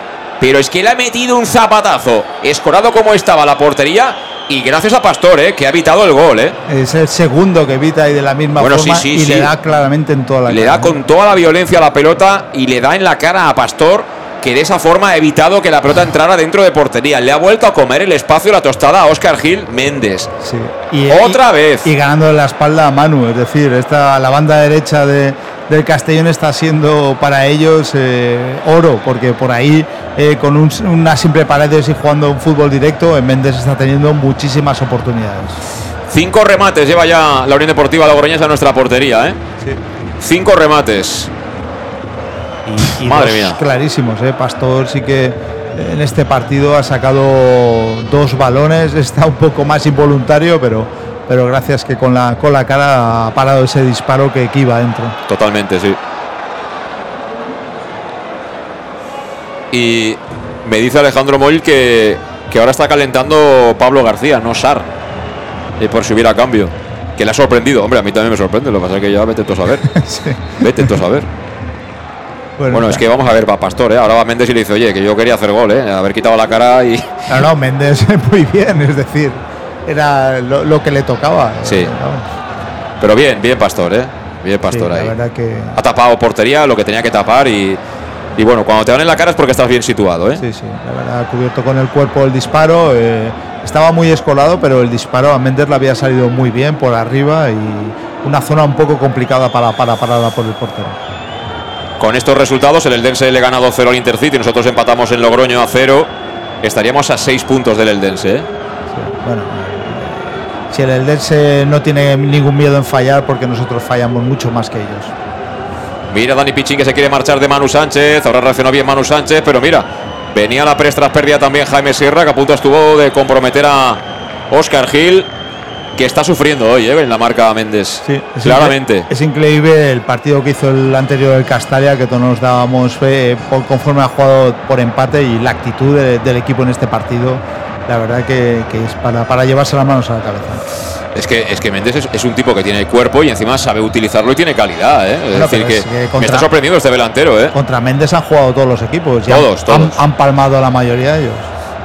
Pero es que le ha metido un zapatazo. Escorado como estaba la portería. Y gracias a Pastor, ¿eh? Que ha evitado el gol, ¿eh? Es el segundo que evita y de la misma Bueno, forma sí, sí, y sí. le da claramente en toda la Le cara. da con toda la violencia a la pelota y le da en la cara a Pastor, que de esa forma ha evitado que la pelota entrara dentro de portería. Le ha vuelto a comer el espacio la tostada a Oscar Gil Méndez. Sí. Y, Otra y- vez. Y ganando la espalda a Manu. Es decir, esta, la banda derecha de, del Castellón está siendo para ellos eh, oro, porque por ahí, eh, con un- una simple paredes y jugando un fútbol directo, en Méndez está teniendo muchísimas oportunidades. Cinco remates lleva ya la Unión Deportiva Logroñesa a nuestra portería, ¿eh? Sí. Cinco remates. Y Madre mía. clarísimos, ¿eh? Pastor sí que eh, en este partido ha sacado dos balones, está un poco más involuntario, pero, pero gracias que con la, con la cara ha parado ese disparo que, que iba adentro. Totalmente, sí. Y me dice Alejandro Moll que, que ahora está calentando Pablo García, no Sar. Y por si hubiera cambio. Que le ha sorprendido. Hombre, a mí también me sorprende. Lo que pasa es que ya vete tú a saber. *laughs* Vete tú a saber. Bueno, es que vamos a ver, va Pastor, ¿eh? Ahora va Méndez y le dice, oye, que yo quería hacer gol, ¿eh? Haber quitado la cara y. No, no, Méndez *laughs* muy bien, es decir, era lo, lo que le tocaba. Sí. Eh, vamos. Pero bien, bien Pastor, ¿eh? Bien Pastor Sí, la ahí. verdad que Ha tapado portería, lo que tenía que tapar y. Y bueno, cuando te dan en la cara es porque estás bien situado, ¿eh? sí, sí, la verdad cubierto con el cuerpo el disparo. eh, estaba muy escolado, pero el disparo a Méndez le había salido muy bien por arriba y una zona un poco complicada para para parada por el portero. Con estos resultados, el Eldense le gana 2-0 al Intercity. Nosotros empatamos en Logroño a 0. estaríamos a seis puntos del Eldense. ¿eh? Bueno, si el Eldense no tiene ningún miedo en fallar, porque nosotros fallamos mucho más que ellos. Mira Dani Pichín que se quiere marchar de Manu Sánchez. Ahora reaccionó bien Manu Sánchez, pero mira, venía la tras pérdida también Jaime Sierra, que a punto estuvo de comprometer a Oscar Gil, que está sufriendo hoy ¿eh? en la marca Méndez. Sí, es claramente. Es increíble el partido que hizo el anterior del Castalia, que todos nos dábamos por- conforme ha jugado por empate y la actitud de- del equipo en este partido. La verdad que, que es para, para llevarse las manos a la cabeza. Es que, es que Méndez es, es un tipo que tiene cuerpo y encima sabe utilizarlo y tiene calidad. ¿eh? Es Bueno, decir, que, es que me está sorprendiendo este delantero. ¿eh? Contra Méndez han jugado todos los equipos. han- Todos, han, todos. han palmado a la mayoría de ellos.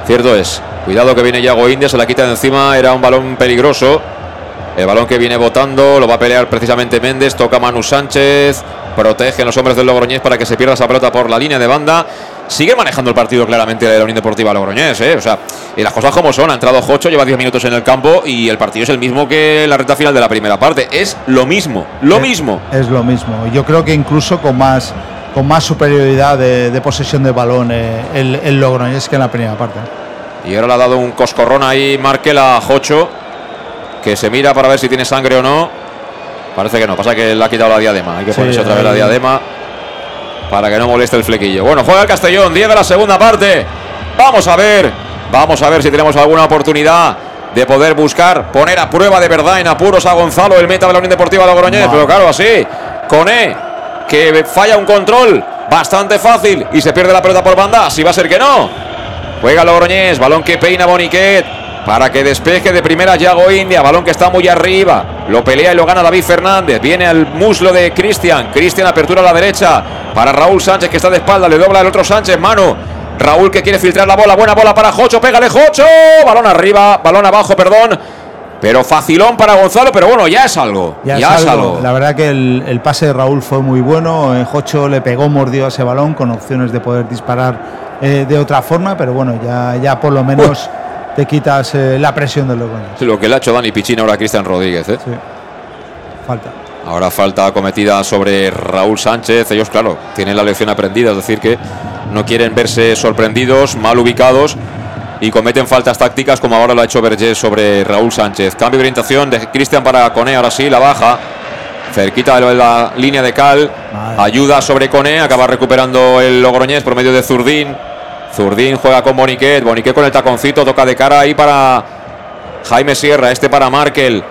Cierto es. Cuidado que viene Yago India, se la quita de encima, era un balón peligroso. El balón que viene botando, lo va a pelear precisamente Méndez, toca Manu Sánchez, protege los hombres del Logroñés para que se pierda esa pelota por la línea de banda. Sigue manejando el partido claramente la Unión Deportiva Logroñés, ¿eh? O sea, y las cosas como son, ha entrado Jocho, lleva 10 minutos en el campo y el partido es el mismo que la recta final de la primera parte. Es lo mismo, lo Es- mismo. Es lo mismo. Yo creo que incluso con más con más superioridad de, de posesión de balón eh, el, el Logroñés que en la primera parte. Y ahora le ha dado un coscorrón ahí Markel a Jocho, que se mira para ver si tiene sangre o no. Parece que no, pasa que le ha quitado la diadema. Hay que Sí, ponerse otra vez la diadema para que no moleste el flequillo. Bueno, juega el Castellón, 10 de la segunda parte. Vamos a ver, vamos a ver si tenemos alguna oportunidad de poder buscar, poner a prueba de verdad en apuros a Gonzalo, el meta de la Unión Deportiva Logroñés. No. Pero claro, así, con E, que falla un control bastante fácil y se pierde la pelota por banda. Si va a ser que no. Juega Logroñés, balón que peina Boniquet para que despeje de primera Yago India, balón que está muy arriba, lo pelea y lo gana David Fernández, viene al muslo de Cristian, Cristian apertura a la derecha para Raúl Sánchez que está de espalda, le dobla el otro Sánchez, mano, Raúl que quiere filtrar la bola, buena bola para Jocho, pégale Jocho, balón arriba, balón abajo, perdón, pero facilón para Gonzalo, pero bueno, ya es algo, ya, Ya, es es algo. La verdad que el, el pase de Raúl fue muy bueno. eh, Jocho le pegó, mordió a ese balón con opciones de poder disparar eh, de otra forma, pero bueno, ya, ya por lo menos te quitas eh, la presión de los goles. Lo que le ha hecho Dani Pichín ahora a Cristian Rodríguez, ¿eh? Sí. Falta. Ahora falta cometida sobre Raúl Sánchez. Ellos, claro, tienen la lección aprendida, es decir, que no quieren verse sorprendidos, mal ubicados y cometen faltas tácticas como ahora lo ha hecho Vergés sobre Raúl Sánchez. Cambio de orientación de Cristian para Cone, ahora sí, la baja. Cerquita de la línea de Cal. Ayuda sobre Cone, acaba recuperando el Logroñés por medio de Zurdín. Zurdín juega con Boniquet. Boniquet con el taconcito, toca de cara ahí para Jaime Sierra, este para Markel.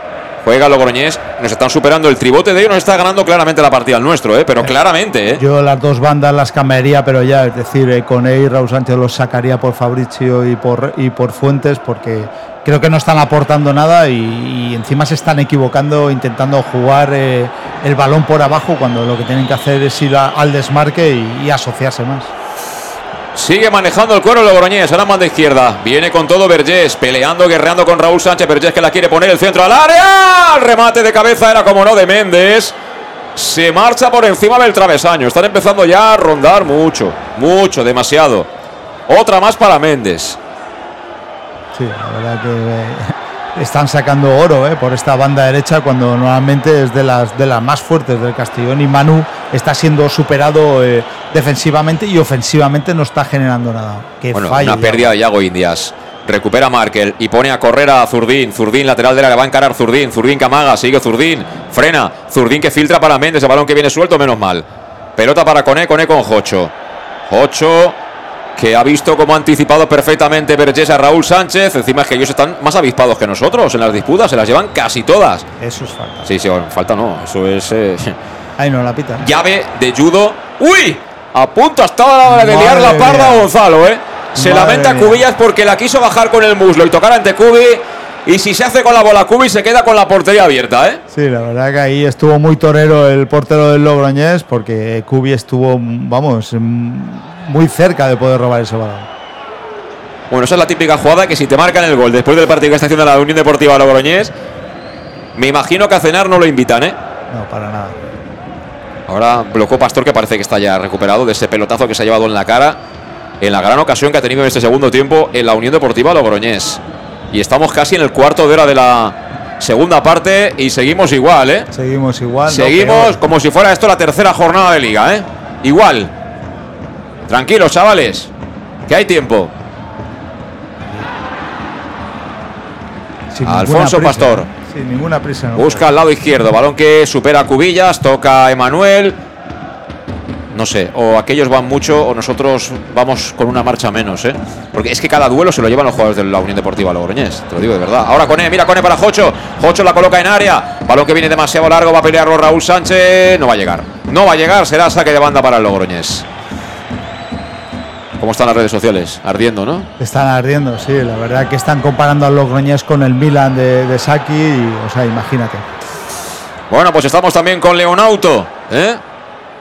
Juega Logroñés. Nos están superando el tribote de ellos, nos está ganando claramente la partida al nuestro, ¿eh? pero claramente. ¿eh? Yo las dos bandas las cambiaría, pero ya, es decir, eh, con él y Raúl Sánchez los sacaría por Fabricio y por, y por Fuentes, porque creo que no están aportando nada y, y encima se están equivocando intentando jugar eh, el balón por abajo cuando lo que tienen que hacer es ir a- al desmarque y, y asociarse más. Sigue manejando el cuero Logroñés, a la banda izquierda. Viene con todo Vergés, peleando, guerreando con Raúl Sánchez. Vergés que la quiere poner el centro al área. El remate de cabeza era como no de Méndez. Se marcha por encima del travesaño. Están empezando ya a rondar mucho, mucho, demasiado. Otra más para Méndez. Sí, la verdad que están sacando oro eh, por esta banda derecha cuando normalmente es de las, de las más fuertes del Castellón y Manu está siendo superado eh, defensivamente y ofensivamente no está generando nada. Que Bueno, falle una pérdida de Yago Indias. Recupera Markel y pone a correr a Zurdín. Zurdín, lateral del área, va a encarar Zurdín. Zurdín que amaga, sigue Zurdín. Frena. Zurdín que filtra para Méndez. El balón que viene suelto, menos mal. Pelota para Cone, Cone con Jocho. Jocho que ha visto cómo ha anticipado perfectamente Vergés a Raúl Sánchez. Encima es que ellos están más avispados que nosotros en las disputas. Se las llevan casi todas. Eso es falta. Sí, sí, bueno, falta no. Eso es eh, *laughs* Ahí no la pita. llave de judo. ¡Uy! A punto hasta ahora de liar la parda a mía. Gonzalo, ¿eh? Se Madre lamenta mía. Cubillas porque la quiso bajar con el muslo y tocar ante Cubi. Y si se hace con la bola Cubi, se queda con la portería abierta, ¿eh? Sí, la verdad que ahí estuvo muy torero el portero del Logroñés porque Cubi estuvo, vamos, muy cerca de poder robar ese balón. Bueno, esa es la típica jugada que si te marcan el gol después del partido que está haciendo la Unión Deportiva Logroñés, me imagino que a cenar no lo invitan, ¿eh? No, para nada. Ahora bloqueó Pastor, que parece que está ya recuperado de ese pelotazo que se ha llevado en la cara en la gran ocasión que ha tenido en este segundo tiempo en la Unión Deportiva Logroñés. Y estamos casi en el cuarto de hora de la segunda parte y seguimos igual, ¿eh? Seguimos igual. no, Seguimos peor. como si fuera esto la tercera jornada de liga, ¿eh? Igual. Tranquilos, chavales. Que hay tiempo. Sin Alfonso prisa, Pastor. ¿eh? Sin ninguna prisa. ¿no? Busca al lado izquierdo, balón que supera a Cubillas, toca a Emanuel. No sé, o aquellos van mucho o nosotros vamos con una marcha menos, ¿eh? Porque es que cada duelo se lo llevan los jugadores de la Unión Deportiva Logroñés, te lo digo de verdad. Ahora Cone, mira Cone para Jocho. Jocho la coloca en área. Balón que viene demasiado largo, va a pelearlo Raúl Sánchez. No va a llegar. No va a llegar, será saque de banda para el Logroñés. ¿Cómo están las redes sociales? Ardiendo, ¿no? Están ardiendo, sí. La verdad que están comparando al Logroñés con el Milan de, de Saki. y, o sea, imagínate. Bueno, pues estamos también con Leonauto, ¿eh?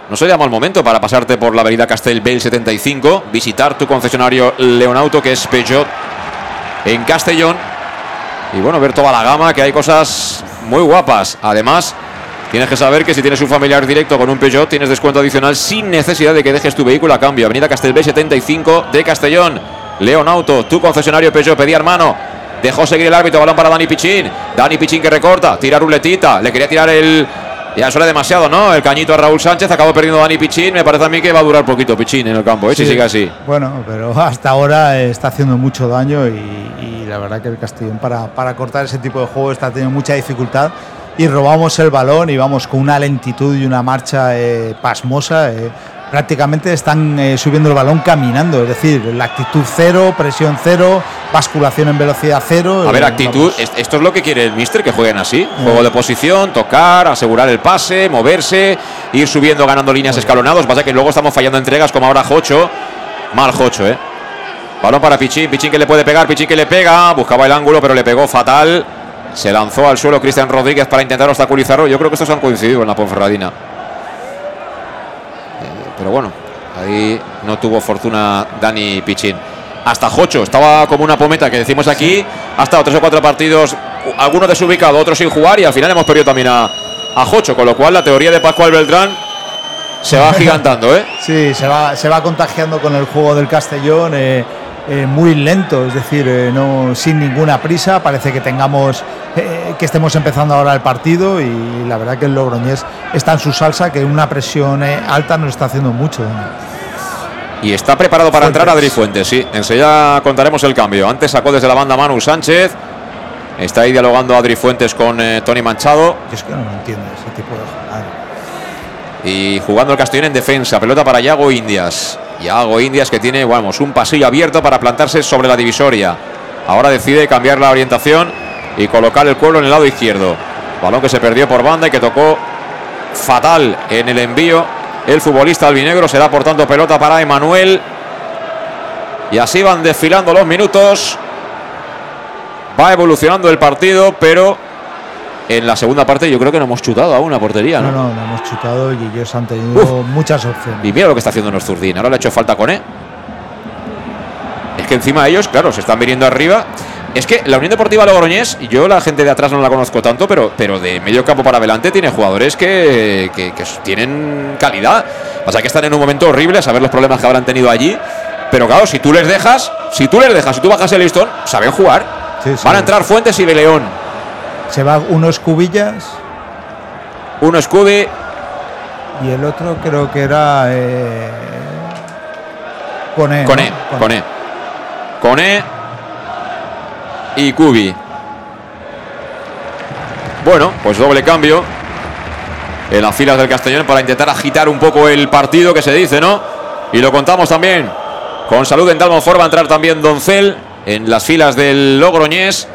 No sería mal momento para pasarte por la avenida Castelbel 75, visitar tu concesionario Leonauto, que es Peugeot, en Castellón. Y bueno, ver toda la gama, que hay cosas muy guapas. Además, tienes que saber que si tienes un familiar directo con un Peugeot, tienes descuento adicional sin necesidad de que dejes tu vehículo a cambio. Avenida Castelbel 75 de Castellón. Leonauto, tu concesionario Peugeot, pedía hermano. Dejó seguir el árbitro, balón para Dani Pichín. Dani Pichín que recorta, tira ruletita. Le quería tirar el. Ya suele demasiado, ¿no? El cañito a Raúl Sánchez. Acabó perdiendo Dani Pichín. Me parece a mí que va a durar poquito Pichín en el campo, ¿eh? Si sigue así. Bueno, pero *laughs* hasta ahora está haciendo mucho daño y, y la verdad que el Castellón para, para cortar ese tipo de juego está teniendo mucha dificultad y robamos el balón y vamos con una lentitud y una marcha eh, pasmosa. eh, prácticamente están eh, subiendo el balón caminando, es decir, la actitud cero, presión cero, basculación en velocidad cero. A ver, actitud. vamos. Esto es lo que quiere el Mister, que jueguen así. Juego de posición, tocar, asegurar el pase, moverse, ir subiendo, ganando líneas escalonados. Pasa que luego estamos fallando entregas como ahora Jocho. Mal Jocho, ¿eh? Balón para Pichín. Pichín que le puede pegar. Pichín que le pega. Buscaba el ángulo, pero le pegó fatal. Se lanzó al suelo Cristian Rodríguez para intentar obstaculizarlo. Yo creo que estos han coincidido en la Ponferradina. Eh, Pero bueno, ahí no tuvo fortuna Dani Pichín. Hasta Jocho, estaba como una pometa que decimos aquí. Ha estado tres o cuatro partidos, algunos desubicados, otros sin jugar. Y al final hemos perdido también a, a Jocho. Con lo cual la teoría de Pascual Beltrán se va *laughs* agigantando, ¿eh? Sí, se va, se va contagiando con el juego del Castellón, eh, eh, muy lento, es decir, eh, no sin ninguna prisa. Parece que tengamos, eh, que estemos empezando ahora el partido y la verdad que el Logroñés está en su salsa, que una presión alta nos está haciendo mucho. Y está preparado para Fuentes. entrar Adri Fuentes, sí. Enseguida contaremos el cambio. Antes sacó desde la banda Manu Sánchez. Está ahí dialogando Adri Fuentes con Tony Manchado. Yo es que no lo entiendo ese tipo de. Y jugando el Castellón en defensa. Pelota para Yago Indias. Yago Indias que tiene, vamos, un pasillo abierto para plantarse sobre la divisoria. Ahora decide cambiar la orientación y colocar el cuerno en el lado izquierdo. Balón que se perdió por banda y que tocó fatal en el envío. El futbolista albinegro será por tanto pelota para Emanuel. Y así van desfilando los minutos. Va evolucionando el partido, pero en la segunda parte yo creo que no hemos chutado a una portería, No, ¿no? no, no hemos chutado y ellos han tenido muchas opciones. Y mira lo que está haciendo Nosturdín. Ahora le ha hecho falta con E. Es que encima ellos, claro, se están viniendo arriba. Es que la Unión Deportiva Logroñés, yo la gente de atrás no la conozco tanto, pero, pero de medio campo para adelante tiene jugadores que, que- que tienen calidad. Pasa que están en un momento horrible, a saber los problemas que habrán tenido allí. Pero claro, si tú les dejas, si tú les dejas, si tú bajas el listón, saben jugar. Sí, sí. Van a entrar Fuentes y Beleón. Se va unos cubillas Uno Scudi, y el otro creo que era eh, Cone. Con ¿no? E, con E. Con E y Kubi. Bueno, pues doble cambio en las filas del Castellón para intentar agitar un poco el partido que se dice, ¿no? Y lo contamos también con Salud Dental Monfort va a entrar también Doncel en las filas del Logroñés.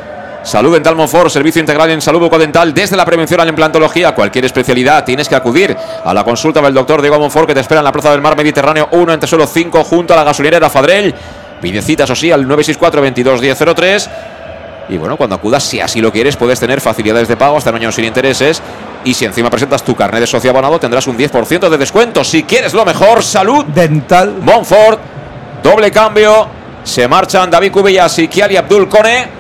Salud Dental Monfort, servicio integral en salud bucodental desde la prevención a la implantología. Cualquier especialidad tienes que acudir a la consulta del doctor Diego Monfort que te espera en la Plaza del Mar Mediterráneo 1 entre solo 5 junto a la gasolinera Fadrell. Pide citas o sí al 964 22 1003 y bueno, cuando acudas, si así lo quieres, puedes tener facilidades de pago hasta un año sin intereses. Y si encima presentas tu carnet de socio abonado, tendrás un 10% de descuento. Si quieres lo mejor, salud. Dental. Montfort, doble cambio. Se marchan David Cubillas y Kiali Abdul Kone.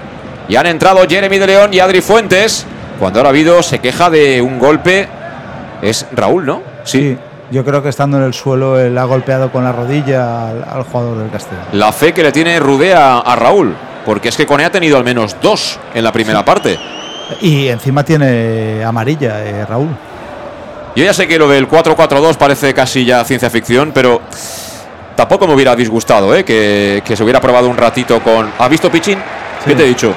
Y han entrado Jeremy de León y Adri Fuentes. Cuando ahora ha habido, se queja de un golpe. Es Raúl, ¿no? Sí, yo creo que estando en el suelo él ha golpeado con la rodilla al, al jugador del Castellón. La fe que le tiene Rudea a Raúl. Porque es que Cone ha tenido al menos dos en la primera parte. Y encima tiene amarilla, eh, Raúl. Yo ya sé que lo del 4-4-2 parece casi ya ciencia ficción, pero tampoco me hubiera disgustado ¿eh? que, que se hubiera probado un ratito con. ¿Has visto Pichín? ¿Qué Sí. te he dicho?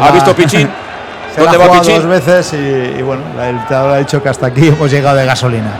¿Ha visto Pichín? *laughs* Se ¿Dónde va Pichín? dos veces y, bueno, el entrenador ha dicho que hasta aquí *laughs* hemos llegado de gasolina.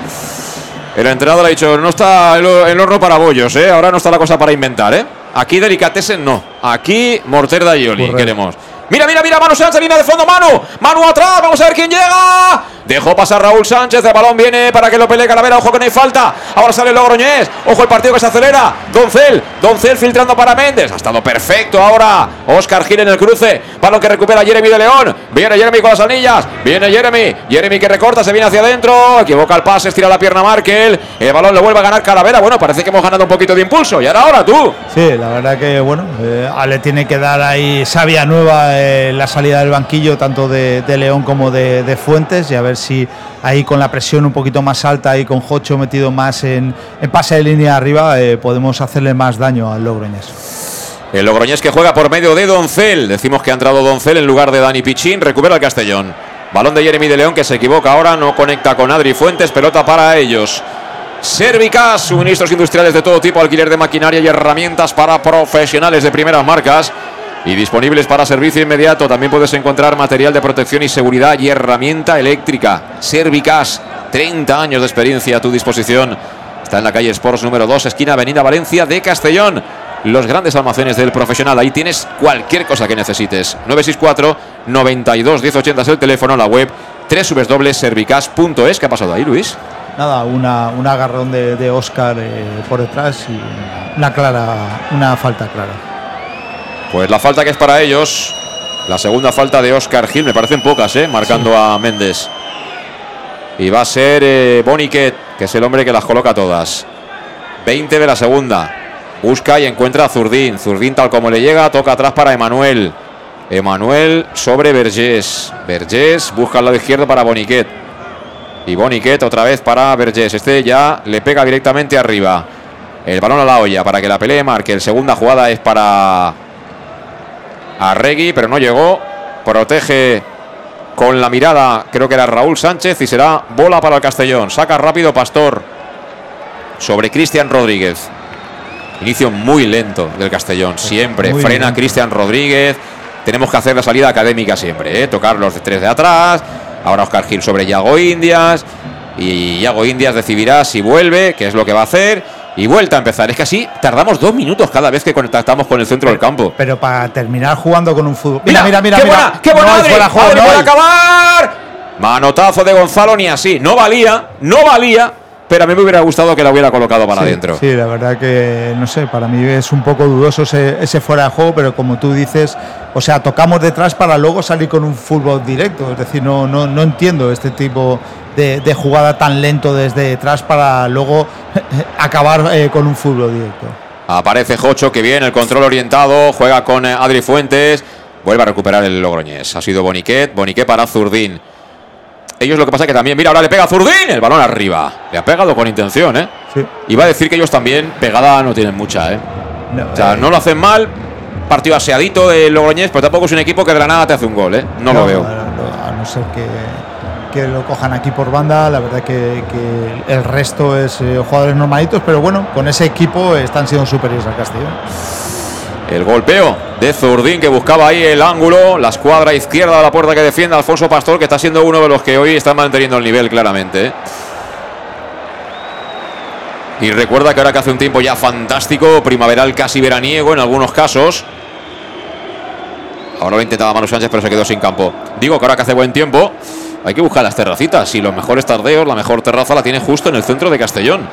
El entrenador ha dicho, no está el, horno para bollos, ¿eh? Ahora no está la cosa para inventar, ¿eh? Aquí Delicatessen no. Aquí Morter de Aioli queremos. Mira, mira, mira, Manu Sánchez, línea de fondo, Manu. Manu atrás, vamos a ver quién llega. Dejó pasar Raúl Sánchez, el balón viene para que lo pelee Calavera, ojo que no hay falta. Ahora sale Logroñés, ojo el partido que se acelera. Doncel, Doncel filtrando para Méndez. Ha estado perfecto ahora. Oscar Gil en el cruce, balón que recupera Jeremy de León. Viene Jeremy con las anillas, viene Jeremy. Jeremy que recorta, se viene hacia adentro. Equivoca el pase, estira la pierna Markel. El balón le vuelve a ganar Calavera. Bueno, parece que hemos ganado un poquito de impulso. Y ahora, ahora tú. Sí, la verdad que, bueno, eh, le tiene que dar ahí sabia nueva eh, la salida del banquillo, tanto de, León como de, de Fuentes, y a ver si ahí con la presión un poquito más alta y con Jocho metido más en, pase de línea arriba, eh, podemos hacerle más daño al Logroñés. El Logroñés que juega por medio de Doncel. Decimos que ha entrado Doncel en lugar de Dani Pichín. Recupera el Castellón. Balón de Jeremy de León que se equivoca ahora. No conecta con Adri Fuentes. Pelota para ellos. Servicas, suministros industriales de todo tipo, alquiler de maquinaria y herramientas para profesionales de primeras marcas y disponibles para servicio inmediato. También puedes encontrar material de protección y seguridad y herramienta eléctrica. Servicas, 30 años de experiencia a tu disposición. Está en la calle Sports número 2, esquina Avenida Valencia de Castellón. Los grandes almacenes del profesional. Ahí tienes cualquier cosa que necesites. 964 92 1080 es el teléfono, la web www.servicas.es. ¿Qué ha pasado ahí, Luis? Nada, una, un agarrón de, Oscar eh, por detrás y una clara, una falta clara. Pues la falta que es para ellos, la segunda falta de Oscar Gil, me parecen pocas, ¿eh? marcando a Méndez. Y va a ser eh, Boniquet, que es el hombre que las coloca todas. 20 de la segunda. Busca y encuentra a Zurdín. Zurdín, tal como le llega, toca atrás para Emanuel. Emanuel sobre Vergés. Vergés busca al lado izquierdo para Boniquet. Y Boniquet otra vez para Vergés. Este ya le pega directamente arriba. El balón a la olla para que la pelee marque. El segunda jugada es para a Regui, pero no llegó. Protege con la mirada, creo que era Raúl Sánchez y será bola para el Castellón. Saca rápido Pastor sobre Cristian Rodríguez. Inicio muy lento del Castellón, siempre. Frena Cristian Rodríguez. Tenemos que hacer la salida académica siempre, ¿eh? tocar los de tres de atrás. Ahora Oscar Gil sobre Yago Indias. Y Yago Indias decidirá si vuelve, qué es lo que va a hacer y vuelta a empezar. Es que así tardamos dos minutos cada vez que contactamos con el centro del campo. Pero para terminar jugando con un fútbol. Mira, mira, mira. ¡Qué buena! ¡Qué buena! No acabar! Manotazo de Gonzalo, ni así. No valía, no valía. Pero a mí me hubiera gustado que la hubiera colocado para adentro. Sí, la verdad que, no sé, para mí es un poco dudoso ese, ese, fuera de juego, pero como tú dices, o sea, tocamos detrás para luego salir con un fútbol directo. Es decir, no, no, no entiendo este tipo de, jugada tan lento desde detrás para luego *laughs* acabar eh, con un fútbol directo. Aparece Jocho, que viene, el control orientado, juega con eh, Adri Fuentes, vuelve a recuperar el Logroñés. Ha sido Boniquet, Boniquet para Zurdín. Ellos lo que pasa es que también, mira, ahora le pega a Zurdín, el balón arriba. Le ha pegado con intención, ¿eh? Sí. Iba a decir que ellos también pegada no tienen mucha, ¿eh? No, o sea, no lo hacen mal. Partido aseadito de Logroñés, pero tampoco es un equipo que de la nada te hace un gol, ¿eh? No, lo veo. a no ser que lo cojan aquí por banda. La verdad que, el resto es eh, jugadores normalitos, pero bueno, con ese equipo están siendo superiores al Castillo. El golpeo de Zurdín que buscaba ahí el ángulo, la escuadra izquierda de la puerta que defiende Alfonso Pastor, que está siendo uno de los que hoy están manteniendo el nivel claramente. ¿eh? Y recuerda que ahora que hace un tiempo ya fantástico, primaveral casi veraniego en algunos casos. Ahora lo intentaba Manu Sánchez, pero se quedó sin campo. Digo que ahora que hace buen tiempo, hay que buscar las terracitas. Y los mejores tardeos, la mejor terraza la tiene justo en el centro de Castellón.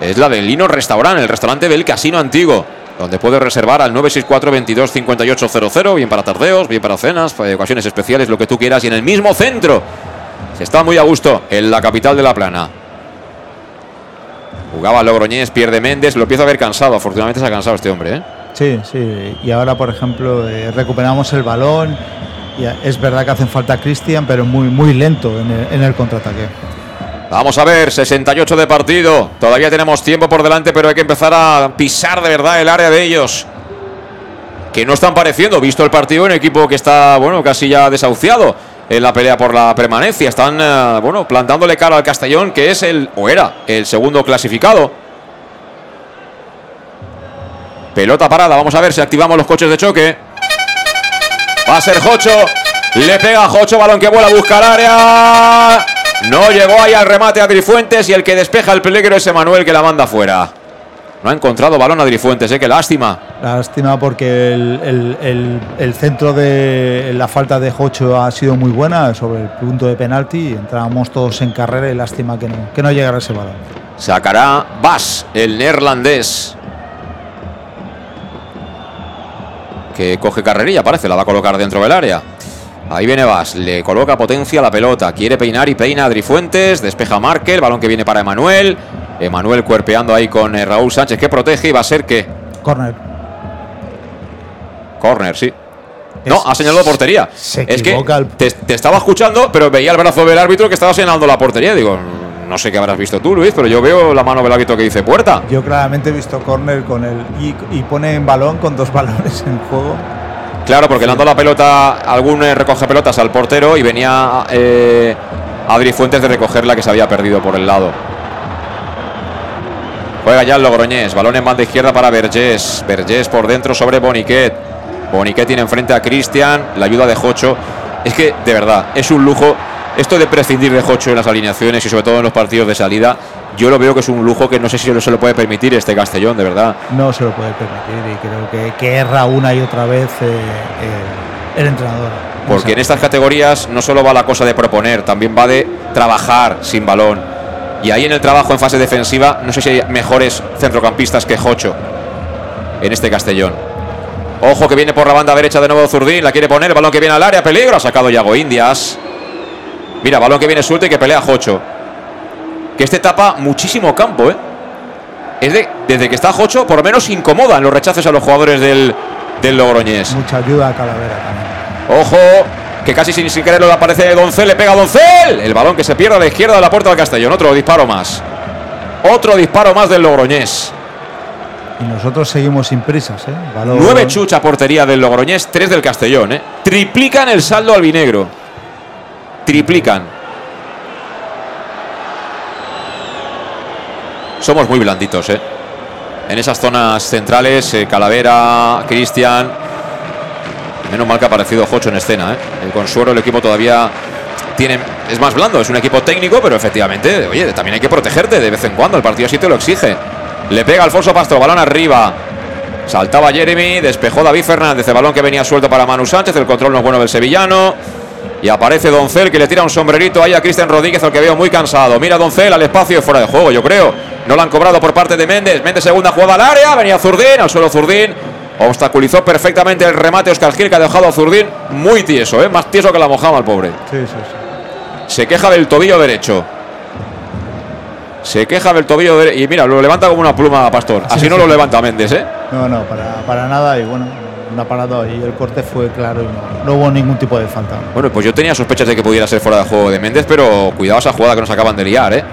Es la del Lino Restaurant, el restaurante del Casino Antiguo, donde puedes reservar al 964 22 5800, bien para tardeos, bien para cenas, para ocasiones especiales, lo que tú quieras, y en el mismo centro. Se está muy a gusto en la capital de La Plana. Jugaba Logroñés, pierde Méndez, lo empieza a ver cansado. Afortunadamente se ha cansado este hombre. ¿eh? Sí, sí. Y ahora, por ejemplo, eh, recuperamos el balón es verdad que hacen falta Cristian, pero muy, muy lento en el, contraataque. Vamos a ver, 68 de partido. Todavía tenemos tiempo por delante, pero hay que empezar a pisar de verdad el área de ellos. Que no están pareciendo, visto el partido, un equipo que está, bueno, casi ya desahuciado en la pelea por la permanencia. Están, eh, bueno, plantándole cara al Castellón, que es el, o era, el segundo clasificado. Pelota parada, vamos a ver si activamos los coches de choque. Va a ser Jocho. Le pega a Jocho, balón que vuela a buscar área. No llegó ahí al remate a Drifuentes y el que despeja el peligro es Emanuel que la manda fuera. No ha encontrado balón a Drifuentes, ¿eh? Qué lástima. Lástima porque el, el- el- el centro de la falta de Jocho ha sido muy buena sobre el punto de penalti. Entrábamos todos en carrera y lástima que no, que no llegara ese balón. Sacará Bas, el neerlandés. Que coge carrerilla, parece, la va a colocar dentro del área. Ahí viene Bas, le coloca potencia a la pelota, quiere peinar y peina a Drifuentes, despeja Markel, balón que viene para Emanuel. Emanuel cuerpeando ahí con eh, Raúl Sánchez que protege y va a ser que Corner. corner, sí. No, ha señalado portería. se es que el- te, te estaba escuchando, pero veía el brazo del árbitro que estaba señalando la portería. Digo, no sé qué habrás visto tú, Luis, pero yo veo la mano del árbitro que dice puerta. Yo claramente he visto corner con el y, y pone en balón con dos *laughs* balones en juego. Claro, porque le han dado la pelota, algún eh, recoge pelotas al portero y venía eh, Adri Fuentes de recoger la que se había perdido por el lado. Juega ya el Logroñés, balón en banda izquierda para Vergés. Vergés por dentro sobre Boniquet. Boniquet tiene enfrente a Cristian, la ayuda de Jocho. Es que, de verdad, es un lujo. Esto de prescindir de Jocho en las alineaciones y sobre todo en los partidos de salida, yo lo veo que es un lujo que no sé si se lo puede permitir este Castellón, de verdad. No se lo puede permitir y creo que, que erra una y otra vez eh, eh, el entrenador. Porque en estas categorías no solo va la cosa de proponer, también va de trabajar sin balón. Y ahí en el trabajo en fase defensiva, no sé si hay mejores centrocampistas que Jocho en este Castellón. Ojo que viene por la banda derecha de nuevo Zurdín, la quiere poner, balón que viene al área, peligro, ha sacado Yago Indias. Mira, balón que viene suelto y que pelea Jocho. Que este tapa muchísimo campo, ¿eh? Es de, desde que está Jocho, por lo menos incomoda en los rechaces a los jugadores del, del Logroñés. Mucha ayuda a Calavera también. Ojo, que casi sin, sin quererlo aparece Doncel, le pega a Doncel. El balón que se pierde a la izquierda de la puerta del Castellón. Otro disparo más. Otro disparo más del Logroñés. Y nosotros seguimos sin prisas, ¿eh? Balón- Nueve chucha portería del Logroñés, tres del Castellón. ¿eh? Triplican el saldo albinegro. Triplican. Somos muy blanditos, ¿eh? En esas zonas centrales, eh, Calavera, Cristian. Menos mal que ha aparecido Jocho en escena, ¿eh? El Consuelo, el equipo todavía tiene, es más blando, es un equipo técnico, pero efectivamente, oye, también hay que protegerte de vez en cuando. El partido así te lo exige. Le pega Alfonso Pastro, balón arriba. Saltaba Jeremy, despejó David Fernández, el balón que venía suelto para Manu Sánchez, el control no es bueno del sevillano. Y aparece Doncel que le tira un sombrerito ahí a Cristian Rodríguez, al que veo muy cansado. Mira Doncel al espacio fuera de juego, yo creo. No lo han cobrado por parte de Méndez. Méndez segunda jugada al área, venía Zurdín, al suelo Zurdín. Obstaculizó perfectamente el remate Oscar Gil que ha dejado a Zurdín muy tieso, ¿eh? más tieso que la mojama el pobre. Sí, sí, sí. Se queja del tobillo derecho. Se queja del tobillo derecho. Y mira, lo levanta como una pluma Pastor. Así Sí, no lo levanta Méndez, ¿eh? No, no, para, para nada. Y bueno, una parada y el corte fue claro y no, no hubo ningún tipo de falta. Bueno, pues yo tenía sospechas de que pudiera ser fuera de juego de Méndez, pero cuidado esa jugada que nos acaban de liar, ¿eh?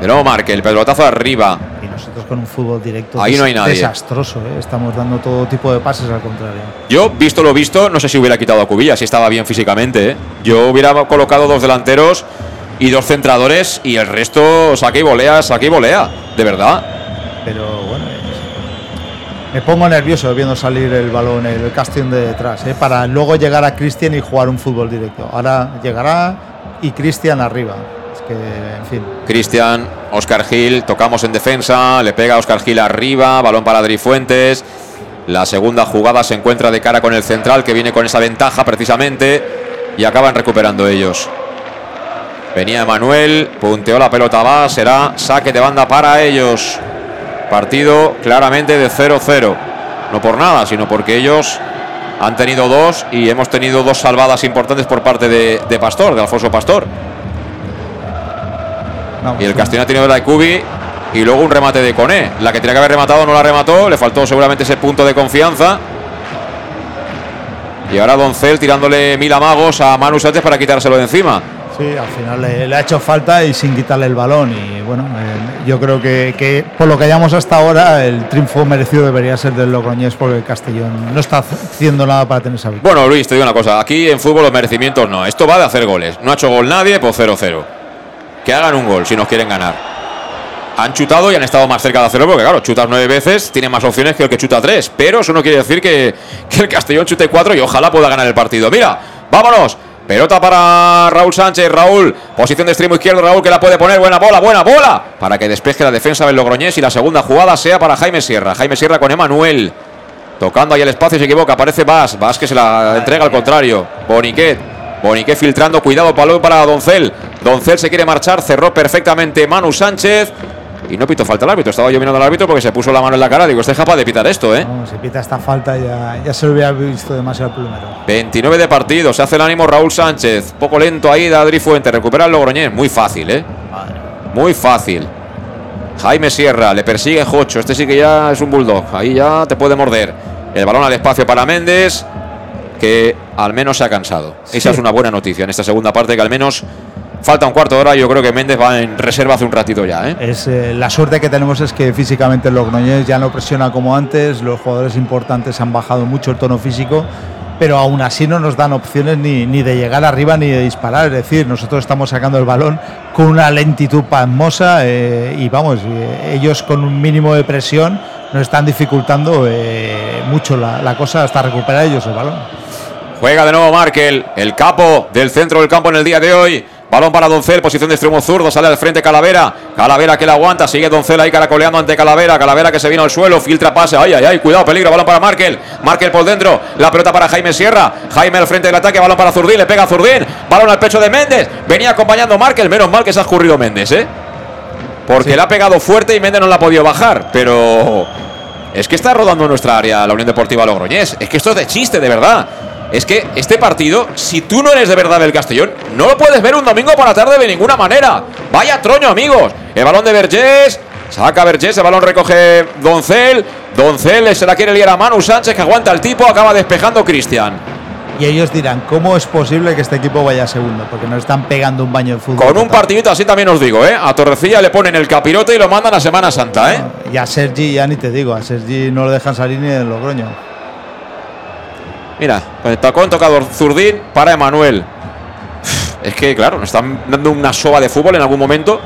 De nuevo Marque, el pelotazo arriba. Y nosotros con un fútbol directo Ahí no hay nadie. desastroso, ¿eh? Estamos dando todo tipo de pases al contrario. Yo, visto lo visto, no sé si hubiera quitado a Cubilla, si estaba bien físicamente, ¿eh? Yo hubiera colocado dos delanteros y dos centradores y el resto saque y volea, saque y volea. De verdad. Pero me pongo nervioso viendo salir el balón, el Castellón de detrás, ¿eh? para luego llegar a Cristian y jugar un fútbol directo. Ahora llegará y Cristian arriba. Es. Cristian, Oscar Gil, tocamos en defensa, le pega Oscar Gil arriba, balón para Adri Fuentes. La segunda jugada se encuentra de cara con el central que viene con esa ventaja precisamente y acaban recuperando ellos. Venía Emanuel, punteó la pelota va, será saque de banda para ellos. Partido claramente de 0-0. No por nada, sino porque ellos han tenido dos y hemos tenido dos salvadas importantes por parte de, de Pastor, de Alfonso Pastor. Vamos, Y el Castellón ha tenido la de Cubi y luego un remate de Coné. La que tenía que haber rematado no la remató, le faltó seguramente ese punto de confianza. Y ahora Doncel tirándole mil amagos a Manu Sánchez para quitárselo de encima. Sí, al final le, ha hecho falta y sin quitarle el balón. Y bueno, eh, yo creo que, que por lo que hayamos hasta ahora, el triunfo merecido debería ser del Logroñés porque el Castellón no está haciendo nada para tener esa victoria. Bueno, Luis, te digo una cosa. Aquí en fútbol los merecimientos no. Esto va de hacer goles. No ha hecho gol nadie, pues 0-0. Que hagan un gol si nos quieren ganar. han chutado y han estado más cerca de hacerlo, porque claro, chutas nueve veces, tiene más opciones que el que chuta tres. Pero eso no quiere decir que, que el Castellón chute cuatro y ojalá pueda ganar el partido. Mira, vámonos. Pelota para Raúl Sánchez. Raúl, posición de extremo izquierdo. Raúl que la puede poner. Buena bola, buena bola. Para que despeje la defensa del Logroñés y la segunda jugada sea para Jaime Sierra. Jaime Sierra con Emanuel. Tocando ahí el espacio, se equivoca. Aparece Vas. Vas que se la entrega al contrario. Boniquet. Boniquet filtrando. Cuidado, palo para Doncel. Doncel se quiere marchar. Cerró perfectamente Manu Sánchez. Y no pito falta el árbitro. Estaba yo mirando al árbitro porque se puso la mano en la cara. Digo, este es capaz de pitar esto, ¿eh? No, si pita esta falta ya, ya se lo hubiera visto demasiado el primero. 29 de partido. Se hace el ánimo Raúl Sánchez. Poco lento ahí de Adri Fuente. Recupera el Logroñés. Muy fácil, ¿eh? Muy fácil. Jaime Sierra. Le persigue Jocho. Este sí que ya es un bulldog. Ahí ya te puede morder. El balón al espacio para Méndez. Que al menos se ha cansado. Esa es una buena noticia en esta segunda parte. Que al menos Falta un cuarto de hora. Yo creo que Méndez va en reserva hace un ratito ya. ¿eh? Es, eh, la suerte que tenemos es que físicamente el Logroñés ya no presiona como antes. Los jugadores importantes han bajado mucho el tono físico. Pero aún así no nos dan opciones ni, ni de llegar arriba ni de disparar. Es decir, nosotros estamos sacando el balón con una lentitud pasmosa eh, y vamos, ellos con un mínimo de presión nos están dificultando mucho la, la cosa hasta recuperar ellos el balón. Juega de nuevo Markel, el capo del centro del campo en el día de hoy. Balón para Doncel, posición de extremo zurdo, sale al frente Calavera. Calavera que la aguanta, sigue Doncel ahí caracoleando ante Calavera. Calavera que se vino al suelo, filtra pase. Ay, ay, ay, cuidado, peligro. Balón para Markel. Markel por dentro, la pelota para Jaime Sierra. Jaime al frente del ataque, balón para Zurdín, le pega a Zurdín. Balón al pecho de Méndez. Venía acompañando Markel, menos mal que se ha escurrido Méndez, ¿eh? Porque le ha pegado fuerte y Méndez no la ha podido bajar, pero. Es que está rodando nuestra área la Unión Deportiva Logroñés. Es que esto es de chiste, de verdad. Es que este partido, si tú no eres de verdad del Castellón, no lo puedes ver un domingo por la tarde de ninguna manera. Vaya troño, amigos. El balón de Vergés. Saca Vergés, el balón recoge Doncel. Doncel se la quiere liar a Manu Sánchez, que aguanta el tipo, acaba despejando Cristian. Y ellos dirán, ¿cómo es posible que este equipo vaya segundo? Porque nos están pegando un baño de fútbol. Con un partidito así también os digo, ¿eh? A Torrecilla le ponen el capirote y lo mandan a Semana Santa, ¿eh? Y a Sergi, ya ni te digo, a Sergi no lo dejan salir ni del Logroño. Mira, con el tacón tocador Zurdín para Emanuel. Es que, claro, nos están dando una soba de fútbol en algún momento.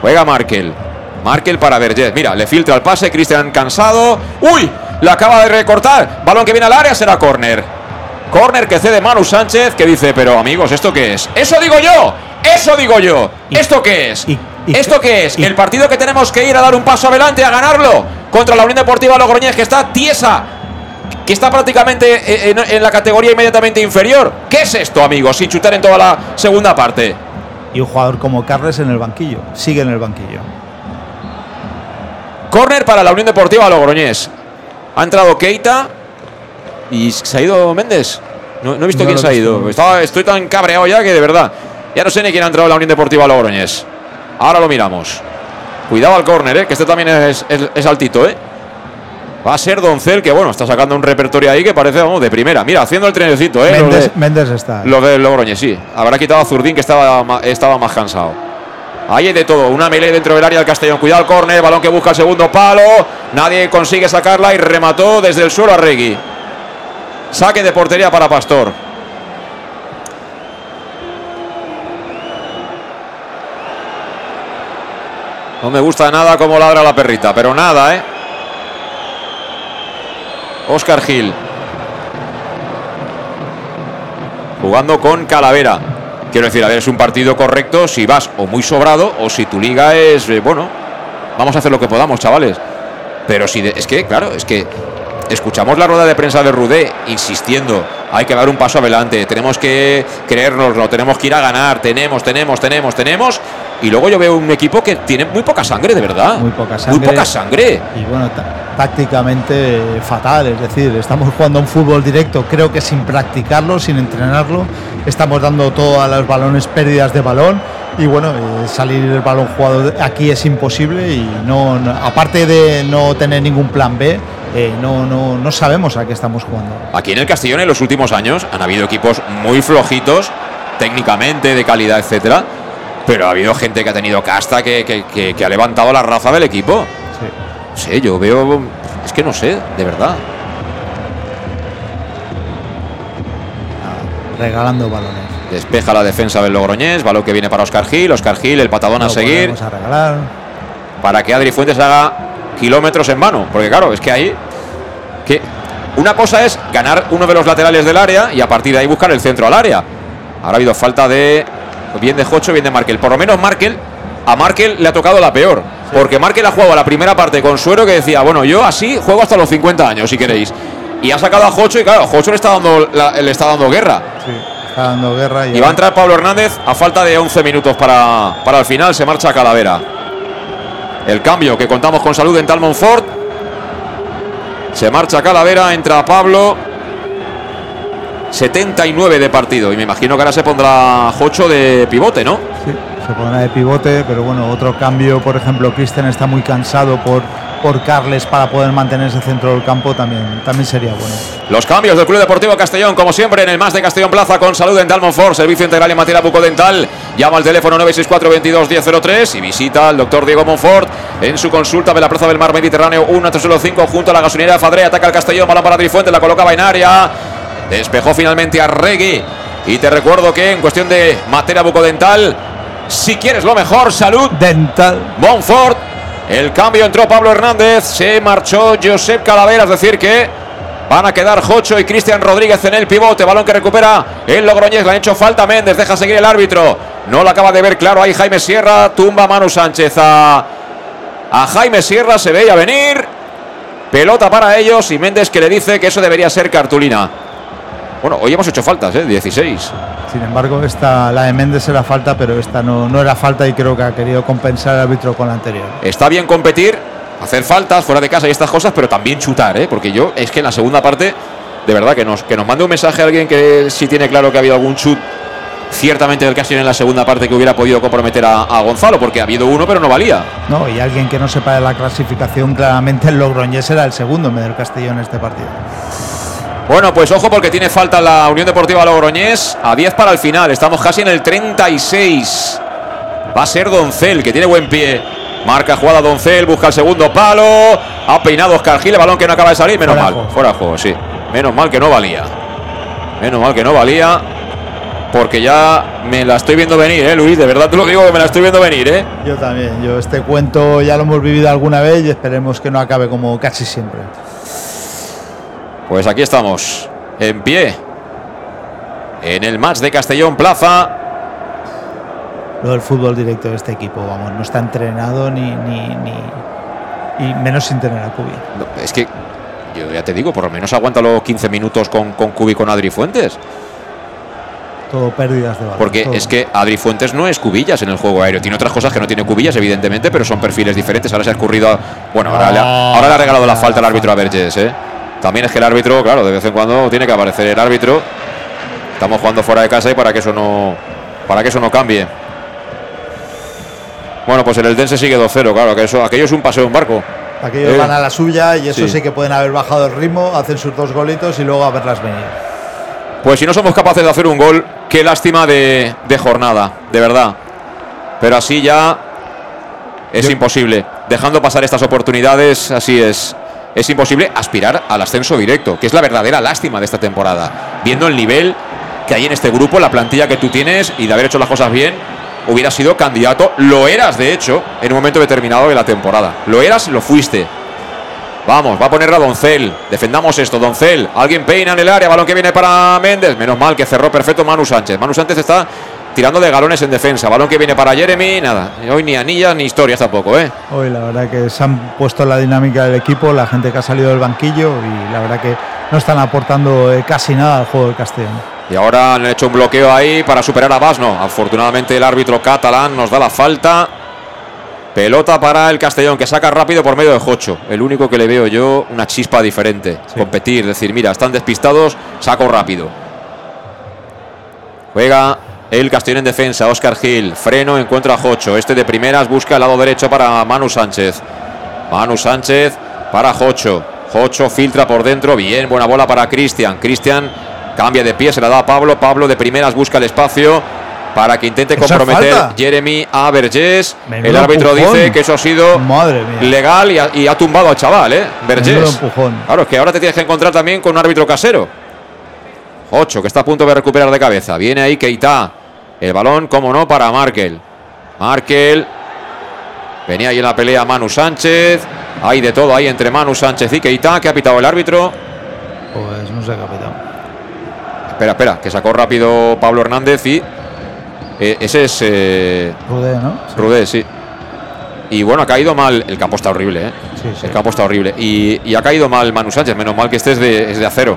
Juega Markel. Markel para Vergés. Mira, le filtra el pase. Cristian cansado. ¡Uy! La acaba de recortar. Balón que viene al área será córner. Córner que cede Manu Sánchez. Que dice, pero amigos, ¿esto qué es? ¡Eso digo yo! ¡Eso digo yo! ¿Esto qué es? ¿Esto qué es? El partido que tenemos que ir a dar un paso adelante a ganarlo contra la Unión Deportiva Logroñés, que está tiesa que está prácticamente en, en, la categoría inmediatamente inferior. ¿Qué es esto, amigos? Sin chutar en toda la segunda parte. Y un jugador como Carles en el banquillo. Sigue en el banquillo. Corner para la Unión Deportiva Logroñés. Ha entrado Keita. ¿Y se ha ido Méndez? No, no he visto No quién se ha ido. Estaba- estoy tan cabreado ya que de verdad. Ya no sé ni quién ha entrado en la Unión Deportiva Logroñés. Ahora lo miramos. Cuidado al córner, ¿eh? que este también es, es- es altito. ¿eh? Va a ser Doncel, que bueno, está sacando un repertorio ahí que parece vamos, de primera. Mira, haciendo el trenecito, ¿eh? Los Méndez, de- Méndez está. Los de Logroñés, sí. Habrá quitado a Zurdín, que estaba, estaba más cansado. Ahí hay de todo. Una melee dentro del área del Castellón. Cuidado al córner. Balón que busca el segundo palo. Nadie consigue sacarla y remató desde el suelo a Regui. Saque de portería para Pastor. No me gusta nada cómo ladra la perrita, pero nada, ¿eh? Oscar Gil. Jugando con Calavera. Quiero decir, a ver, es un partido correcto si vas o muy sobrado o si tu liga es, eh, bueno, vamos a hacer lo que podamos, chavales. Pero si de- es que, claro, es que escuchamos la rueda de prensa de Rudé insistiendo, hay que dar un paso adelante, tenemos que creérnoslo, tenemos que ir a ganar, tenemos, tenemos, tenemos, tenemos. Y luego yo veo un equipo que tiene muy poca sangre, de verdad. Muy poca sangre. Muy poca sangre. Y bueno, tácticamente fatal. Es decir, estamos jugando un fútbol directo, creo que sin practicarlo, sin entrenarlo. Estamos dando todo a los balones pérdidas de balón. Y bueno, eh, salir el balón jugado aquí es imposible. Y no, aparte de no tener ningún plan B, eh, no, no, no sabemos a qué estamos jugando. Aquí en el Castellón en los últimos años han habido equipos muy flojitos, técnicamente, de calidad, etcétera. Pero ha habido gente que ha tenido casta que ha levantado la raza del equipo. Sí. Sí, yo veo. Es que no sé, de verdad. Regalando balones. Despeja la defensa del Logroñés, balón que viene para Oscar Gil. Oscar Gil, el patadón a seguir. a regalar. para que Adri Fuentes haga kilómetros en vano. Porque claro, es que ahí. Que una cosa es ganar uno de los laterales del área y a partir de ahí buscar el centro al área. Ahora ha habido falta de. Bien de Jocho, bien de Markel. Por lo menos Markel. A Markel le ha tocado la peor. Porque Markel ha jugado la primera parte con suero que decía, bueno, yo así juego hasta los 50 años, si queréis. Y ha sacado a Jocho y claro, Jocho le está dando, le está dando guerra. Sí, está dando guerra. Y, va a entrar Pablo Hernández a falta de 11 minutos para, para el final. Se marcha Calavera. El cambio que contamos con salud en Talmonfort. Se marcha Calavera, entra Pablo. 79 de partido. Y me imagino que ahora se pondrá Jocho de pivote, ¿no? Se pondrá de pivote, pero bueno, otro cambio, por ejemplo, Cristian está muy cansado por, por Carles para poder mantener ese centro del campo, también, también sería bueno. Los cambios del Club Deportivo Castellón, como siempre, en el más de Castellón Plaza, con salud en Dalmonfort, servicio integral en materia bucodental. Llama al teléfono 964 22 1003 y visita al doctor Diego Monfort en su consulta de la Plaza del Mar Mediterráneo 1305 junto a la gasolinera Fadre. Ataca el Castellón, balón para Trifuente, la colocaba en área. Despejó finalmente a Regui. Y te recuerdo que en cuestión de materia bucodental, si quieres lo mejor, salud dental. Monfort. El cambio entró Pablo Hernández, se marchó Josep Calavera, es decir que van a quedar Jocho y Cristian Rodríguez en el pivote. Balón que recupera el Logroñés, le han hecho falta Méndez, deja seguir el árbitro. No lo acaba de ver claro ahí Jaime Sierra, tumba Manu Sánchez a, a Jaime Sierra, se veía venir. Pelota para ellos y Méndez que le dice que eso debería ser cartulina. Bueno, hoy hemos hecho faltas, ¿eh? 16. Sin embargo, esta, la de Méndez era falta, pero esta no, no era falta y creo que ha querido compensar el árbitro con la anterior. Está bien competir, hacer faltas fuera de casa y estas cosas, pero también chutar, ¿eh? Porque yo, es que en la segunda parte, de verdad, que nos, que nos mande un mensaje a alguien que si tiene claro que ha habido algún chut ciertamente del Castellón en la segunda parte que hubiera podido comprometer a, a, Gonzalo, porque ha habido uno, pero no valía. No, y alguien que no sepa de la clasificación, claramente el Logroñés era el segundo en vez del Castellón en este partido. Bueno, pues ojo porque tiene falta la Unión Deportiva Logroñés. A 10 para el final. Estamos casi en el 36. Va a ser Doncel, que tiene buen pie. Marca jugada Doncel, busca el segundo palo. Ha peinado Oscar Gil, el balón que no acaba de salir. Menos Fuera mal. juego. Fuera juego, sí. Menos mal que no valía. Menos mal que no valía. Porque ya me la estoy viendo venir, ¿eh, Luis? De verdad te lo digo que me la estoy viendo venir, ¿eh? Yo también, yo este cuento ya lo hemos vivido alguna vez y esperemos que no acabe como casi siempre. Pues aquí estamos, en pie. En el match de Castellón Plaza. Lo del fútbol directo de este equipo, vamos, no está entrenado ni, ni, ni y menos sin tener a Cubi. No, es que yo ya te digo, por lo menos aguanta los 15 minutos con, con Cubi y con Adri Fuentes. Todo pérdidas de balón. Porque todo. es que Adri Fuentes no es cubillas en el juego aéreo. Tiene otras cosas que no tiene cubillas, evidentemente, pero son perfiles diferentes. Ahora se ha escurrido. A, bueno, ahora, le ha, ahora le ha regalado la falta al árbitro a Verges, ¿eh? También es que el árbitro, claro, de vez en cuando tiene que aparecer el árbitro. Estamos jugando fuera de casa y para que eso no, para que eso no cambie. Bueno, pues el Eldense sigue 2-0, claro, que eso, aquello es un paseo en barco. Aquellos Eh, van a la suya y eso sí. sí. que pueden haber bajado el ritmo, hacen sus dos golitos y luego a verlas venir. Pues si no somos capaces de hacer un gol, qué lástima de, de jornada, de verdad. Pero así ya es imposible. Dejando pasar estas oportunidades, así es. Es imposible aspirar al ascenso directo, que es la verdadera lástima de esta temporada. Viendo el nivel que hay en este grupo, la plantilla que tú tienes y de haber hecho las cosas bien, hubiera sido candidato. Lo eras, de hecho, en un momento determinado de la temporada. Lo eras, lo fuiste. Vamos, va a poner a Doncel. Defendamos esto, Doncel. Alguien peina en el área, balón que viene para Méndez. Menos mal que cerró perfecto Manu Sánchez. Manu Sánchez está tirando de galones en defensa. Balón que viene para Jeremy, nada. Hoy ni anillas ni historias tampoco, ¿eh? Hoy la verdad que se han puesto la dinámica del equipo, la gente que ha salido del banquillo y la verdad que no están aportando eh, casi nada al juego del Castellón. Y ahora han hecho un bloqueo ahí para superar a Basno. Afortunadamente el árbitro catalán nos da la falta. Pelota para el Castellón que saca rápido por medio de Jocho. El único que le veo yo una chispa diferente. Competir, decir, mira, están despistados, saco rápido. Juega el Castellón en defensa, Oscar Gil. Freno, encuentra a Jocho. Este de primeras busca el lado derecho para Manu Sánchez. Manu Sánchez para Jocho. Jocho filtra por dentro. Bien, buena bola para Cristian. Cristian cambia de pie, se la da a Pablo. Pablo de primeras busca el espacio para que intente comprometer falta. Jeremy a Vergés. El árbitro empujón. dice que eso ha sido Madre legal y ha, y ha tumbado al chaval, ¿eh? Vergés. Claro, es que ahora te tienes que encontrar también con un árbitro casero. Ocho, que está a punto de recuperar de cabeza. Viene ahí Keita. El balón, como no, para Markel. Markel. Venía ahí en la pelea Manu Sánchez. Hay de todo ahí entre Manu Sánchez y Keita. que ha pitado el árbitro? Pues no sé qué ha pitado. Espera, espera, que sacó rápido Pablo Hernández y. eh, ese es. Eh, Rudé, ¿no? Rudé, sí. Y bueno, ha caído mal. El campo está horrible, ¿eh? Sí, sí. El campo está horrible. Y, y ha caído mal Manu Sánchez. Menos mal que este es de, es de acero.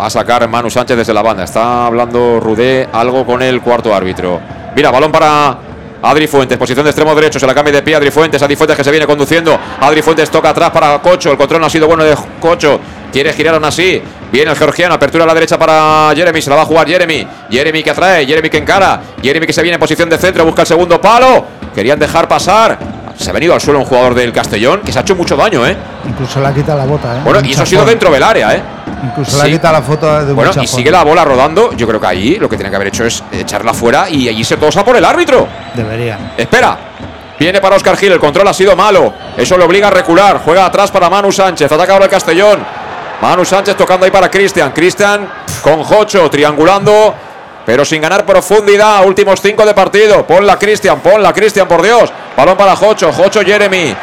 Va a sacar Manu Sánchez desde la banda. Está hablando Rudé algo con el cuarto árbitro. Mira, balón para Adri Fuentes. Posición de extremo derecho. Se la cambia de pie Adri Fuentes. Adri Fuentes que se viene conduciendo. Adri Fuentes toca atrás para Cocho. El control no ha sido bueno de Cocho. Quiere girar aún así. Viene el georgiano. Apertura a la derecha para Jeremy. Se la va a jugar Jeremy. Jeremy que atrae. Jeremy que encara. Jeremy que se viene en posición de centro. Busca el segundo palo. Querían dejar pasar. Se ha venido al suelo un jugador del Castellón que se ha hecho mucho daño, ¿eh? Incluso le ha quitado la bota, ¿eh? Bueno, Un y eso ha sido dentro del área, ¿eh? Incluso le ha quitado la foto de un Bueno, y sigue la bola rodando. Yo creo que ahí lo que tiene que haber hecho es echarla fuera y allí se tosa por el árbitro. Deberían. Espera. Viene para Oscar Gil. El control ha sido malo. Eso le obliga a recular. Juega atrás para Manu Sánchez. Ataca ahora el Castellón. Manu Sánchez tocando ahí para Cristian. Cristian con Jocho triangulando. Pero sin ganar profundidad. Últimos cinco de partido. Ponla Cristian. Ponla Cristian, por Dios. Balón para Jocho. Jocho Jeremy.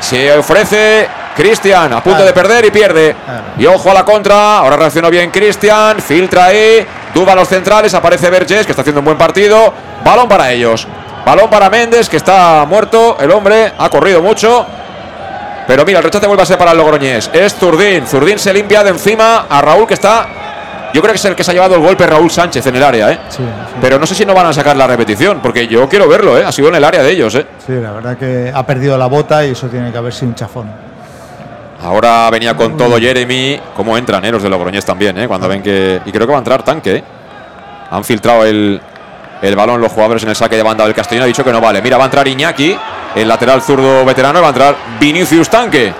Se ofrece Cristian. A punto de perder y pierde. Y ojo a la contra. Ahora reaccionó bien Cristian. Filtra ahí. Duba a los centrales. Aparece Vergés, que está haciendo un buen partido. Balón para ellos. Balón para Méndez, que está muerto. El hombre ha corrido mucho. Pero mira, el rechace vuelve a ser para el Logroñés. Es Zurdín. Zurdín se limpia de encima a Raúl, que está. Yo creo que es el que se ha llevado el golpe Raúl Sánchez en el área, ¿eh? Sí, Pero no sé si no van a sacar la repetición, porque yo quiero verlo, ¿eh? Ha sido en el área de ellos, ¿eh? sí, la verdad que ha perdido la bota y eso tiene que haber sido un chafón. Ahora venía con todo Jeremy. ¿Cómo entran, eh? Los de Logroñés también, ¿eh? Cuando ven que. Y creo que va a entrar tanque, ¿eh? Han filtrado el, el balón los jugadores en el saque de banda del Castellón. Ha dicho que no vale. Mira, va a entrar Iñaki, el lateral zurdo veterano. y Va a entrar Vinicius Tanque.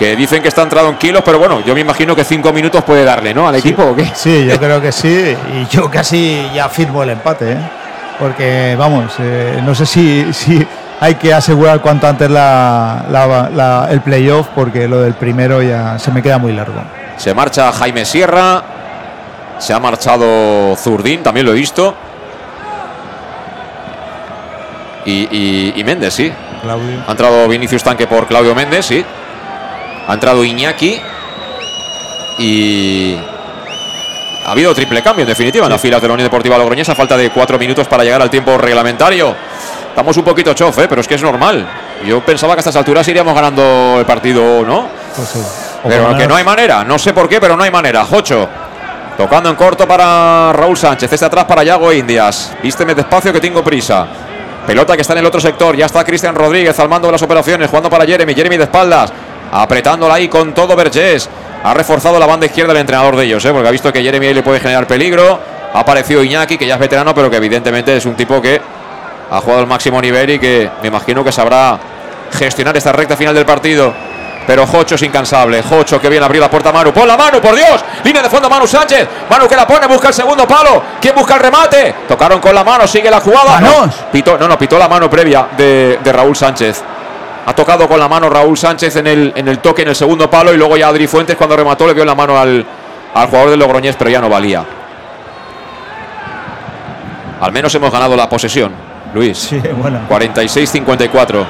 Que dicen que está entrado en kilos, pero bueno, yo me imagino que cinco minutos puede darle, ¿no? Al equipo o qué. Sí, yo *laughs* creo que sí. Y yo casi ya firmo el empate, ¿eh? Porque, vamos, eh, no sé si, si hay que asegurar cuanto antes la, la- la- el playoff, porque lo del primero ya se me queda muy largo. Se marcha Jaime Sierra. Se ha marchado Zurdín, también lo he visto. Y, y- y Méndez, sí. Claudio. Ha entrado Vinicius Tanque por Claudio Méndez, sí. Ha entrado Iñaki. Y. Ha habido triple cambio, en definitiva, en las filas de la Unión Deportiva Logroñesa. Falta de cuatro minutos para llegar al tiempo reglamentario. Estamos un poquito chof, ¿eh? pero es que es normal. Yo pensaba que a estas alturas iríamos ganando el partido, ¿no? Pues sí. Pero que no hay manera, no sé por qué, pero no hay manera. Jocho. Tocando en corto para Raúl Sánchez. Este atrás para Yago Indias. Vísteme despacio que tengo prisa. Pelota que está en el otro sector. Ya está Cristian Rodríguez al mando de las operaciones. Jugando para Jeremy. Jeremy de espaldas. Apretándola ahí con todo Vergés. Ha reforzado la banda izquierda el entrenador de ellos, ¿eh? porque ha visto que Jeremy le puede generar peligro. Ha aparecido Iñaki, que ya es veterano, pero que evidentemente es un tipo que ha jugado al máximo nivel y que me imagino que sabrá gestionar esta recta final del partido. Pero Jocho es incansable. Jocho que viene a abrir la puerta a Manu. Pon la mano, por Dios. Línea de fondo Manu Sánchez. Manu que la pone, busca el segundo palo. ¿Quién busca el remate? Tocaron con la mano, sigue la jugada. No, pitó, no, no, pitó la mano previa de, de Raúl Sánchez. Ha tocado con la mano Raúl Sánchez en el, en el toque en el segundo palo y luego ya Adri Fuentes cuando remató le dio la mano al, al jugador del Logroñés, pero ya no valía. Al menos hemos ganado la posesión, Luis. Sí, bueno. 46-54.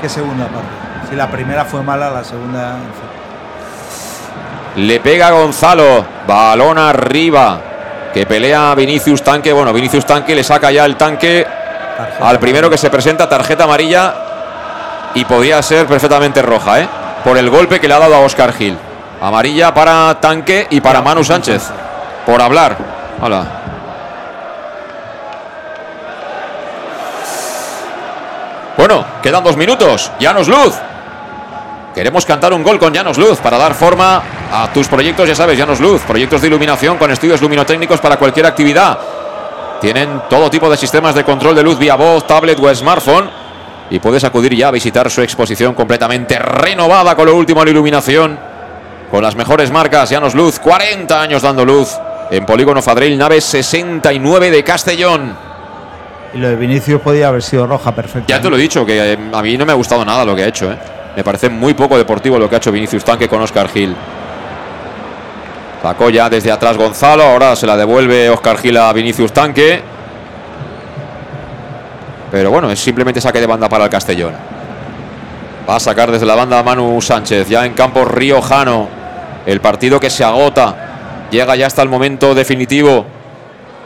¿Qué segunda parte? Si la primera fue mala, la segunda. Le pega Gonzalo. Balón arriba. Que pelea Vinicius Tanque. Bueno, Vinicius Tanque le saca ya el tanque al primero que se presenta. Tarjeta amarilla. Y podría ser perfectamente roja, ¿eh? Por el golpe que le ha dado a Oscar Gil. Amarilla para Tanque y para Manu Sánchez. Por hablar. Hola. Bueno, quedan dos minutos. Llanos Luz. Queremos cantar un gol con Llanos Luz para dar forma a tus proyectos, ya sabes, Llanos Luz, proyectos de iluminación con estudios luminotécnicos para cualquier actividad. Tienen todo tipo de sistemas de control de luz vía voz, tablet o smartphone y puedes acudir ya a visitar su exposición completamente renovada con lo último en iluminación, con las mejores marcas Llanos Luz, 40 años dando luz en Polígono Fadril, nave 69 de Castellón. Y lo de Vinicius podía haber sido roja perfecta. Ya te lo he dicho, que eh, a mí no me ha gustado nada lo que ha hecho. ¿eh? Me parece muy poco deportivo lo que ha hecho Vinicius Tanque con Oscar Gil. Sacó ya desde atrás Gonzalo, ahora se la devuelve Oscar Gil a Vinicius Tanque. Pero bueno, es simplemente saque de banda para el Castellón. Va a sacar desde la banda Manu Sánchez, ya en campo riojano. El partido que se agota. Llega ya hasta el momento definitivo.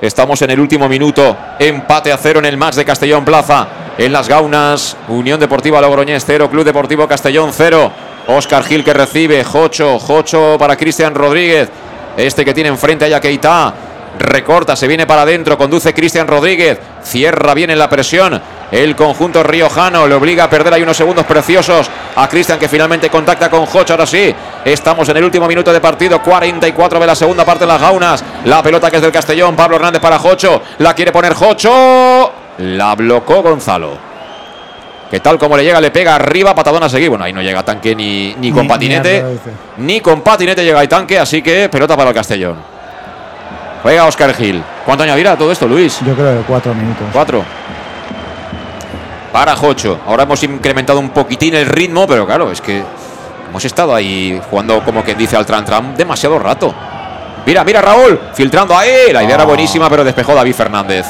Estamos en el último minuto. Empate a cero en el match de Castellón Plaza. En las Gaunas, Unión Deportiva Logroñés 0, Club Deportivo Castellón 0. Oscar Gil que recibe, Jocho, Jocho para Cristian Rodríguez. Este que tiene enfrente a Yaqueita. Recorta, se viene para adentro, conduce Cristian Rodríguez. Cierra bien en la presión. El conjunto riojano le obliga a perder ahí unos segundos preciosos a Cristian que finalmente contacta con Jocho. Ahora sí, estamos en el último minuto de partido. 44 de la segunda parte en las Gaunas. La pelota que es del Castellón. Pablo Hernández para Jocho. La quiere poner Jocho. La blocó Gonzalo. Que tal como le llega, le pega arriba, patadón a seguir. Bueno, ahí no llega tanque ni, ni con Ni- patinete. Ni con patinete llega el tanque, así que pelota para el Castellón. Juega Oscar Gil. ¿Cuánto añadirá todo esto, Luis? Yo creo que cuatro minutos. Cuatro. Para Jocho. Ahora hemos incrementado un poquitín el ritmo, pero claro, es que hemos estado ahí jugando como quien dice al Tran Tram demasiado rato. Mira, mira Raúl, filtrando ahí. La idea era buenísima, pero despejó David Fernández.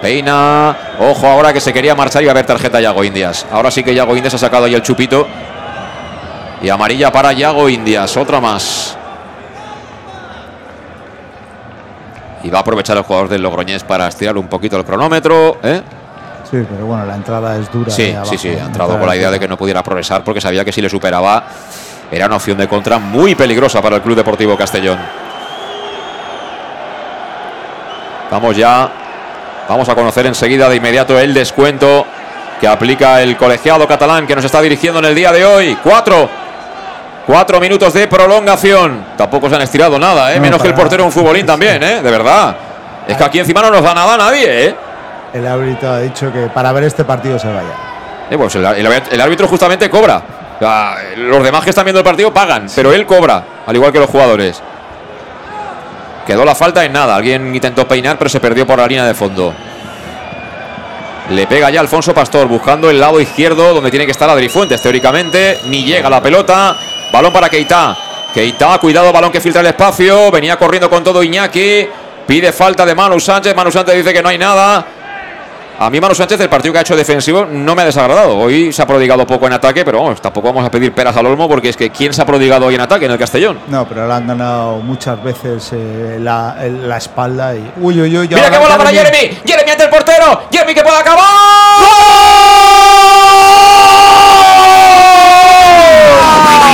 Peina. Ojo ahora que se quería marchar y va a haber tarjeta Yago Indias. Ahora sí que Yago Indias ha sacado ahí el chupito. Y amarilla para Yago Indias. Otra más. Y va a aprovechar el jugador del Logroñés para estirar un poquito el cronómetro. ¿eh? Sí, pero bueno, la entrada es dura. Sí, abajo, sí, sí. Ha entrado con la idea de que no pudiera progresar porque sabía que si le superaba era una opción de contra muy peligrosa para el Club Deportivo Castellón. Vamos ya. Vamos a conocer enseguida de inmediato el descuento que aplica el colegiado catalán que nos está dirigiendo en el día de hoy. Cuatro. Cuatro minutos de prolongación. Tampoco se han estirado nada, ¿eh? No, Menos que el portero un futbolín también, ¿eh? De verdad. Es que aquí encima no nos da nada a nadie, ¿eh? El árbitro ha dicho que para ver este partido se vaya. Eh, pues el, el- el árbitro justamente cobra. O sea, los demás que están viendo el partido pagan, pero él cobra, al igual que los jugadores. Quedó la falta en nada. Alguien intentó peinar, pero se perdió por la línea de fondo. Le pega ya Alfonso Pastor, buscando el lado izquierdo, donde tiene que estar Adri Fuentes, teóricamente. Ni llega la pelota. Balón para Keita. Keita, cuidado, balón que filtra el espacio. Venía corriendo con todo Iñaki. Pide falta de Manu Sánchez. Manu Sánchez dice que no hay nada. A mí Manu Sánchez, el partido que ha hecho defensivo, no me ha desagradado. Hoy se ha prodigado poco en ataque, pero vamos, tampoco vamos a pedir peras al olmo porque es que ¿quién se ha prodigado hoy en ataque en el Castellón? No, pero le han ganado muchas veces eh, la, espalda y. Uy, uy, uy. Mira que bola para Jeremy. Jeremy. Jeremy ante el portero. Jeremy que puede acabar.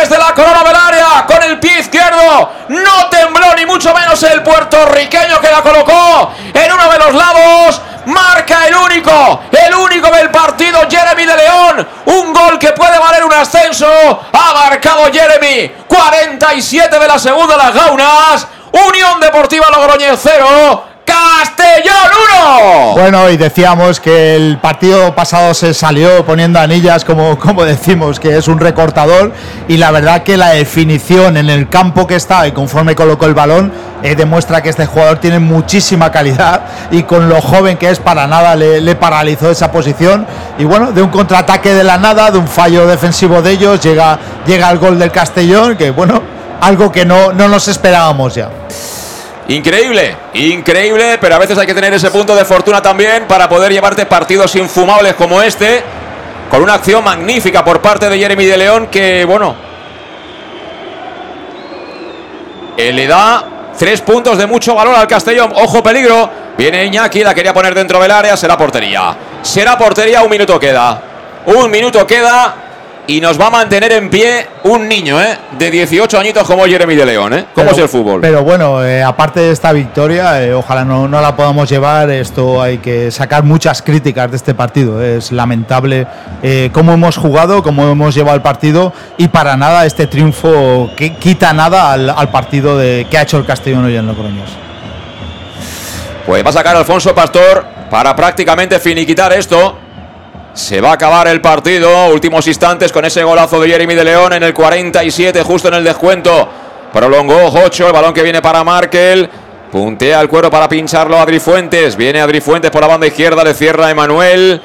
Desde la corona del área, con el pie izquierdo, no tembló ni mucho menos el puertorriqueño que la colocó en uno de los lados. Marca el único, el único del partido, Jeremy de León. Un gol que puede valer un ascenso. Ha marcado Jeremy. 47 de la segunda, las Gaunas. Unión Deportiva Logroñez 0. Castellón 1. Bueno, y decíamos que el partido pasado se salió poniendo anillas, como, como decimos, que es un recortador. Y la verdad que la definición en el campo que está y conforme colocó el balón, eh, demuestra que este jugador tiene muchísima calidad. Y con lo joven que es, para nada le, le paralizó esa posición. Y bueno, de un contraataque de la nada, de un fallo defensivo de ellos, llega, llega el gol del Castellón, que bueno, algo que no, no nos esperábamos ya. Increíble, increíble, pero a veces hay que tener ese punto de fortuna también para poder llevarte partidos infumables como este, con una acción magnífica por parte de Jeremy de León que, bueno, eh, le da tres puntos de mucho valor al Castellón. Ojo, peligro. Viene Iñaki, la quería poner dentro del área, será portería. Será portería, un minuto queda. Un minuto queda y nos va a mantener en pie un niño, ¿eh? De 18 añitos como Jeremy de León, ¿eh? ¿Cómo Pero- es el fútbol? Pero bueno, eh, aparte de esta victoria, eh, ojalá no, no la podamos llevar. Esto hay que sacar muchas críticas de este partido. Es lamentable eh, cómo hemos jugado, cómo hemos llevado el partido y para nada este triunfo que quita nada al, al partido de, que ha hecho el Castellón hoy en Logroños. Pues va a sacar Alfonso Pastor para prácticamente finiquitar esto. Se va a acabar el partido. Últimos instantes con ese golazo de Jeremy de León en el 47, justo en el descuento. Prolongó 8, el balón que viene para Markel. Puntea el cuero para pincharlo a Adri Fuentes. Viene Adri Fuentes por la banda izquierda, le cierra Emanuel.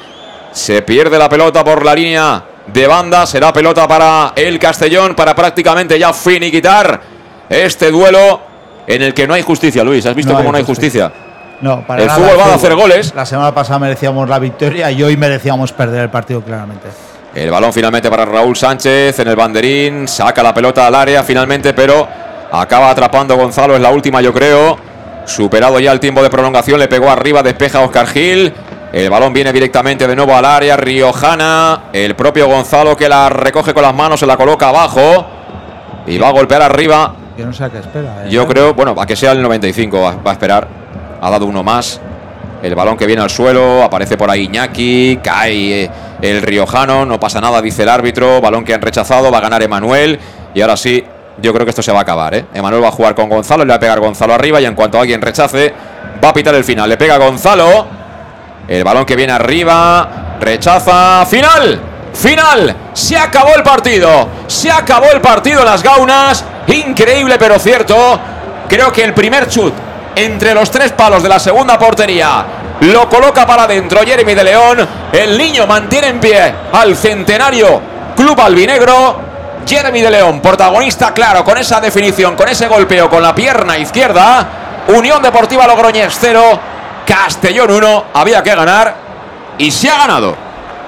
Se pierde la pelota por la línea de banda. Será pelota para el Castellón para prácticamente ya finiquitar este duelo en el que no hay justicia, Luis. ¿Has visto No cómo no hay justicia. justicia? No, para El nada, fútbol va a hacer goles. La semana pasada merecíamos la victoria y hoy merecíamos perder el partido claramente. El balón finalmente para Raúl Sánchez en el banderín. Saca la pelota al área finalmente, pero acaba atrapando Gonzalo. Es la última, yo creo. Superado ya el tiempo de prolongación, le pegó arriba, despeja a Oscar Gil. El balón viene directamente de nuevo al área. Riojana, el propio Gonzalo que la recoge con las manos, se la coloca abajo y va a golpear arriba. Yo no sé a qué espera. eh. Yo creo, bueno, a que sea el 95, va, va a esperar. Ha dado uno más. El balón que viene al suelo, aparece por ahí Iñaki, cae eh, el riojano, no pasa nada, dice el árbitro. Balón que han rechazado, va a ganar Emanuel. Y ahora sí, yo creo que esto se va a acabar. ¿eh? Emanuel va a jugar con Gonzalo, le va a pegar Gonzalo arriba y en cuanto alguien rechace, va a pitar el final. Le pega Gonzalo. El balón que viene arriba, rechaza. ¡Final! ¡Final! Se acabó el partido. Se acabó el partido las gaunas. Increíble pero cierto. Creo que el primer chut entre los tres palos de la segunda portería lo coloca para adentro Jeremy de León. El niño mantiene en pie al centenario Club Albinegro. Jeremy de León, protagonista claro, con esa definición, con ese golpeo con la pierna izquierda. Unión Deportiva Logroñés 0, Castellón 1. Había que ganar y se ha ganado.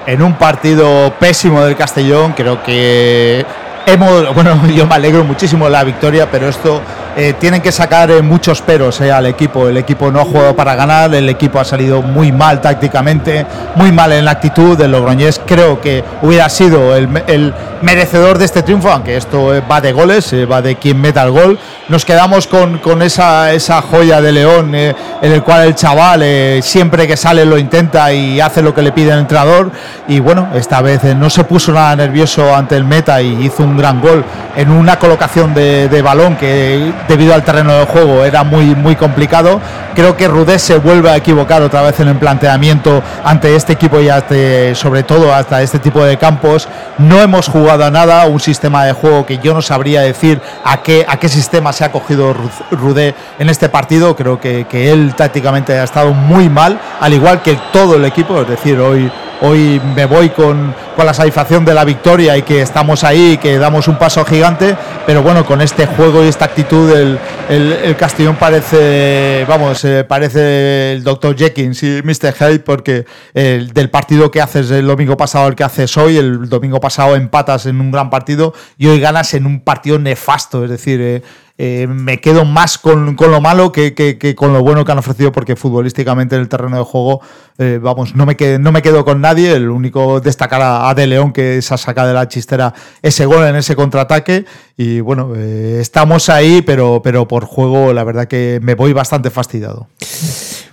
en un partido pésimo del Castellón. Creo que hemos, *laughs* bueno, yo me alegro muchísimo de la victoria, pero esto eh, tienen que sacar eh, muchos peros eh, al equipo. El equipo no ha jugado para ganar, el equipo ha salido muy mal tácticamente, muy mal en la actitud del Logroñés. Creo que hubiera sido el, el merecedor de este triunfo, aunque esto eh, va de goles, eh, va de quien meta el gol. Nos quedamos con, con esa, esa joya de León, eh, en el cual el chaval siempre que sale lo intenta y hace lo que le pide el entrenador. Y bueno, esta vez no se puso nada nervioso ante el meta y hizo un gran gol en una colocación de, de balón que debido al terreno de juego era muy, muy complicado. Creo que Rudés se vuelve a equivocar otra vez en el planteamiento ante este equipo y ante, sobre todo hasta este tipo de campos. No hemos jugado a nada, un sistema de juego que yo no sabría decir a qué, a qué sistema se ha cogido Ru- Rudé en este partido. Creo que él tácticamente ha estado muy mal, al igual que todo el equipo. Es decir, hoy, hoy me voy con, con la satisfacción de la victoria y que estamos ahí que damos un paso gigante, pero bueno, con este juego y esta actitud el, el, el Castellón parece, vamos, eh, parece el Dr. Jenkins y Mr. Hyde porque el, del partido que haces el domingo pasado al que haces hoy, el domingo pasado empatas en un gran partido y hoy ganas en un partido nefasto, es decir, eh, eh, me quedo más con, con lo malo que, que- con lo bueno que han ofrecido porque futbolísticamente en el terreno de juego, eh, vamos, no me, qued- no me quedo con nadie. El único destacar a, De León que esa saca de la chistera ese gol en ese contraataque. Y bueno, eh, estamos ahí, pero, pero por juego la verdad que me voy bastante fastidiado.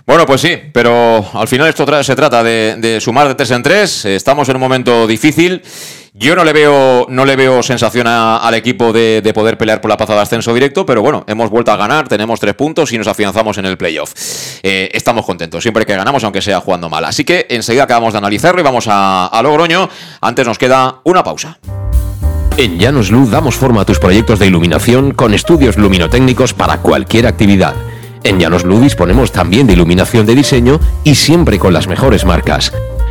Bueno, pues sí, pero al final esto se trata de, sumar de tres en tres. Estamos en un momento difícil. Yo no le veo, no le veo sensación al equipo de, de poder pelear por la plaza de ascenso directo, pero bueno, hemos vuelto a ganar, tenemos tres puntos y nos afianzamos en el playoff. Eh, estamos contentos, siempre que ganamos, aunque sea jugando mal. Así que enseguida acabamos de analizarlo y vamos a, a Logroño. Antes nos queda una pausa. En Llanos Luz damos forma a tus proyectos de iluminación con estudios luminotécnicos para cualquier actividad. En Llanos Luz disponemos también de iluminación de diseño y siempre con las mejores marcas.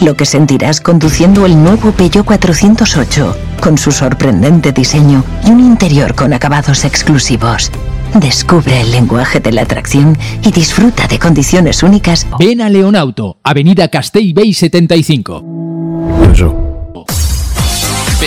Lo que sentirás conduciendo el nuevo Peugeot 408, con su sorprendente diseño y un interior con acabados exclusivos. Descubre el lenguaje de la atracción y disfruta de condiciones únicas. Ven a Leonauto, Avenida Castell Bay 75.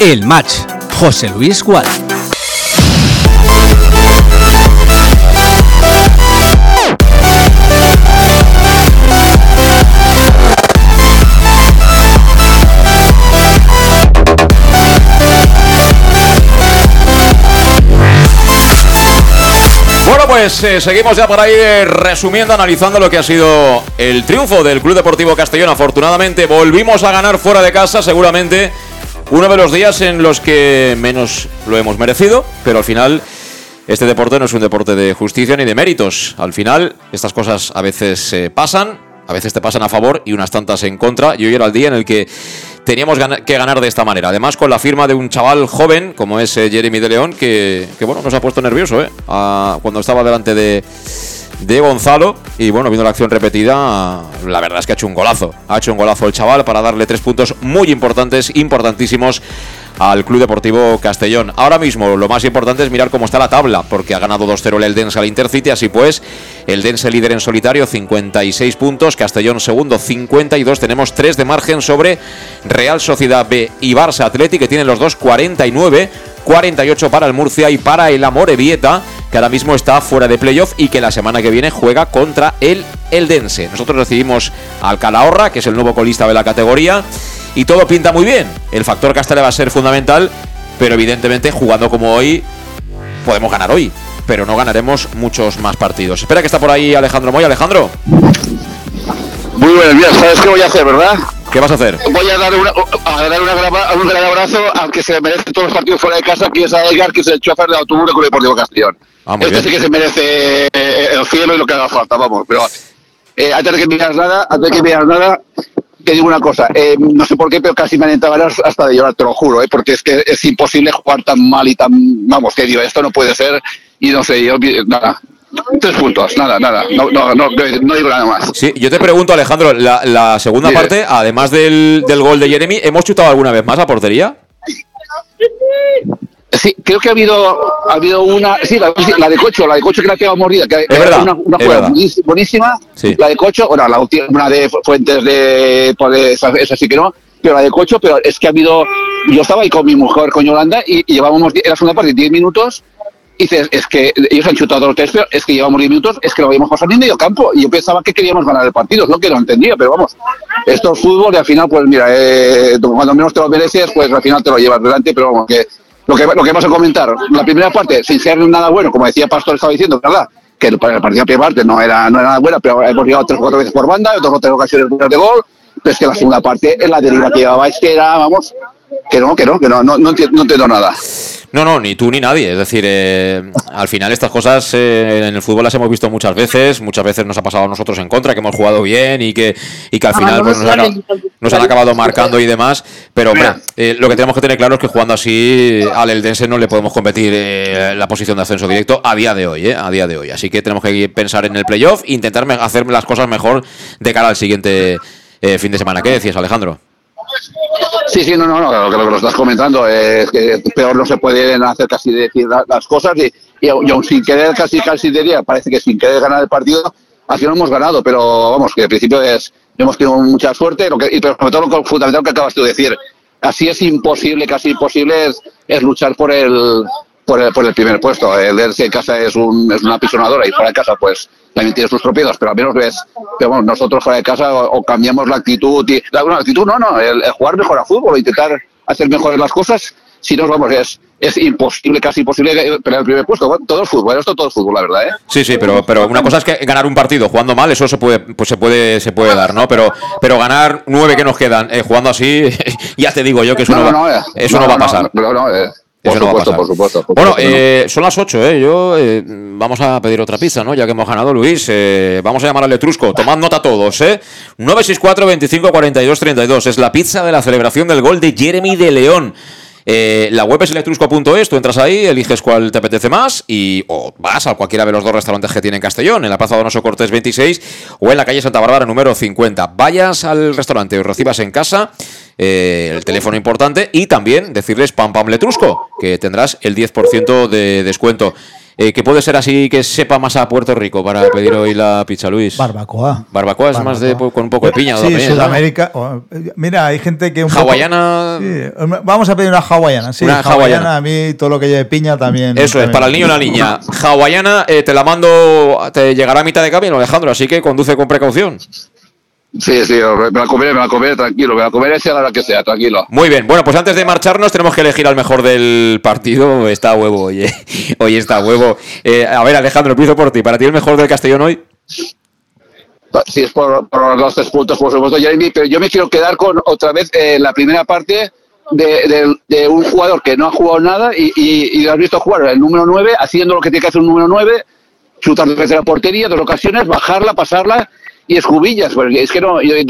El match. José Luis Gual. Pues eh, seguimos ya por ahí eh, resumiendo, analizando lo que ha sido el triunfo del Club Deportivo Castellón. Afortunadamente volvimos a ganar fuera de casa, seguramente uno de los días en los que menos lo hemos merecido, pero al final este deporte no es un deporte de justicia ni de méritos. Al final estas cosas a veces eh, pasan, a veces te pasan a favor y unas tantas en contra. Y hoy era el día en el que teníamos que ganar de esta manera. Además, con la firma de un chaval joven, como es eh, Jeremy de León, que, que, bueno, nos ha puesto nervioso, ¿eh? Cuando estaba delante de, de Gonzalo. Y bueno, viendo la acción repetida, la verdad es que ha hecho un golazo. Ha hecho un golazo el chaval para darle tres puntos muy importantes, importantísimos al Club Deportivo Castellón. Ahora mismo lo más importante es mirar cómo está la tabla, porque ha ganado 2-0 el Eldense al Intercity, así pues, el Dense líder en solitario, 56 puntos, Castellón segundo, 52, tenemos 3 de margen sobre Real Sociedad B y Barça Athletic, que tienen los dos 49, 48 para el Murcia y para el Amorebieta, que ahora mismo está fuera de playoff y que la semana que viene juega contra el Eldense. Nosotros recibimos al Calahorra, que es el nuevo colista de la categoría, y todo pinta muy bien. El factor Castella va a ser fundamental, pero evidentemente jugando como hoy, podemos ganar hoy, pero no ganaremos muchos más partidos. Espera que está por ahí Alejandro Moy. Alejandro, Muy buenos días, ¿sabes qué voy a hacer, verdad? ¿qué vas a hacer? Voy a dar, una, a dar una grava- un gran abrazo al que se merece todos los partidos fuera de casa, que es a Edgar, que es el chofer de autobús del Club Deportivo Castellón. Ah, este bien. sí que se merece eh, el cielo y lo que haga falta, vamos. Pero eh, antes de que me digas nada, antes de que me digas nada, te digo una cosa. eh, no sé por qué, pero casi me han entrado ganas hasta de llorar, te lo juro, eh, porque es que es imposible jugar tan mal y tan. Vamos, que digo, esto no puede ser. Y no sé, yo. Nada. Tres puntos, nada, nada. No, no, no, no digo nada más. Sí, yo te pregunto, Alejandro, la, la segunda parte, además del, del gol de Jeremy, ¿hemos chutado alguna vez más a portería? Sí, creo que ha habido, ha habido una. Sí, la, la de Cocho, la de Cocho que la quedado mordida. Que, que verdad, una, una es jugada verdad. buenísima. Sí. La de Cocho, bueno, la última una de Fuentes de. Pues esa, esa sí que no. Pero la de Cocho, pero es que ha habido. Yo estaba ahí con mi mujer, con Yolanda, y, y llevábamos en la segunda parte 10 minutos. Dices, es que ellos han chutado los tres, pero es que llevamos 10 minutos, es que lo habíamos pasado en medio campo. Y yo pensaba que queríamos ganar el partido, no que lo entendía, pero vamos. Esto es fútbol y al final, pues mira, eh, cuando menos te lo mereces, pues al final te lo llevas delante, pero vamos, que lo que, lo que vamos a comentar, la primera parte, sin ser nada bueno, como decía Pastor, estaba diciendo, ¿verdad? Que el, partido de parte no era, no era nada buena, pero hemos llegado tres o cuatro veces por banda, otras otras ocasiones buenas de gol, pero es que la segunda parte, en la deriva que llevaba, es que era, vamos, que no, que no, que no, no, no entiendo, no entiendo nada. No, no, ni tú ni nadie. Es decir, eh, al final estas cosas eh, en el fútbol las hemos visto muchas veces. Muchas veces nos ha pasado a nosotros en contra, que hemos jugado bien y que, y que al final pues, nos, han, nos han acabado marcando y demás. Pero hombre, eh, lo que tenemos que tener claro es que jugando así al Eldense no le podemos competir eh, la posición de ascenso directo a día de hoy, eh, a día de hoy. Así que tenemos que pensar en el playoff e intentar hacer las cosas mejor de cara al siguiente eh, fin de semana. ¿Qué decías, Alejandro? Sí, sí, no, no, no, lo que lo estás comentando es que peor no se pueden hacer casi decir la- las cosas y, y, aun- sin querer casi casi diría, parece que sin querer ganar el partido, así no hemos ganado, pero vamos, que al principio es, hemos tenido mucha suerte, lo que, y pero sobre todo lo fundamental que acabas de decir, así es imposible, casi imposible es luchar por el, por el por el primer puesto. El Elche en casa es, un, es una pisonadora y fuera de casa pues también tiene sus tropiezos, pero al menos ves, bueno, nosotros fuera de casa o, o cambiamos la actitud, y, la, bueno, actitud no, no, el, el jugar mejor a fútbol, intentar hacer mejores las cosas, si no, vamos, es, es imposible, casi imposible eh, pelear el primer puesto. Bueno, todo es fútbol, esto todo es fútbol, la verdad, ¿eh? Sí, sí, pero, pero una cosa es que ganar un partido jugando mal, eso se puede, pues se puede, se puede dar, ¿no? Pero, pero ganar nueve que nos quedan eh, jugando así, *laughs* ya te digo yo que eso no, va, eh, eso no, va a pasar. No, no, Eso por no va a supuesto, pasar. por supuesto. por Bueno, supuesto, ¿no? eh, son las 8, ¿eh? Yo, eh, vamos a pedir otra pizza, ¿no? Ya que hemos ganado, Luis. eh, vamos a llamar al Etrusco. Tomad nota todos, ¿eh? 964 25 42 32. Es la pizza de la celebración del gol de Jeremy de León. Eh, la web es electrusco.es, tú entras ahí, eliges cuál te apetece más y o vas a cualquiera de los dos restaurantes que tiene en Castellón, en la Plaza Donoso Cortés 26 o en la calle Santa Bárbara número 50. Vayas al restaurante o recibas en casa eh, el teléfono importante y también decirles pam pam letrusco, que tendrás el 10% de descuento. Eh, que puede ser así que sepa más a Puerto Rico para pedir hoy la pizza, Luis. Barbacoa. Barbacoa es más de con un poco de piña. Sí. Sudamérica. Mira, hay gente que un poco- Hawaiana. Sí, vamos a pedir una hawaiana. Sí, Una hawaiana. A mí todo lo que lleve piña también. Eso es, para el niño o la niña. Hawaiana, eh, te la mando, te llegará a mitad de camino, Alejandro, así que conduce con precaución. Sí, sí, me la comeré, me la comeré, tranquilo, me la comeré sea la hora que sea, tranquilo. Muy bien, bueno, pues antes de marcharnos tenemos que elegir al mejor del partido. Está huevo, oye. *laughs* Hoy está huevo. Eh, a ver, Alejandro, empiezo por ti. ¿Para ti el mejor del Castellón hoy? Si es por, por los tres puntos, por supuesto, Jeremy, pero yo me quiero quedar con otra vez eh, la primera parte de, de- de un jugador que no ha jugado nada y, y, y lo has visto jugar, el número 9, haciendo lo que tiene que hacer un número 9, chutar desde la portería, dos ocasiones, bajarla, pasarla y escubillas. Porque es que no, eh,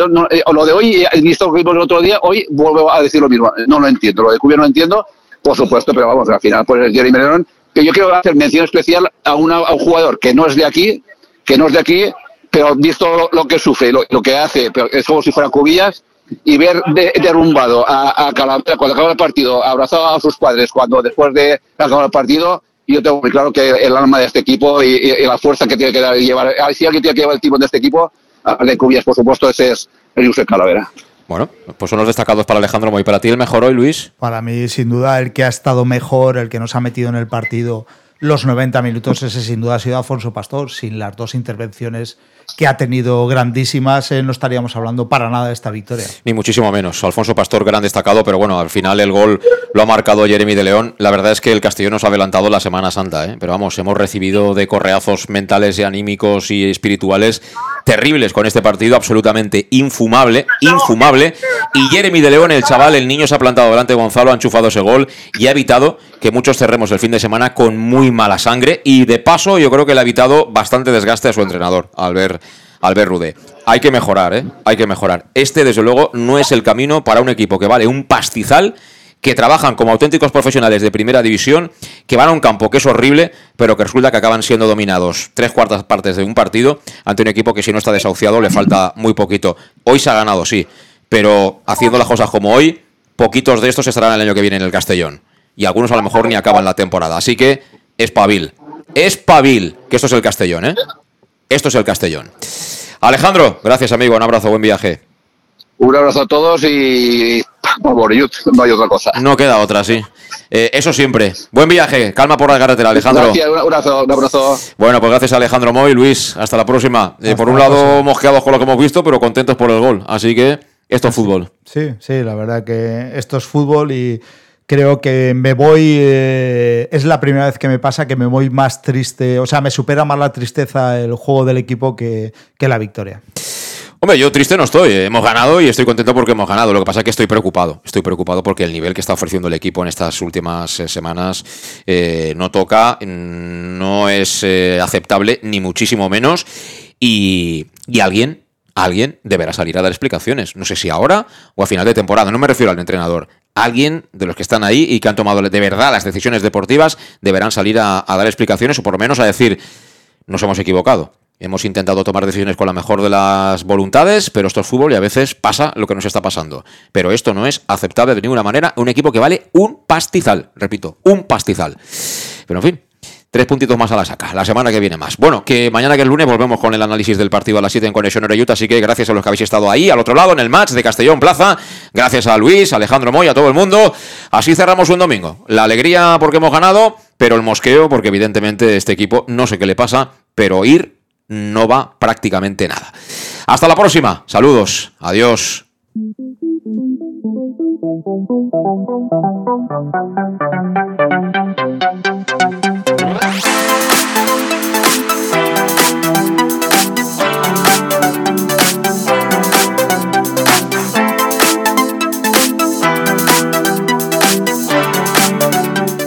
lo de hoy, he visto que vimos el otro día, hoy vuelvo a decir lo mismo. No lo entiendo, lo de Cubio no entiendo, por supuesto, pero vamos, al final, pues es Jeremy León, que yo quiero hacer mención especial a, un jugador que no es de aquí, que no es de aquí, pero visto lo, que sufre, lo, que hace, pero es como si fuera cubillas, y ver de- derrumbado a, a cuando acaba el partido, abrazado a sus padres cuando después de acabar el partido, yo tengo muy claro que el alma de este equipo y, la fuerza que tiene que dar llevar, si alguien tiene que llevar el timón de este equipo, ah, de cubillas, por supuesto, ese es el Josep Calavera. Bueno, pues son los destacados para Alejandro Moy. ¿Para ti el mejor hoy, Luis? Para mí, sin duda, el que ha estado mejor, el que nos ha metido en el partido los 90 minutos, ese sin duda ha sido Alfonso Pastor. Sin las dos intervenciones que ha tenido grandísimas, eh, no estaríamos hablando para nada de esta victoria. Ni muchísimo menos. Alfonso Pastor, gran destacado, pero bueno, al final el gol lo ha marcado Jeremy de León. La verdad es que el Castellón nos ha adelantado la Semana Santa, ¿eh? pero vamos, hemos recibido de correazos mentales y anímicos y espirituales terribles con este partido, absolutamente infumable, infumable. Y Jeremy de León, el chaval, el niño se ha plantado delante de Gonzalo, ha enchufado ese gol y ha evitado que muchos cerremos el fin de semana con muy mala sangre. Y de paso, yo creo que le ha evitado bastante desgaste a su entrenador, Albert, Albert Rude. Hay que mejorar, ¿eh? Hay que mejorar. Este, desde luego, no es el camino para un equipo que vale un pastizal que trabajan como auténticos profesionales de primera división, que van a un campo que es horrible, pero que resulta que acaban siendo dominados tres cuartas partes de un partido ante un equipo que si no está desahuciado le falta muy poquito. Hoy se ha ganado, sí, pero haciendo las cosas como hoy, poquitos de estos estarán el año que viene en el Castellón. Y algunos a lo mejor ni acaban la temporada. Así que, espabil. Espabil, que esto es el Castellón, ¿eh? Esto es el Castellón. Alejandro, gracias amigo, un abrazo, buen viaje. Un abrazo a todos y por no hay otra cosa. No queda otra, sí. Eh, eso siempre. Buen viaje, calma por la carretera, Alejandro. Gracias, un abrazo, un abrazo. Bueno, pues gracias a Alejandro Moy, Luis, hasta la próxima. Eh, por un la lado, próxima. mosqueados con lo que hemos visto, pero contentos por el gol. Así que esto es fútbol. Sí, sí, la verdad que esto es fútbol y creo que me voy, eh, es la primera vez que me pasa que me voy más triste, o sea, me supera más la tristeza el juego del equipo que, que la victoria. Hombre, yo triste no estoy. eh. Hemos ganado y estoy contento porque hemos ganado. Lo que pasa es que estoy preocupado. Estoy preocupado porque el nivel que está ofreciendo el equipo en estas últimas eh, semanas no toca, no es aceptable, ni muchísimo menos. Y, y alguien, alguien deberá salir a dar explicaciones. No sé si ahora o a final de temporada. No me refiero al entrenador. Alguien de los que están ahí y que han tomado de verdad las decisiones deportivas deberán salir a, dar explicaciones o por lo menos a decir nos hemos equivocado. Hemos intentado tomar decisiones con la mejor de las voluntades, pero esto es fútbol y a veces pasa lo que nos está pasando. Pero esto no es aceptable de ninguna manera. Un equipo que vale un pastizal, repito, un pastizal. Pero en fin, tres puntitos más a la saca. La semana que viene más. Bueno, que mañana que es lunes volvemos con el análisis del partido a las 7 en Conexión Oreyuta. Así que gracias a los que habéis estado ahí, al otro lado, en el match de Castellón Plaza. Gracias a Luis, Alejandro Moy, a todo el mundo. Así cerramos un domingo. La alegría porque hemos ganado, pero el mosqueo porque evidentemente este equipo no sé qué le pasa, pero ir no va prácticamente nada. Hasta la próxima. Saludos. Adiós.